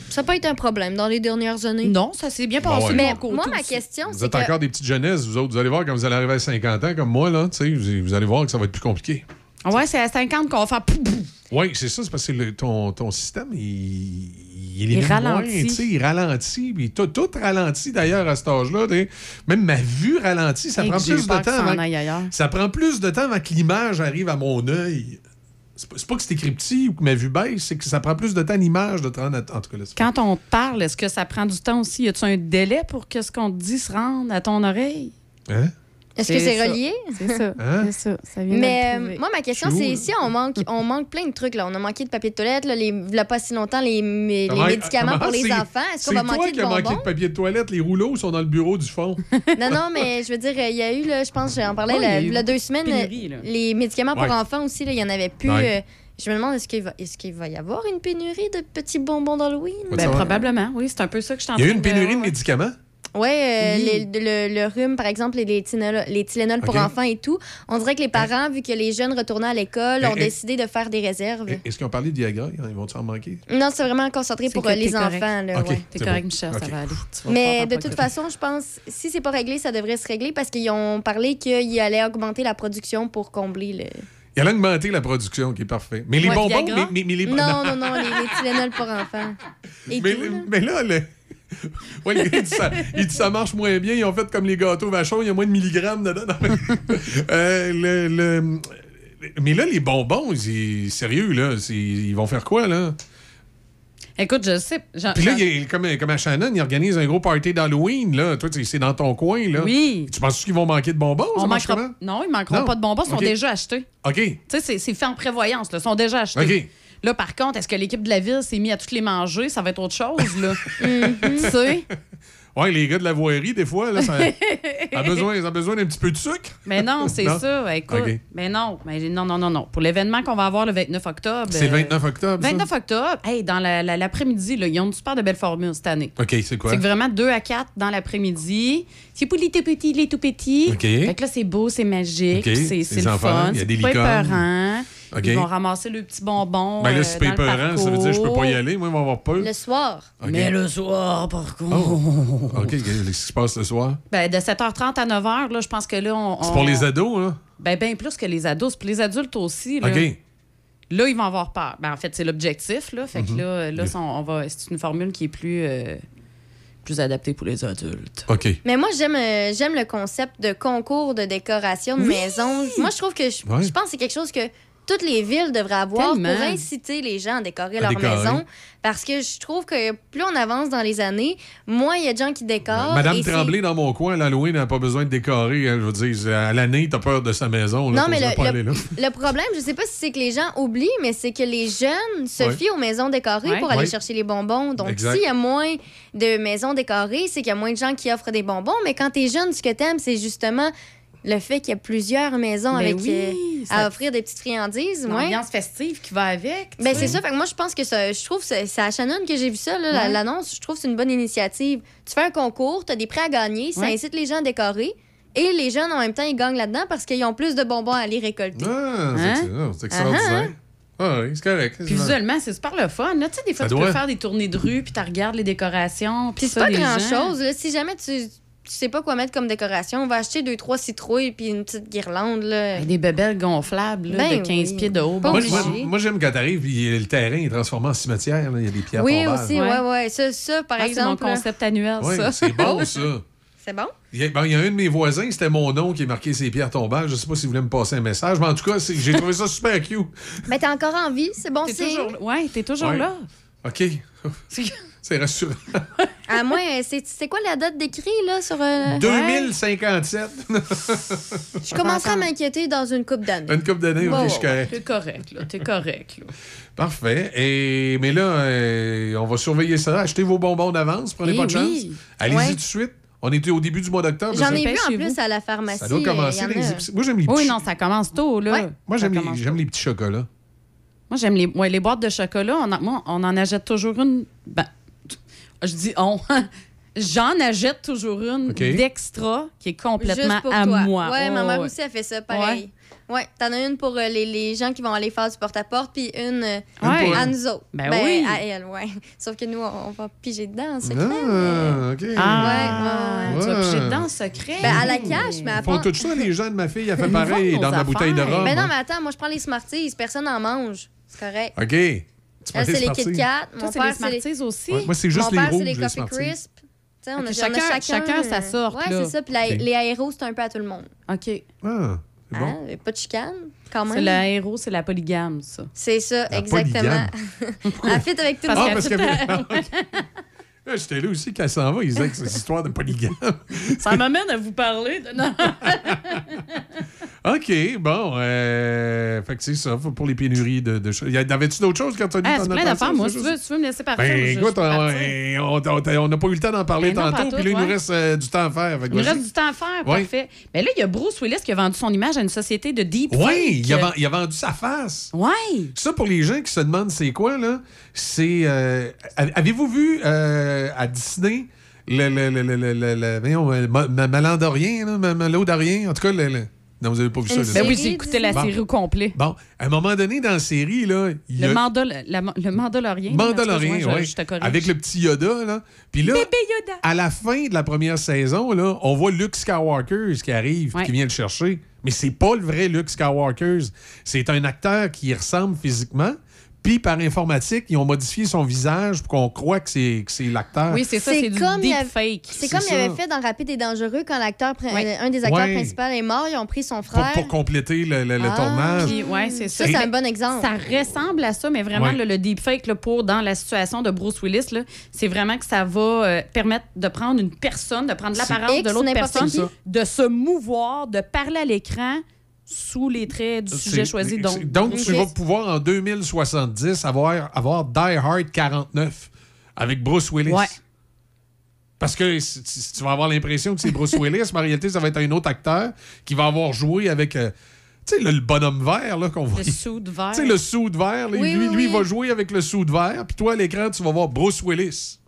Speaker 2: Ça n'a pas été un problème dans les dernières années.
Speaker 15: Non, ça s'est bien
Speaker 14: passé
Speaker 2: Mais moi, ma question,
Speaker 14: Vous
Speaker 2: c'est
Speaker 14: êtes
Speaker 2: que...
Speaker 14: encore des petites jeunesses, vous autres. Vous allez voir quand vous allez arriver à 50 ans, comme moi, là, tu sais, vous, vous allez voir que ça va être plus compliqué.
Speaker 15: Ouais, c'est à 50 qu'on va faire. pouf, pouf.
Speaker 14: Oui, c'est ça, c'est parce que le- ton, ton système, il, il,
Speaker 15: Il
Speaker 14: moins,
Speaker 15: ralentit.
Speaker 14: il ralentit, puis tout, tout ralentit d'ailleurs à cet âge-là. Même ma vue ralentit, ça prend plus temps.
Speaker 15: ça
Speaker 14: avant- prend plus de temps avant que l'image arrive à mon œil. C'est pas, pas que c'est écrit petit ou que ma vue baisse, c'est que ça prend plus de temps l'image de te rendre à- En tout cas, là,
Speaker 15: Quand on te parle, est-ce que ça prend du temps aussi? Y a-tu un délai pour que ce qu'on te dit se rende à ton oreille?
Speaker 14: Hein?
Speaker 2: Est-ce que c'est relié?
Speaker 15: C'est ça. [laughs]
Speaker 14: Hein?
Speaker 15: C'est ça. Ça vient
Speaker 2: Mais euh, moi, ma question, c'est ici, on manque, on manque plein de trucs. Là. On a manqué de papier de toilette, là, les, a pas si longtemps, les, les médicaments pour les
Speaker 14: c'est-
Speaker 2: enfants. Est-ce qu'on
Speaker 14: C'est
Speaker 2: va
Speaker 14: toi
Speaker 2: manquer
Speaker 14: qui
Speaker 2: de
Speaker 14: as manqué
Speaker 2: bonbons?
Speaker 14: de papier de toilette? Les rouleaux sont dans le bureau du fond. [laughs]
Speaker 2: Non, non, mais je veux dire, il y a eu, là, je pense, j'en parlais
Speaker 15: il y a
Speaker 2: y a deux semaines,
Speaker 15: pénurie, là.
Speaker 2: les médicaments pour
Speaker 14: Ouais.
Speaker 2: enfants aussi, il y en avait plus.
Speaker 14: Ouais.
Speaker 2: euh, je me demande, est-ce qu'il va, est qu'il va y avoir une pénurie de petits bonbons d'Halloween?
Speaker 15: Ben, probablement, oui. C'est un peu ça que je suis en
Speaker 14: Il y a eu une pénurie de médicaments?
Speaker 2: Oui, euh,
Speaker 15: Oui.
Speaker 2: les- le, le rhume, par exemple, et les, Tylenol, les Tylenol pour enfants et tout. On dirait que les parents, vu que les jeunes retournaient à l'école, ont
Speaker 14: Eh, eh.
Speaker 2: décidé de faire des réserves.
Speaker 14: Est-ce qu'ils ont parlé de Viagra? Ils vont-ils en manquer?
Speaker 2: Non, c'est vraiment concentré pour euh, les
Speaker 15: correct.
Speaker 2: enfants. Là, ouais.
Speaker 15: T'es
Speaker 14: C'est
Speaker 15: correct,
Speaker 14: bon.
Speaker 15: Michel, ça va aller.
Speaker 2: Mais de toute façon, je pense, si c'est pas réglé, ça devrait se régler parce qu'ils ont parlé qu'ils allaient augmenter la production pour combler le.
Speaker 14: Il a augmenté la production, qui est parfait. Mais les
Speaker 2: Ouais,
Speaker 14: bonbons, mais, mais- mais les
Speaker 2: Non, non, non, les, les Tylenol pour enfants. [laughs] Et
Speaker 14: mais,
Speaker 2: tout, là.
Speaker 14: mais là, le... [laughs] ouais, il, dit ça, il dit ça marche moins bien. Ils ont fait comme les gâteaux vachons, il y a moins de milligrammes dedans. [laughs] Euh, le, le- Mais là, les bonbons, c'est sérieux, là. Ils vont faire quoi, là?
Speaker 15: Écoute, je sais.
Speaker 14: Puis là, il comme, comme à Shannon, ils organisent un gros party d'Halloween, là. Toi, c'est dans ton coin, là.
Speaker 15: Oui.
Speaker 14: Tu penses qu'ils vont manquer de bonbons?
Speaker 15: On manquera... Non, ils manqueront
Speaker 14: Non.
Speaker 15: pas de bonbons, ils sont déjà achetés.
Speaker 14: OK.
Speaker 15: Tu sais, c'est- c'est fait en prévoyance, là, ils sont déjà achetés.
Speaker 14: OK.
Speaker 15: Là, par contre, est-ce que l'équipe de la ville s'est mise à toutes les manger? Ça va être autre chose, là. [laughs] tu sais?
Speaker 14: Ouais, les gars de la voirie, des fois, là, ça, ça [laughs] a besoin, ça a besoin d'un petit peu de sucre.
Speaker 15: Mais non, c'est ça. Écoute,
Speaker 14: OK.
Speaker 15: mais non, mais non, non, non, non. Pour l'événement qu'on va avoir le 29 octobre.
Speaker 14: C'est le
Speaker 15: euh,
Speaker 14: 29 octobre, ça?
Speaker 15: 29 octobre. Hey, dans la- la- l'après-midi, là, ils ont une super de belle formule cette année.
Speaker 14: OK, c'est quoi?
Speaker 15: C'est que vraiment 2 à 4 dans l'après-midi. C'est pour les tout petits, les tout petits.
Speaker 14: OK.
Speaker 15: Fait que là, c'est beau, c'est magique, c'est le
Speaker 14: enfants,
Speaker 15: fun.
Speaker 14: il y a des
Speaker 15: pas
Speaker 14: licornes.
Speaker 15: épeurant. Ils vont ramasser le petit bonbon.
Speaker 14: Ben là,
Speaker 15: euh,
Speaker 14: c'est
Speaker 15: le
Speaker 14: épeurant, ça veut dire que je peux pas y aller. Moi, ils vont avoir peur.
Speaker 2: Le soir.
Speaker 15: Mais le soir, par contre.
Speaker 14: Oh. OK, qu'est-ce qui se passe ce soir?
Speaker 15: Ben, de 7h30 à 9h, là, je pense que là, on.
Speaker 14: C'est
Speaker 15: on-
Speaker 14: pour les ados, hein?
Speaker 15: Ben, bien plus que les ados. C'est pour les adultes aussi. Là.
Speaker 14: OK.
Speaker 15: Là, ils vont avoir peur. Ben, en fait, c'est l'objectif. Là. Fait que
Speaker 14: Mhm.
Speaker 15: là, là on, on va, c'est une formule qui est plus, euh, plus adaptée pour les adultes.
Speaker 14: OK.
Speaker 2: Mais moi, j'aime euh, j'aime le concept de concours de décoration de
Speaker 15: Oui.
Speaker 2: maison. Moi, je trouve que je,
Speaker 14: Ouais.
Speaker 2: je pense que c'est quelque chose que toutes les villes devraient avoir
Speaker 15: Tellement.
Speaker 2: pour inciter les gens à décorer
Speaker 14: À
Speaker 2: leur
Speaker 14: décorer.
Speaker 2: maison. Parce que je trouve que plus on avance dans les années, moins il y a de gens qui décorent.
Speaker 14: Madame Tremblay, dans mon coin, l'Halloween n'a pas besoin de décorer. hein, je veux dire, à l'année, t'as peur de sa maison. Là,
Speaker 2: Non, mais le,
Speaker 14: pas
Speaker 2: le-
Speaker 14: aller là.
Speaker 2: le problème, je sais pas si c'est que les gens oublient, mais c'est que les jeunes se fient aux maisons décorées pour aller chercher les bonbons. Donc, s'il y a moins de maisons décorées, c'est qu'il y a moins de gens qui offrent des bonbons. Mais quand t'es jeune, ce que t'aimes, c'est justement le fait qu'il y a plusieurs maisons
Speaker 15: Mais
Speaker 2: avec,
Speaker 15: oui,
Speaker 2: euh,
Speaker 15: ça-
Speaker 2: à offrir des petites friandises. ouais.
Speaker 15: L'ambiance festive qui va avec.
Speaker 2: Ben, c'est ça. Fait que moi, je pense que ça, je trouve que c'est c'est à Shannon que j'ai vu ça,
Speaker 15: Ouais.
Speaker 2: l'annonce. Je trouve que c'est une bonne initiative. Tu fais un concours, tu as des prix à gagner, ça
Speaker 15: Ouais.
Speaker 2: incite les gens à décorer. Et les jeunes, en même temps, ils gagnent là-dedans parce qu'ils ont plus de bonbons à aller récolter.
Speaker 14: Ah, c'est
Speaker 15: Hein?
Speaker 14: ex- ah, c'est extraordinaire. Ah, oui, c'est correct.
Speaker 15: Puis visuellement, c'est super le fun. là. Tu sais, des fois,
Speaker 14: Ça
Speaker 15: tu
Speaker 14: doit.
Speaker 15: peux faire des tournées de rue, puis tu regardes les décorations.
Speaker 2: Puis c'est pas grand-chose. là. Si jamais tu, tu sais pas quoi mettre comme décoration, on va acheter deux, trois citrouilles puis une petite guirlande. Là.
Speaker 15: Des bebelles gonflables là,
Speaker 2: Ben
Speaker 15: de 15
Speaker 2: oui.
Speaker 15: pieds de haut.
Speaker 14: Moi,
Speaker 15: bon,
Speaker 14: moi- j'aime quand t'arrives, puis le terrain est transformé en cimetière. là, Il y a des pierres
Speaker 2: Oui,
Speaker 14: tombales.
Speaker 2: aussi, ouais, ouais. Ça, ça par
Speaker 15: Ah, c'est mon
Speaker 2: exemple. là.
Speaker 15: concept annuel,
Speaker 14: Oui,
Speaker 15: ça.
Speaker 14: c'est bon, [laughs] ça.
Speaker 2: C'est bon?
Speaker 14: Il y, a, ben, il y a un de mes voisins, c'était mon nom qui est marqué ces pierres tombales. Je sais pas s'il voulait me passer un message, mais en tout cas, c'est- j'ai trouvé ça super cute.
Speaker 2: Mais t'es encore en vie, c'est bon
Speaker 15: T'es toujours, ouais, t'es toujours
Speaker 14: Ouais.
Speaker 15: là.
Speaker 14: OK. [laughs] C'est rassurant.
Speaker 2: À moins, euh, c'est c'est quoi la date d'écrit, là, sur. euh,
Speaker 14: 2057.
Speaker 2: Je commencerai à m'inquiéter dans une coupe d'années.
Speaker 14: Une coupe d'années, OK,
Speaker 2: Ouais,
Speaker 14: je suis correct.
Speaker 15: T'es correct, là. T'es correct, là.
Speaker 14: Parfait. Et, mais là, euh, on va surveiller ça. Achetez vos bonbons d'avance, prenez
Speaker 2: Eh
Speaker 14: pas de chance.
Speaker 2: oui.
Speaker 14: Allez-y
Speaker 2: Ouais.
Speaker 14: tout de suite. On était au début du mois d'octobre.
Speaker 2: J'en ai vu en plus
Speaker 15: vous.
Speaker 2: à la pharmacie.
Speaker 14: Ça doit commencer
Speaker 2: euh,
Speaker 14: les
Speaker 2: a.
Speaker 14: Moi, j'aime les
Speaker 15: Oui,
Speaker 14: petits-
Speaker 15: non, ça commence tôt, là.
Speaker 14: Moi, j'aime les, les petits chocolats.
Speaker 15: Moi, j'aime les, ouais, les boîtes de chocolat. On en, moi, on en achète toujours une. Ben, je dis on. [laughs] J'en achète toujours une d'extra qui est complètement
Speaker 2: Juste pour
Speaker 15: à
Speaker 2: toi.
Speaker 15: moi.
Speaker 2: Ouais,
Speaker 15: Oh,
Speaker 2: ma mère
Speaker 15: ouais.
Speaker 2: aussi a fait ça, pareil. Ouais, t'en as une pour euh, les, les gens qui vont aller faire du porte-à-porte, puis une euh,
Speaker 15: Ouais.
Speaker 2: à nous autres.
Speaker 15: Ben oui.
Speaker 2: à elle, ouais. [laughs] Sauf que nous, on, on va piger dedans en secret.
Speaker 14: Ah, OK.
Speaker 15: Ah,
Speaker 2: Ouais, ouais,
Speaker 15: tu vas piger dedans en secret?
Speaker 2: Ben, à la cache, mais
Speaker 14: Ils font tout ça, les gens de ma fille. Elle [laughs] fait pareil dans ma bouteille de rhum.
Speaker 2: Ben non,
Speaker 14: hein.
Speaker 2: mais attends, moi, je prends les Smarties. Personne n'en mange. C'est correct.
Speaker 14: OK.
Speaker 2: Elle, c'est les? Kit Kat.
Speaker 15: Toi,
Speaker 2: Mon
Speaker 15: c'est
Speaker 2: père,
Speaker 15: les
Speaker 2: c'est les...
Speaker 15: Smarties aussi.
Speaker 14: Ouais, moi, c'est juste
Speaker 2: Mon
Speaker 14: les
Speaker 2: père,
Speaker 14: rouges,
Speaker 2: c'est les
Speaker 14: les
Speaker 2: Coffee
Speaker 14: Smarties.
Speaker 2: Crisp. On
Speaker 15: Ok,
Speaker 2: a, on a
Speaker 15: chacun-
Speaker 2: chacun,
Speaker 15: chacun sa sorte,
Speaker 2: Ouais,
Speaker 15: là.
Speaker 2: c'est ça. Puis la-
Speaker 14: Ok.
Speaker 2: les aéros, c'est un peu à tout le monde.
Speaker 15: OK.
Speaker 14: Ah, c'est bon.
Speaker 2: Hein? Pas de chicane, quand
Speaker 15: C'est
Speaker 2: même.
Speaker 15: la héros, c'est la polygame, ça.
Speaker 2: C'est ça,
Speaker 14: La
Speaker 2: exactement. [laughs] Elle fit avec tout le
Speaker 14: Ah,
Speaker 2: monde.
Speaker 14: parce que... [laughs] Ah, J'étais là aussi quand elle s'en va. Ils disaient que c'est une histoire de polygame.
Speaker 15: Ça m'amène à vous parler de. Non. [laughs]
Speaker 14: OK, bon. Euh, fait que c'est ça pour les pénuries de, de choses. Avais-tu d'autres choses quand tu as dit
Speaker 15: Ah, c'est plein d'affaires. Moi, si tu veux, tu veux me laisser partir.
Speaker 14: Ben, écoute,
Speaker 15: peux
Speaker 14: on n'a pas eu le temps d'en parler
Speaker 15: Ben
Speaker 14: tantôt, puis là, il nous
Speaker 15: ouais.
Speaker 14: reste euh, du temps à faire.
Speaker 15: Il nous reste du temps à faire,
Speaker 14: Ouais.
Speaker 15: parfait. Mais là, il y a Bruce Willis qui a vendu son image à une société de deep
Speaker 14: Oui, il, a ven- il a vendu sa face.
Speaker 15: Ouais.
Speaker 14: Ça, pour les gens qui se demandent c'est quoi, là, c'est. euh, Avez-vous vu euh, à Disney le. le, le, le, le, le- le- euh, cas, le. le- Non, vous avez pas vu ça.
Speaker 15: Ben oui, j'ai écouté la
Speaker 14: Bon.
Speaker 15: série au complet.
Speaker 14: Bon, à un moment donné, dans la série, là, il y
Speaker 15: Le,
Speaker 14: a.
Speaker 15: mandol, la- le Mandalorien.
Speaker 14: Mandalorien, oui.
Speaker 15: je te corrige.
Speaker 14: Avec le petit Yoda, là. Puis là,
Speaker 15: Bébé Yoda.
Speaker 14: à la fin de la première saison, là, on voit Luke Skywalker qui arrive,
Speaker 15: Ouais.
Speaker 14: qui vient le chercher. Mais c'est pas le vrai Luke Skywalker. C'est un acteur qui y ressemble physiquement. Puis par informatique, ils ont modifié son visage pour qu'on croit que c'est que c'est l'acteur.
Speaker 15: Oui, c'est ça, c'est du
Speaker 2: comme avait-
Speaker 15: deepfake.
Speaker 2: C'est
Speaker 14: C'est
Speaker 2: comme il avait fait dans Rapide et Dangereux quand l'acteur, un des acteurs
Speaker 14: Ouais.
Speaker 2: principaux est mort, ils ont pris son frère.
Speaker 14: pour compléter le, le- le
Speaker 2: Ah.
Speaker 14: tournage.
Speaker 15: Puis, ouais, c'est ça.
Speaker 2: Ça, c'est un bon exemple.
Speaker 15: Ça ressemble à ça, mais vraiment,
Speaker 14: Ouais.
Speaker 15: le, le deepfake là, pour dans la situation de Bruce Willis, là, c'est vraiment que ça va euh, permettre de prendre une personne, de prendre l'apparence
Speaker 2: X,
Speaker 15: de l'autre personne,
Speaker 2: qui.
Speaker 15: de se mouvoir, de parler à l'écran sous les traits du sujet choisi. Donc,
Speaker 14: tu vas pouvoir en 2070 avoir, avoir Die Hard 49 avec Bruce Willis.
Speaker 15: Ouais.
Speaker 14: Parce que si- si tu vas avoir l'impression que c'est Bruce Willis, mais en réalité, ça va être un autre acteur qui va avoir joué avec. euh, tu sais, le, le bonhomme vert là, qu'on voit.
Speaker 15: le sou de verre.
Speaker 14: Tu sais, le sou de vert, là,
Speaker 2: Oui,
Speaker 14: lui,
Speaker 2: oui,
Speaker 14: lui,
Speaker 2: oui.
Speaker 14: va jouer avec le sou de vert, puis toi, à l'écran, tu vas voir Bruce Willis.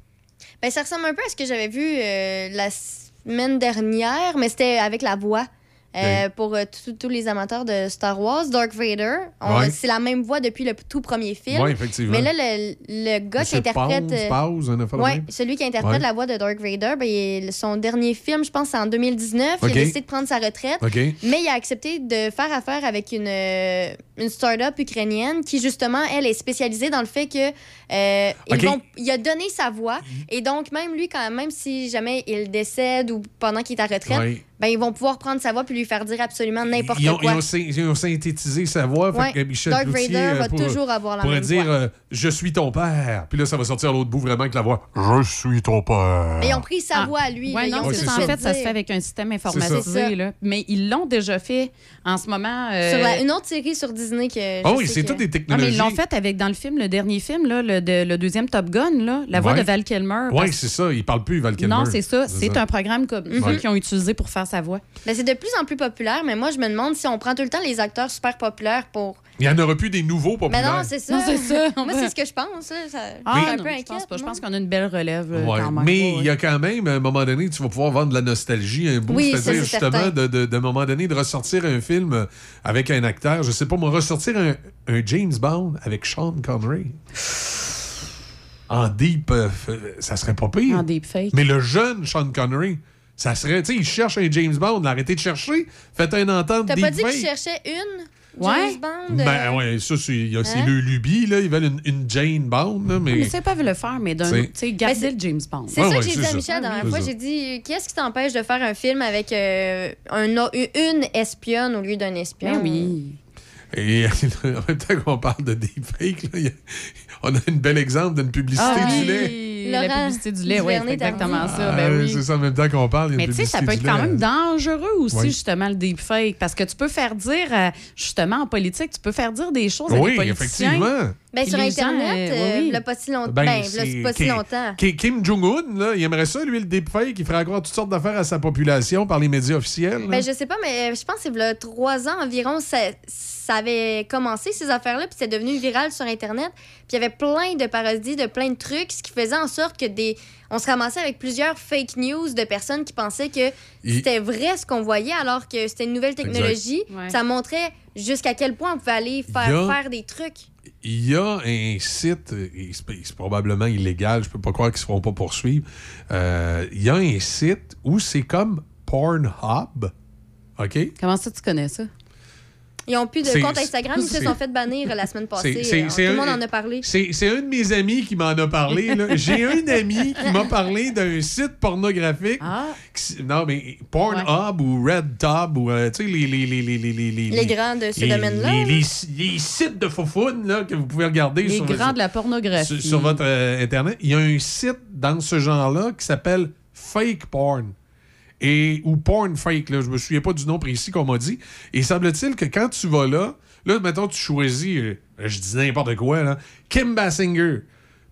Speaker 2: Ben, ça ressemble un peu à ce que j'avais vu euh, la semaine dernière, mais c'était avec la voix. Euh, Pour euh, tous- les amateurs de Star Wars, Dark Vader,
Speaker 14: Ouais.
Speaker 2: c'est la même voix depuis le tout premier film.
Speaker 14: Ouais, effectivement.
Speaker 2: Mais là, le, le gars
Speaker 14: Monsieur
Speaker 2: qui interprète.
Speaker 14: Pause,
Speaker 2: euh,
Speaker 14: pause,
Speaker 2: Ouais,
Speaker 14: même.
Speaker 2: celui qui interprète la voix de Dark Vader, ben, il- son dernier film, je pense, c'est en 2019.
Speaker 14: OK.
Speaker 2: Il a décidé de prendre sa retraite. Mais il a accepté de faire affaire avec une, une start-up ukrainienne qui, justement, elle est spécialisée dans le fait que euh, ils
Speaker 14: OK.
Speaker 2: vont- il a donné sa voix. Et donc, même lui, quand même si jamais il décède ou pendant qu'il est à retraite,
Speaker 14: Ouais.
Speaker 2: ben, ils vont pouvoir prendre sa voix puis lui faire dire absolument n'importe quoi.
Speaker 14: ils ont sy- ils ont synthétisé sa voix.
Speaker 2: Ouais.
Speaker 14: Fait que Michel
Speaker 2: Darth
Speaker 14: Cloutier,
Speaker 2: Vader
Speaker 14: euh,
Speaker 2: va
Speaker 14: pour-
Speaker 2: toujours avoir la
Speaker 14: pourrait
Speaker 2: même
Speaker 14: dire
Speaker 2: voix.
Speaker 14: euh, Je suis ton père. Puis là, ça va sortir à l'autre bout vraiment avec la voix Je suis ton père.
Speaker 2: Mais ils ont pris sa voix à lui.
Speaker 15: Oui, non, ça. En
Speaker 2: fait
Speaker 15: ça se
Speaker 2: dire.
Speaker 15: fait avec un système informatisé. Là. Mais ils l'ont déjà fait en ce moment. euh,
Speaker 2: Sur la- une autre série sur Disney que.
Speaker 14: Ah
Speaker 2: je
Speaker 14: oui, c'est
Speaker 2: que-
Speaker 14: toutes des
Speaker 15: Ah, mais
Speaker 14: technologies.
Speaker 15: ils l'ont fait avec, dans le film, le dernier film, là, le, de- le deuxième Top Gun, là, la voix
Speaker 14: Ouais.
Speaker 15: de Val Kilmer.
Speaker 14: Oui, c'est ça. Il parle plus, Val Kilmer.
Speaker 15: Non, c'est ça. C'est un programme comme
Speaker 14: Ouais.
Speaker 15: ceux qui ont utilisé pour faire sa voix.
Speaker 2: Ben, c'est de plus en plus populaire, mais moi, je me demande si on prend tout le temps les acteurs super populaires pour.
Speaker 14: Il n'y en aura plus des nouveaux
Speaker 2: Mais
Speaker 14: populaires.
Speaker 2: non, c'est ça.
Speaker 15: Non, c'est ça. [laughs]
Speaker 2: Moi, c'est ce que je pense. Ça...
Speaker 15: Ah,
Speaker 2: je suis un
Speaker 15: non,
Speaker 2: peu
Speaker 15: je
Speaker 2: inquiète.
Speaker 15: pense pas. Je pense qu'on a une belle relève euh,
Speaker 14: Ouais,
Speaker 15: quand même.
Speaker 14: Mais
Speaker 15: Ouais,
Speaker 14: il y a quand même, à un moment donné, tu vas pouvoir vendre de la nostalgie, un bout.
Speaker 2: Oui, ça,
Speaker 14: C'est-à-dire,
Speaker 2: c'est
Speaker 14: justement, de, de, d'un moment donné, de ressortir un film avec un acteur. Je sais pas, moi, ressortir un, un James Bond avec Sean Connery. En deep, euh, ça serait pas pire.
Speaker 15: En deepfake.
Speaker 14: Mais le jeune Sean Connery, ça serait, tu sais, il cherche un James Bond, l'arrêtez de chercher, faites un entente
Speaker 2: T'as pas dit qu'il cherchait une?
Speaker 15: Ouais.
Speaker 2: James Bond? euh,
Speaker 14: Ben ouais, ça, c'est, il y a- c'est
Speaker 2: Hein?
Speaker 14: le lubie, là. Ils veulent une, une Jane Bond, là, mais...
Speaker 15: Mais c'est pas le faire, mais d'un tu sais, garder le James Bond.
Speaker 2: C'est ça
Speaker 14: ouais,
Speaker 2: que j'ai dit à. Michel la dernière fois. J'ai dit, qu'est-ce qui t'empêche de faire un film avec euh, un, une espionne au lieu d'un espion?
Speaker 15: Ben oui.
Speaker 14: Et [laughs] en même temps qu'on parle de deepfake, là, il y a- on a un bel exemple d'une publicité
Speaker 15: Ah
Speaker 14: du
Speaker 15: oui,
Speaker 14: lait.
Speaker 15: La
Speaker 2: Laurent
Speaker 15: publicité du lait, oui, c'est exactement ça.
Speaker 14: Ah,
Speaker 15: Ben oui.
Speaker 14: C'est ça, en même temps qu'on parle. il
Speaker 15: Mais tu sais, ça peut être quand
Speaker 14: lait.
Speaker 15: même dangereux aussi,
Speaker 14: Oui.
Speaker 15: justement, le deepfake. Parce que tu peux faire dire, euh, justement, en politique, tu peux faire dire des choses à
Speaker 14: Oui,
Speaker 15: des politiciens.
Speaker 14: effectivement.
Speaker 2: Ben, sur
Speaker 15: gens,
Speaker 2: Internet,
Speaker 15: euh,
Speaker 2: euh,
Speaker 15: oui.
Speaker 2: il a pas si longtemps.
Speaker 14: Ben,
Speaker 2: Ben, pas si
Speaker 14: Kim-
Speaker 2: longtemps.
Speaker 14: Ki- Kim Jong-un, là, il aimerait ça, lui, le deepfake. Il ferait encore toutes sortes d'affaires à sa population par les médias officiels. là.
Speaker 2: Ben, je sais pas, mais je pense que c'est là, trois ans environ, ça, ça avait commencé, ces affaires-là, puis c'est devenu viral sur Internet. Puis il y avait plein de parodies, de plein de trucs, ce qui faisait en sorte que des. On se ramassait avec plusieurs fake news de personnes qui pensaient que
Speaker 14: Il-
Speaker 2: c'était vrai ce qu'on voyait, alors que c'était une nouvelle technologie.
Speaker 15: Ouais.
Speaker 2: Ça montrait jusqu'à quel point on pouvait aller faire,
Speaker 14: a-
Speaker 2: des trucs.
Speaker 14: Il y a un site, et c'est probablement illégal, je peux pas croire qu'ils se feront pas poursuivre. Euh, Il y a un site où c'est comme Pornhub. OK?
Speaker 15: Comment ça, tu connais ça?
Speaker 2: Ils ont plus de compte Instagram, ils se sont fait bannir la semaine passée. Euh, Tout le monde en a parlé.
Speaker 14: C'est c'est un de mes amis qui m'en a parlé. [laughs] J'ai un ami qui m'a parlé d'un site pornographique.
Speaker 15: Ah.
Speaker 14: qui- non, mais Pornhub ou RedTub ou, euh, tu sais, les, les, les, les, les, les,
Speaker 2: Les grands de ce domaine-là,
Speaker 14: Les,
Speaker 2: là.
Speaker 14: les- les sites de faufounes là, que vous pouvez regarder
Speaker 15: Les
Speaker 14: sur,
Speaker 15: grands de la pornographie.
Speaker 14: sur, sur votre euh, Internet. Il y a un site dans ce genre-là qui s'appelle Fake Porn. Et, ou Porn Fake, là, je me souviens pas du nom précis qu'on m'a dit. Et semble-t-il que quand tu vas là, là, mettons, tu choisis, euh, je dis n'importe quoi, là, Kim Basinger.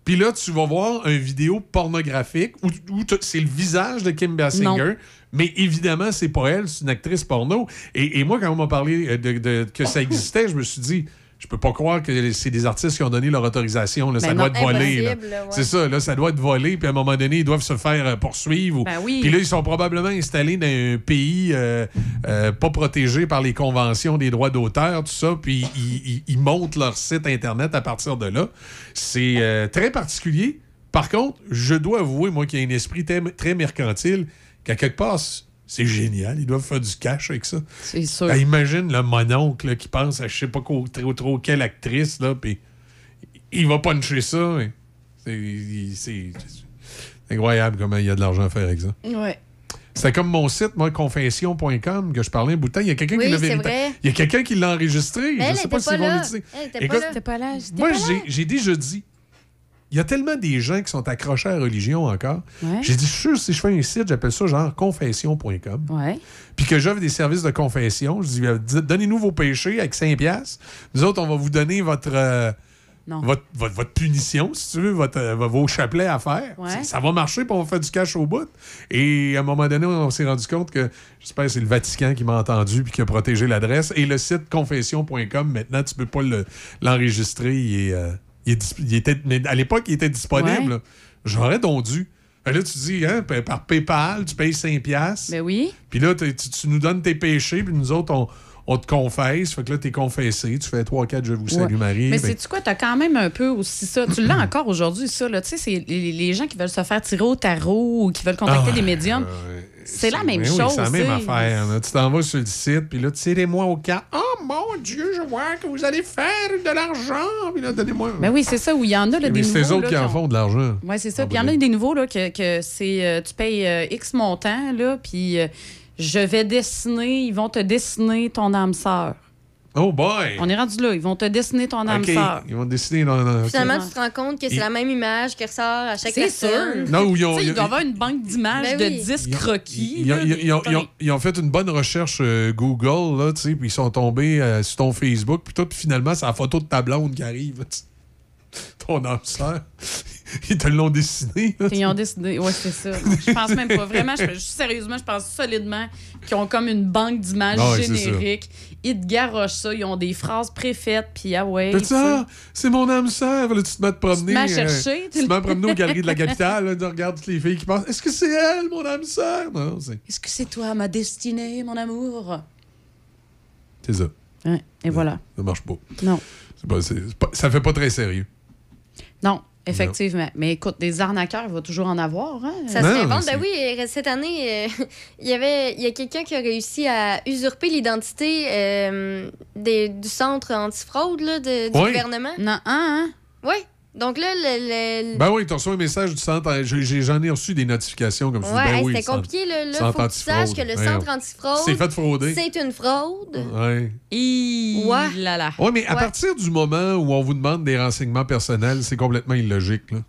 Speaker 14: Puis là, tu vas voir une vidéo pornographique où, où c'est le visage de Kim Basinger.
Speaker 15: Non.
Speaker 14: Mais évidemment, c'est pas elle, c'est une actrice porno. Et, et moi, quand on m'a parlé euh, de, de- que ça existait, je me suis dit, je peux pas croire que c'est des artistes qui ont donné leur autorisation. là. ça
Speaker 15: Ben
Speaker 14: doit être volé.
Speaker 2: ouais.
Speaker 14: C'est ça, là, ça doit être volé. Puis à un moment donné, ils doivent se faire euh, poursuivre. ou-
Speaker 15: Ben oui.
Speaker 14: Puis là, ils sont probablement installés dans un pays euh, euh, pas protégé par les conventions des droits d'auteur, tout ça. Puis ils, ils- ils montent leur site Internet à partir de là. C'est euh, très particulier. Par contre, je dois avouer, moi, qu'il y a un esprit très, très mercantile, qu'à quelque part, c'est génial. Ils doivent faire du cash avec ça.
Speaker 15: C'est sûr.
Speaker 14: Ah, imagine le mononcle là, qui pense à je sais pas quoi, trop, trop quelle actrice, là, puis il va puncher ça. mais C'est incroyable comment il y a de l'argent à faire avec ça.
Speaker 15: Ouais.
Speaker 14: C'était comme mon site, moi, confession.com, que je parlais un bout de temps. Il y a quelqu'un
Speaker 2: Oui,
Speaker 14: qui. Il y a quelqu'un qui l'a enregistré.
Speaker 2: Mais
Speaker 14: je
Speaker 2: elle
Speaker 14: sais pas vont
Speaker 2: là.
Speaker 14: l'utiliser.
Speaker 2: Elle pas là.
Speaker 15: Pas là.
Speaker 14: moi, j'ai- j'ai déjà dit, il y a tellement des gens qui sont accrochés à la religion encore.
Speaker 15: Ouais.
Speaker 14: J'ai dit, je suis sûr, si je fais un site, j'appelle ça genre confession.com.
Speaker 15: Ouais.
Speaker 14: Puis que j'offre des services de confession. Je dis, euh, donnez-nous vos péchés avec 5 piastres. Nous autres, on va vous donner votre, euh, votre, votre, votre punition, si tu veux, votre, euh, vos chapelets à faire.
Speaker 15: Ouais.
Speaker 14: Ça, ça va marcher, puis on va faire du cash au bout. Et à un moment donné, on s'est rendu compte que, j'espère que c'est le Vatican qui m'a entendu puis qui a protégé l'adresse. Et le site confession.com, maintenant, tu peux pas le- l'enregistrer. il, est, euh, il est dis- il était, mais à l'époque, il était disponible.
Speaker 15: Ouais.
Speaker 14: J'aurais donc dû. Ben Là, tu dis, hein, pa- par PayPal, tu payes 5 piastres.
Speaker 15: Ben oui.
Speaker 14: Puis là, tu, tu nous donnes tes péchés, puis nous autres, on, on te confesse. Fait que là, t'es confessé. Tu fais 3-4, je vous salue,
Speaker 15: Ouais.
Speaker 14: Marie.
Speaker 15: Mais
Speaker 14: Ben,
Speaker 15: c'est tu quoi, t'as quand même un peu aussi ça. Tu l'as encore aujourd'hui, ça. Là. Tu sais, c'est les, les gens qui veulent se faire tirer au tarot ou qui veulent contacter
Speaker 14: Ah,
Speaker 15: des médiums. C'est la même
Speaker 14: Ben oui,
Speaker 15: chose.
Speaker 14: c'est la même affaire. là. Tu t'en vas sur le site, puis là, tirez-moi au camp. Oh mon Dieu, je vois que vous allez faire de l'argent. Puis là, donnez-moi.
Speaker 15: Ben oui, c'est ça, où il y en a là, des
Speaker 14: c'est
Speaker 15: nouveaux.
Speaker 14: autres
Speaker 15: là,
Speaker 14: qui en
Speaker 15: ont-
Speaker 14: font de l'argent.
Speaker 15: Oui, c'est ça.
Speaker 14: Ah,
Speaker 15: Puis il y en
Speaker 14: ben,
Speaker 15: a des nouveaux là, que, que c'est euh, tu payes euh, X montant, là, puis euh, Je vais dessiner, ils vont te dessiner ton âme sœur.
Speaker 14: Oh boy!
Speaker 15: On est rendu là, ils vont te dessiner ton âme
Speaker 14: OK,
Speaker 15: sœur.
Speaker 14: Ils vont dessiner dans. dans- OK.
Speaker 2: Finalement, tu te rends compte que c'est
Speaker 14: Et-
Speaker 2: la même image qui ressort à chaque
Speaker 15: C'est
Speaker 2: personne.
Speaker 15: sûr.
Speaker 14: Non, ou ils ont- ils-
Speaker 15: il doit y avoir une banque d'images
Speaker 2: Ben
Speaker 15: de
Speaker 2: oui.
Speaker 15: 10 croquis.
Speaker 14: Ils ont,
Speaker 15: là.
Speaker 14: ils ont- ils ont- ils ont- ils ont fait une bonne recherche euh, Google, là, tu sais, puis ils sont tombés euh, sur ton Facebook, puis tout, puis finalement, c'est la photo de ta blonde qui arrive. [laughs] Ton âme sœur. [laughs] Ils te l'ont dessiné. là, tu
Speaker 15: Ils ont décidé. Ouais, c'est ça. Je pense même pas. Vraiment, je, je- sérieusement, je pense solidement qu'ils ont comme une banque d'images
Speaker 14: Ah ouais,
Speaker 15: génériques. Ils te garochent ça. Ils ont des phrases préfaites. Puis, ah ouais. Tu
Speaker 14: ça, c'est mon âme sœur. Là, tu te mets à te promener.
Speaker 15: à
Speaker 14: euh,
Speaker 15: chercher,
Speaker 14: tu te mets à promener aux galeries de la capitale. là, tu regardes toutes les filles qui pensent Est-ce que c'est elle, mon âme sœur? Non, c'est
Speaker 15: Est-ce que c'est toi, ma destinée, mon amour?
Speaker 14: c'est ça.
Speaker 15: Ouais, et voilà.
Speaker 14: Ça marche pas.
Speaker 15: Non.
Speaker 14: C'est pas- pas- ça fait pas très sérieux.
Speaker 15: Non, effectivement. Mais écoute, des arnaqueurs, il va toujours en avoir. Hein?
Speaker 2: Ça se réinvente. Ben oui, euh, cette année, euh, [laughs] il y avait il y a quelqu'un qui a réussi à usurper l'identité euh, des- du centre antifraude là, de- du
Speaker 14: Oui.
Speaker 2: gouvernement.
Speaker 15: Non, hein?
Speaker 2: Oui. Donc là, le. le-
Speaker 14: Ben oui, tu reçois un message du centre. j'ai- J'en ai reçu des notifications comme ça.
Speaker 2: Ouais,
Speaker 14: ben
Speaker 2: hey,
Speaker 14: oui,
Speaker 2: c'était compliqué. Là,
Speaker 14: centre
Speaker 2: faut que tu saches
Speaker 14: antifraude.
Speaker 2: que le
Speaker 14: Ouais,
Speaker 2: centre antifraude.
Speaker 14: C'est fait frauder.
Speaker 2: C'est une fraude.
Speaker 14: Ouais.
Speaker 2: Ouais.
Speaker 15: Là, là.
Speaker 14: Oui, mais à
Speaker 2: Ouais.
Speaker 14: partir du moment où on vous demande des renseignements personnels, c'est complètement illogique. là.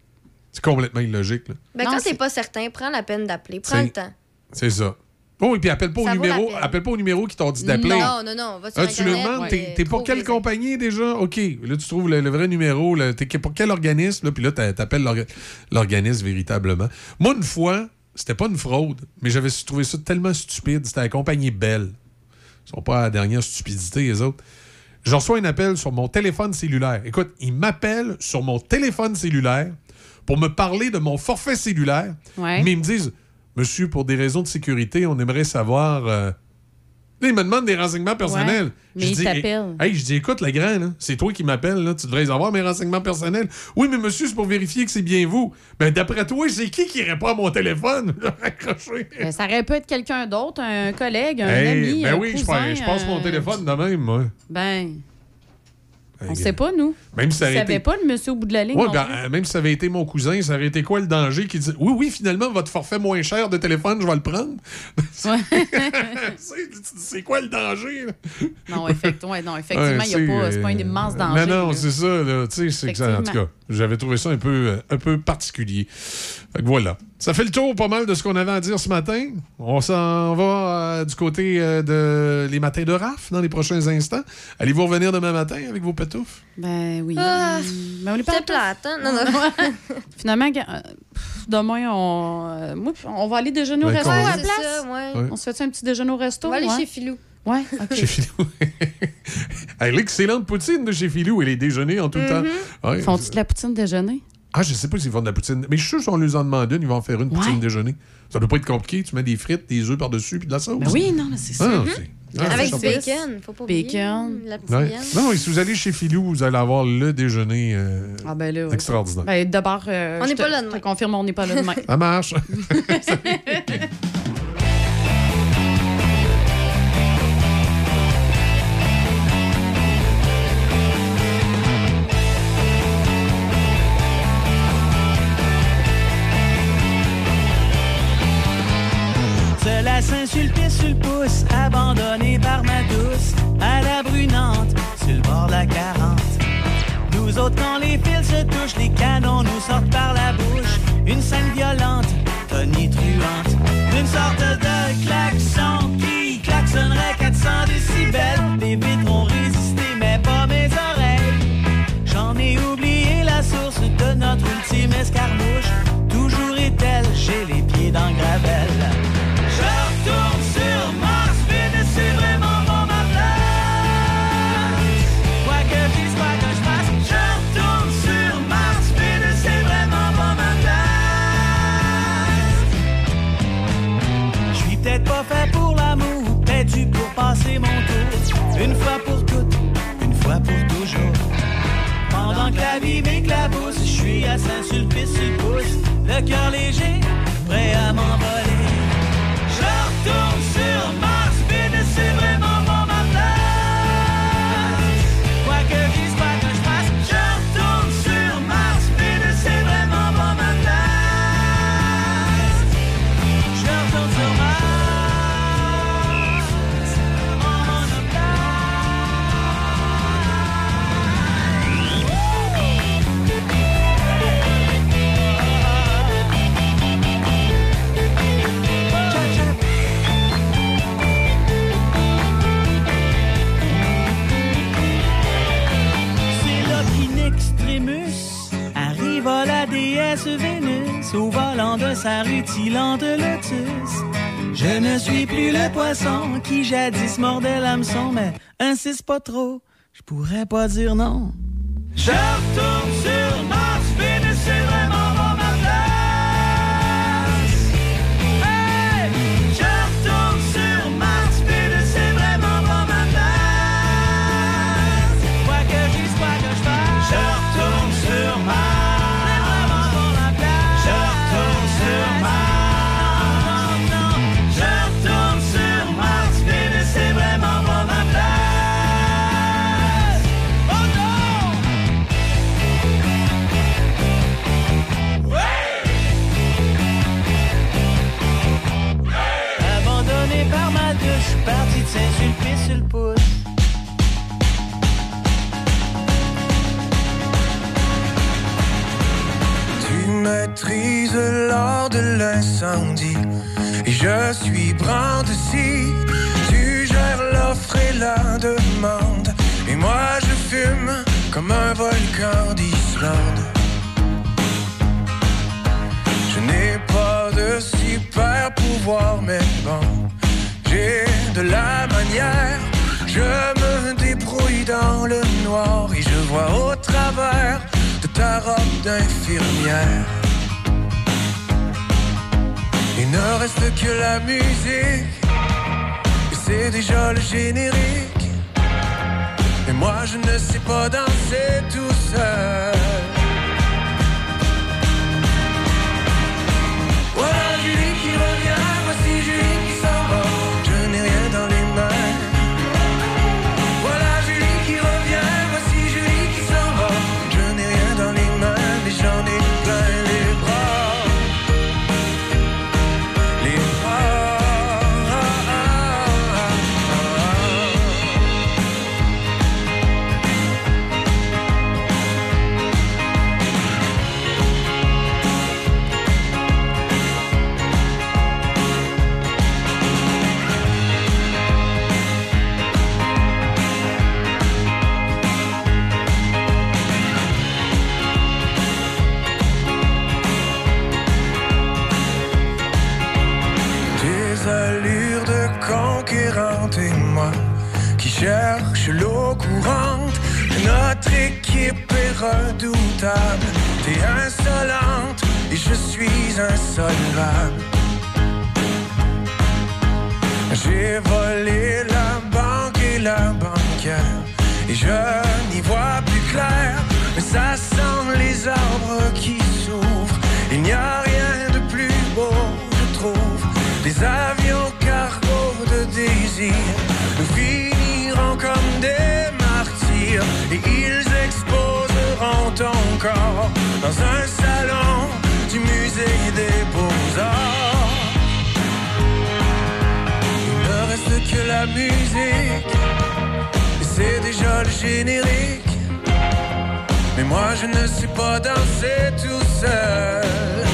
Speaker 14: C'est complètement illogique. là.
Speaker 2: Ben,
Speaker 15: Non,
Speaker 2: quand
Speaker 15: c'est-
Speaker 2: t'es pas certain, prends la peine d'appeler. Prends le temps.
Speaker 14: C'est ça. Oh, et puis appelle pas, au numéro, appelle pas au numéro qui t'ont dit d'appeler.
Speaker 2: Non, non, non. Va sur
Speaker 14: Ah, tu lui
Speaker 2: Internet,
Speaker 14: demandes,
Speaker 2: ouais,
Speaker 14: t'es pour quelle compagnie déjà? OK. Là, tu trouves le, le vrai numéro. T'es pour quel organisme? Là, puis là, t'a- t'appelles l'orga- l'organisme véritablement. Moi, une fois, c'était pas une fraude, mais j'avais trouvé ça tellement stupide. C'était la compagnie Bell. Ils sont pas à la dernière stupidité, les autres. Je reçois un appel sur mon téléphone cellulaire. Écoute, ils m'appellent sur mon téléphone cellulaire pour me parler de mon forfait cellulaire.
Speaker 15: Ouais.
Speaker 14: Mais ils me disent, Monsieur, pour des raisons de sécurité, on aimerait savoir. euh, Là, ils me demandent des renseignements personnels.
Speaker 15: Ouais, mais
Speaker 14: Je
Speaker 15: ils
Speaker 14: dis,
Speaker 15: t'appellent.
Speaker 14: Hey, je dis, écoute, le grand, là, c'est toi qui m'appelles, là, tu devrais avoir mes renseignements personnels. Oui, mais monsieur, c'est pour vérifier que c'est bien vous. Ben, d'après toi, c'est qui qui répond à mon téléphone? [laughs]
Speaker 15: Ben, ça aurait pu être quelqu'un d'autre, un collègue, un
Speaker 14: Hey,
Speaker 15: ami.
Speaker 14: ben
Speaker 15: un
Speaker 14: oui, je
Speaker 15: cousin,
Speaker 14: je passe mon
Speaker 15: euh,
Speaker 14: téléphone de même, moi.
Speaker 15: Ben, on
Speaker 14: Hey,
Speaker 15: sait pas, nous.
Speaker 14: Même si ça été-
Speaker 15: pas le monsieur au bout de la ligne.
Speaker 14: Ouais, ben, euh, même si ça avait été mon cousin, ça aurait été quoi le danger qui dit Oui, oui, finalement, votre forfait moins cher de téléphone, je vais le prendre. [laughs] C'est- c'est quoi le danger? là?
Speaker 15: non, effectivement, non, effectivement,
Speaker 14: Ouais,
Speaker 15: il y a pas,
Speaker 14: c'est,
Speaker 15: pas un
Speaker 14: euh,
Speaker 15: immense danger.
Speaker 14: Non, non, c'est ça. Là, tu sais, c'est que ça- en tout cas. J'avais trouvé ça un peu, euh, un peu particulier. Fait que voilà. Ça fait le tour pas mal de ce qu'on avait à dire ce matin. On s'en va euh, du côté euh, de les matins de RAF dans les prochains instants. Allez-vous revenir demain matin avec vos pétoufs?
Speaker 15: Ben oui.
Speaker 2: Ah,
Speaker 15: Ben, on est pas
Speaker 2: c'est plate, hein? Non, non. [laughs]
Speaker 15: Finalement, euh, pff, demain, on, euh, moi, on va aller déjeuner au
Speaker 14: Ouais,
Speaker 15: resto à la place.
Speaker 2: ça, ouais.
Speaker 14: Ouais.
Speaker 15: On se fait un petit déjeuner au resto?
Speaker 2: On va aller
Speaker 15: ouais?
Speaker 2: chez Filou.
Speaker 15: Ouais, [laughs] OK.
Speaker 14: Chez Filou. [laughs] Hey, L'excellente poutine de chez Filou et les déjeuners en tout
Speaker 2: Mhm.
Speaker 14: temps. Ouais.
Speaker 15: Font-ils de la poutine déjeuner?
Speaker 14: Ah, je sais pas s'ils font de la poutine. Mais je suis sûr que si on les en demande une, ils vont en faire une poutine déjeuner. Ça doit pas être compliqué. Tu mets des frites, des œufs par-dessus, puis de la sauce.
Speaker 15: Ben oui, non, mais c'est ça.
Speaker 14: Ah,
Speaker 15: Mhm.
Speaker 14: ah,
Speaker 2: Avec du bacon, faut pas oublier.
Speaker 15: Bacon.
Speaker 2: La petite
Speaker 14: Ouais.
Speaker 2: viande.
Speaker 14: Non, et si vous allez chez Filou, vous allez avoir le déjeuner euh,
Speaker 15: Ah ben là, ouais.
Speaker 14: extraordinaire.
Speaker 15: Ben, d'abord, euh,
Speaker 2: On
Speaker 15: je
Speaker 2: n'est pas là
Speaker 15: je
Speaker 2: demain.
Speaker 15: te confirme, on n'est pas là demain. [laughs]
Speaker 14: Ça marche.
Speaker 26: Laisse insulter sur le pouce, abandonné par ma douce, à la brunante, sur le bord de la 40. Nous autres, quand les fils se touchent, les canons nous sortent par la bouche. Une scène violente, tonitruante, une sorte de klaxon qui klaxonnerait 400 décibels. Les vitres ont résisté, mais pas mes oreilles. J'en ai oublié la source de notre ultime escarmouche. À Saint-Sulpice le le cœur léger, prêt à m'envoler. Blanc de sa rutilant de lotus. Je ne suis plus le poisson qui jadis mordait l'hameçon, mais insiste pas trop, je pourrais pas dire non. Je retourne sur Mars,
Speaker 7: maîtrises lors de l'incendie et je suis brandeci. Tu gères l'offre et la demande et moi je fume comme un volcan d'Islande. Je n'ai pas de super pouvoir mais bon, j'ai de la manière. Je me débrouille dans le noir et je vois au travers de ta robe d'infirmière. Il ne reste que la musique, et c'est déjà le générique. Et moi je ne sais pas danser tout seul. L'eau courante. Notre équipe est redoutable. T'es insolente et je suis insolvable. J'ai volé la banque et la banquière et je n'y vois plus clair. Mais ça sent les arbres qui s'ouvrent. Il n'y a rien de plus beau, je trouve. Des avions cargo de désir. Nous des martyrs et ils exposeront ton corps dans un salon du musée des beaux-arts. Il ne reste que la musique et c'est déjà le générique. Mais moi je ne sais pas danser tout seul.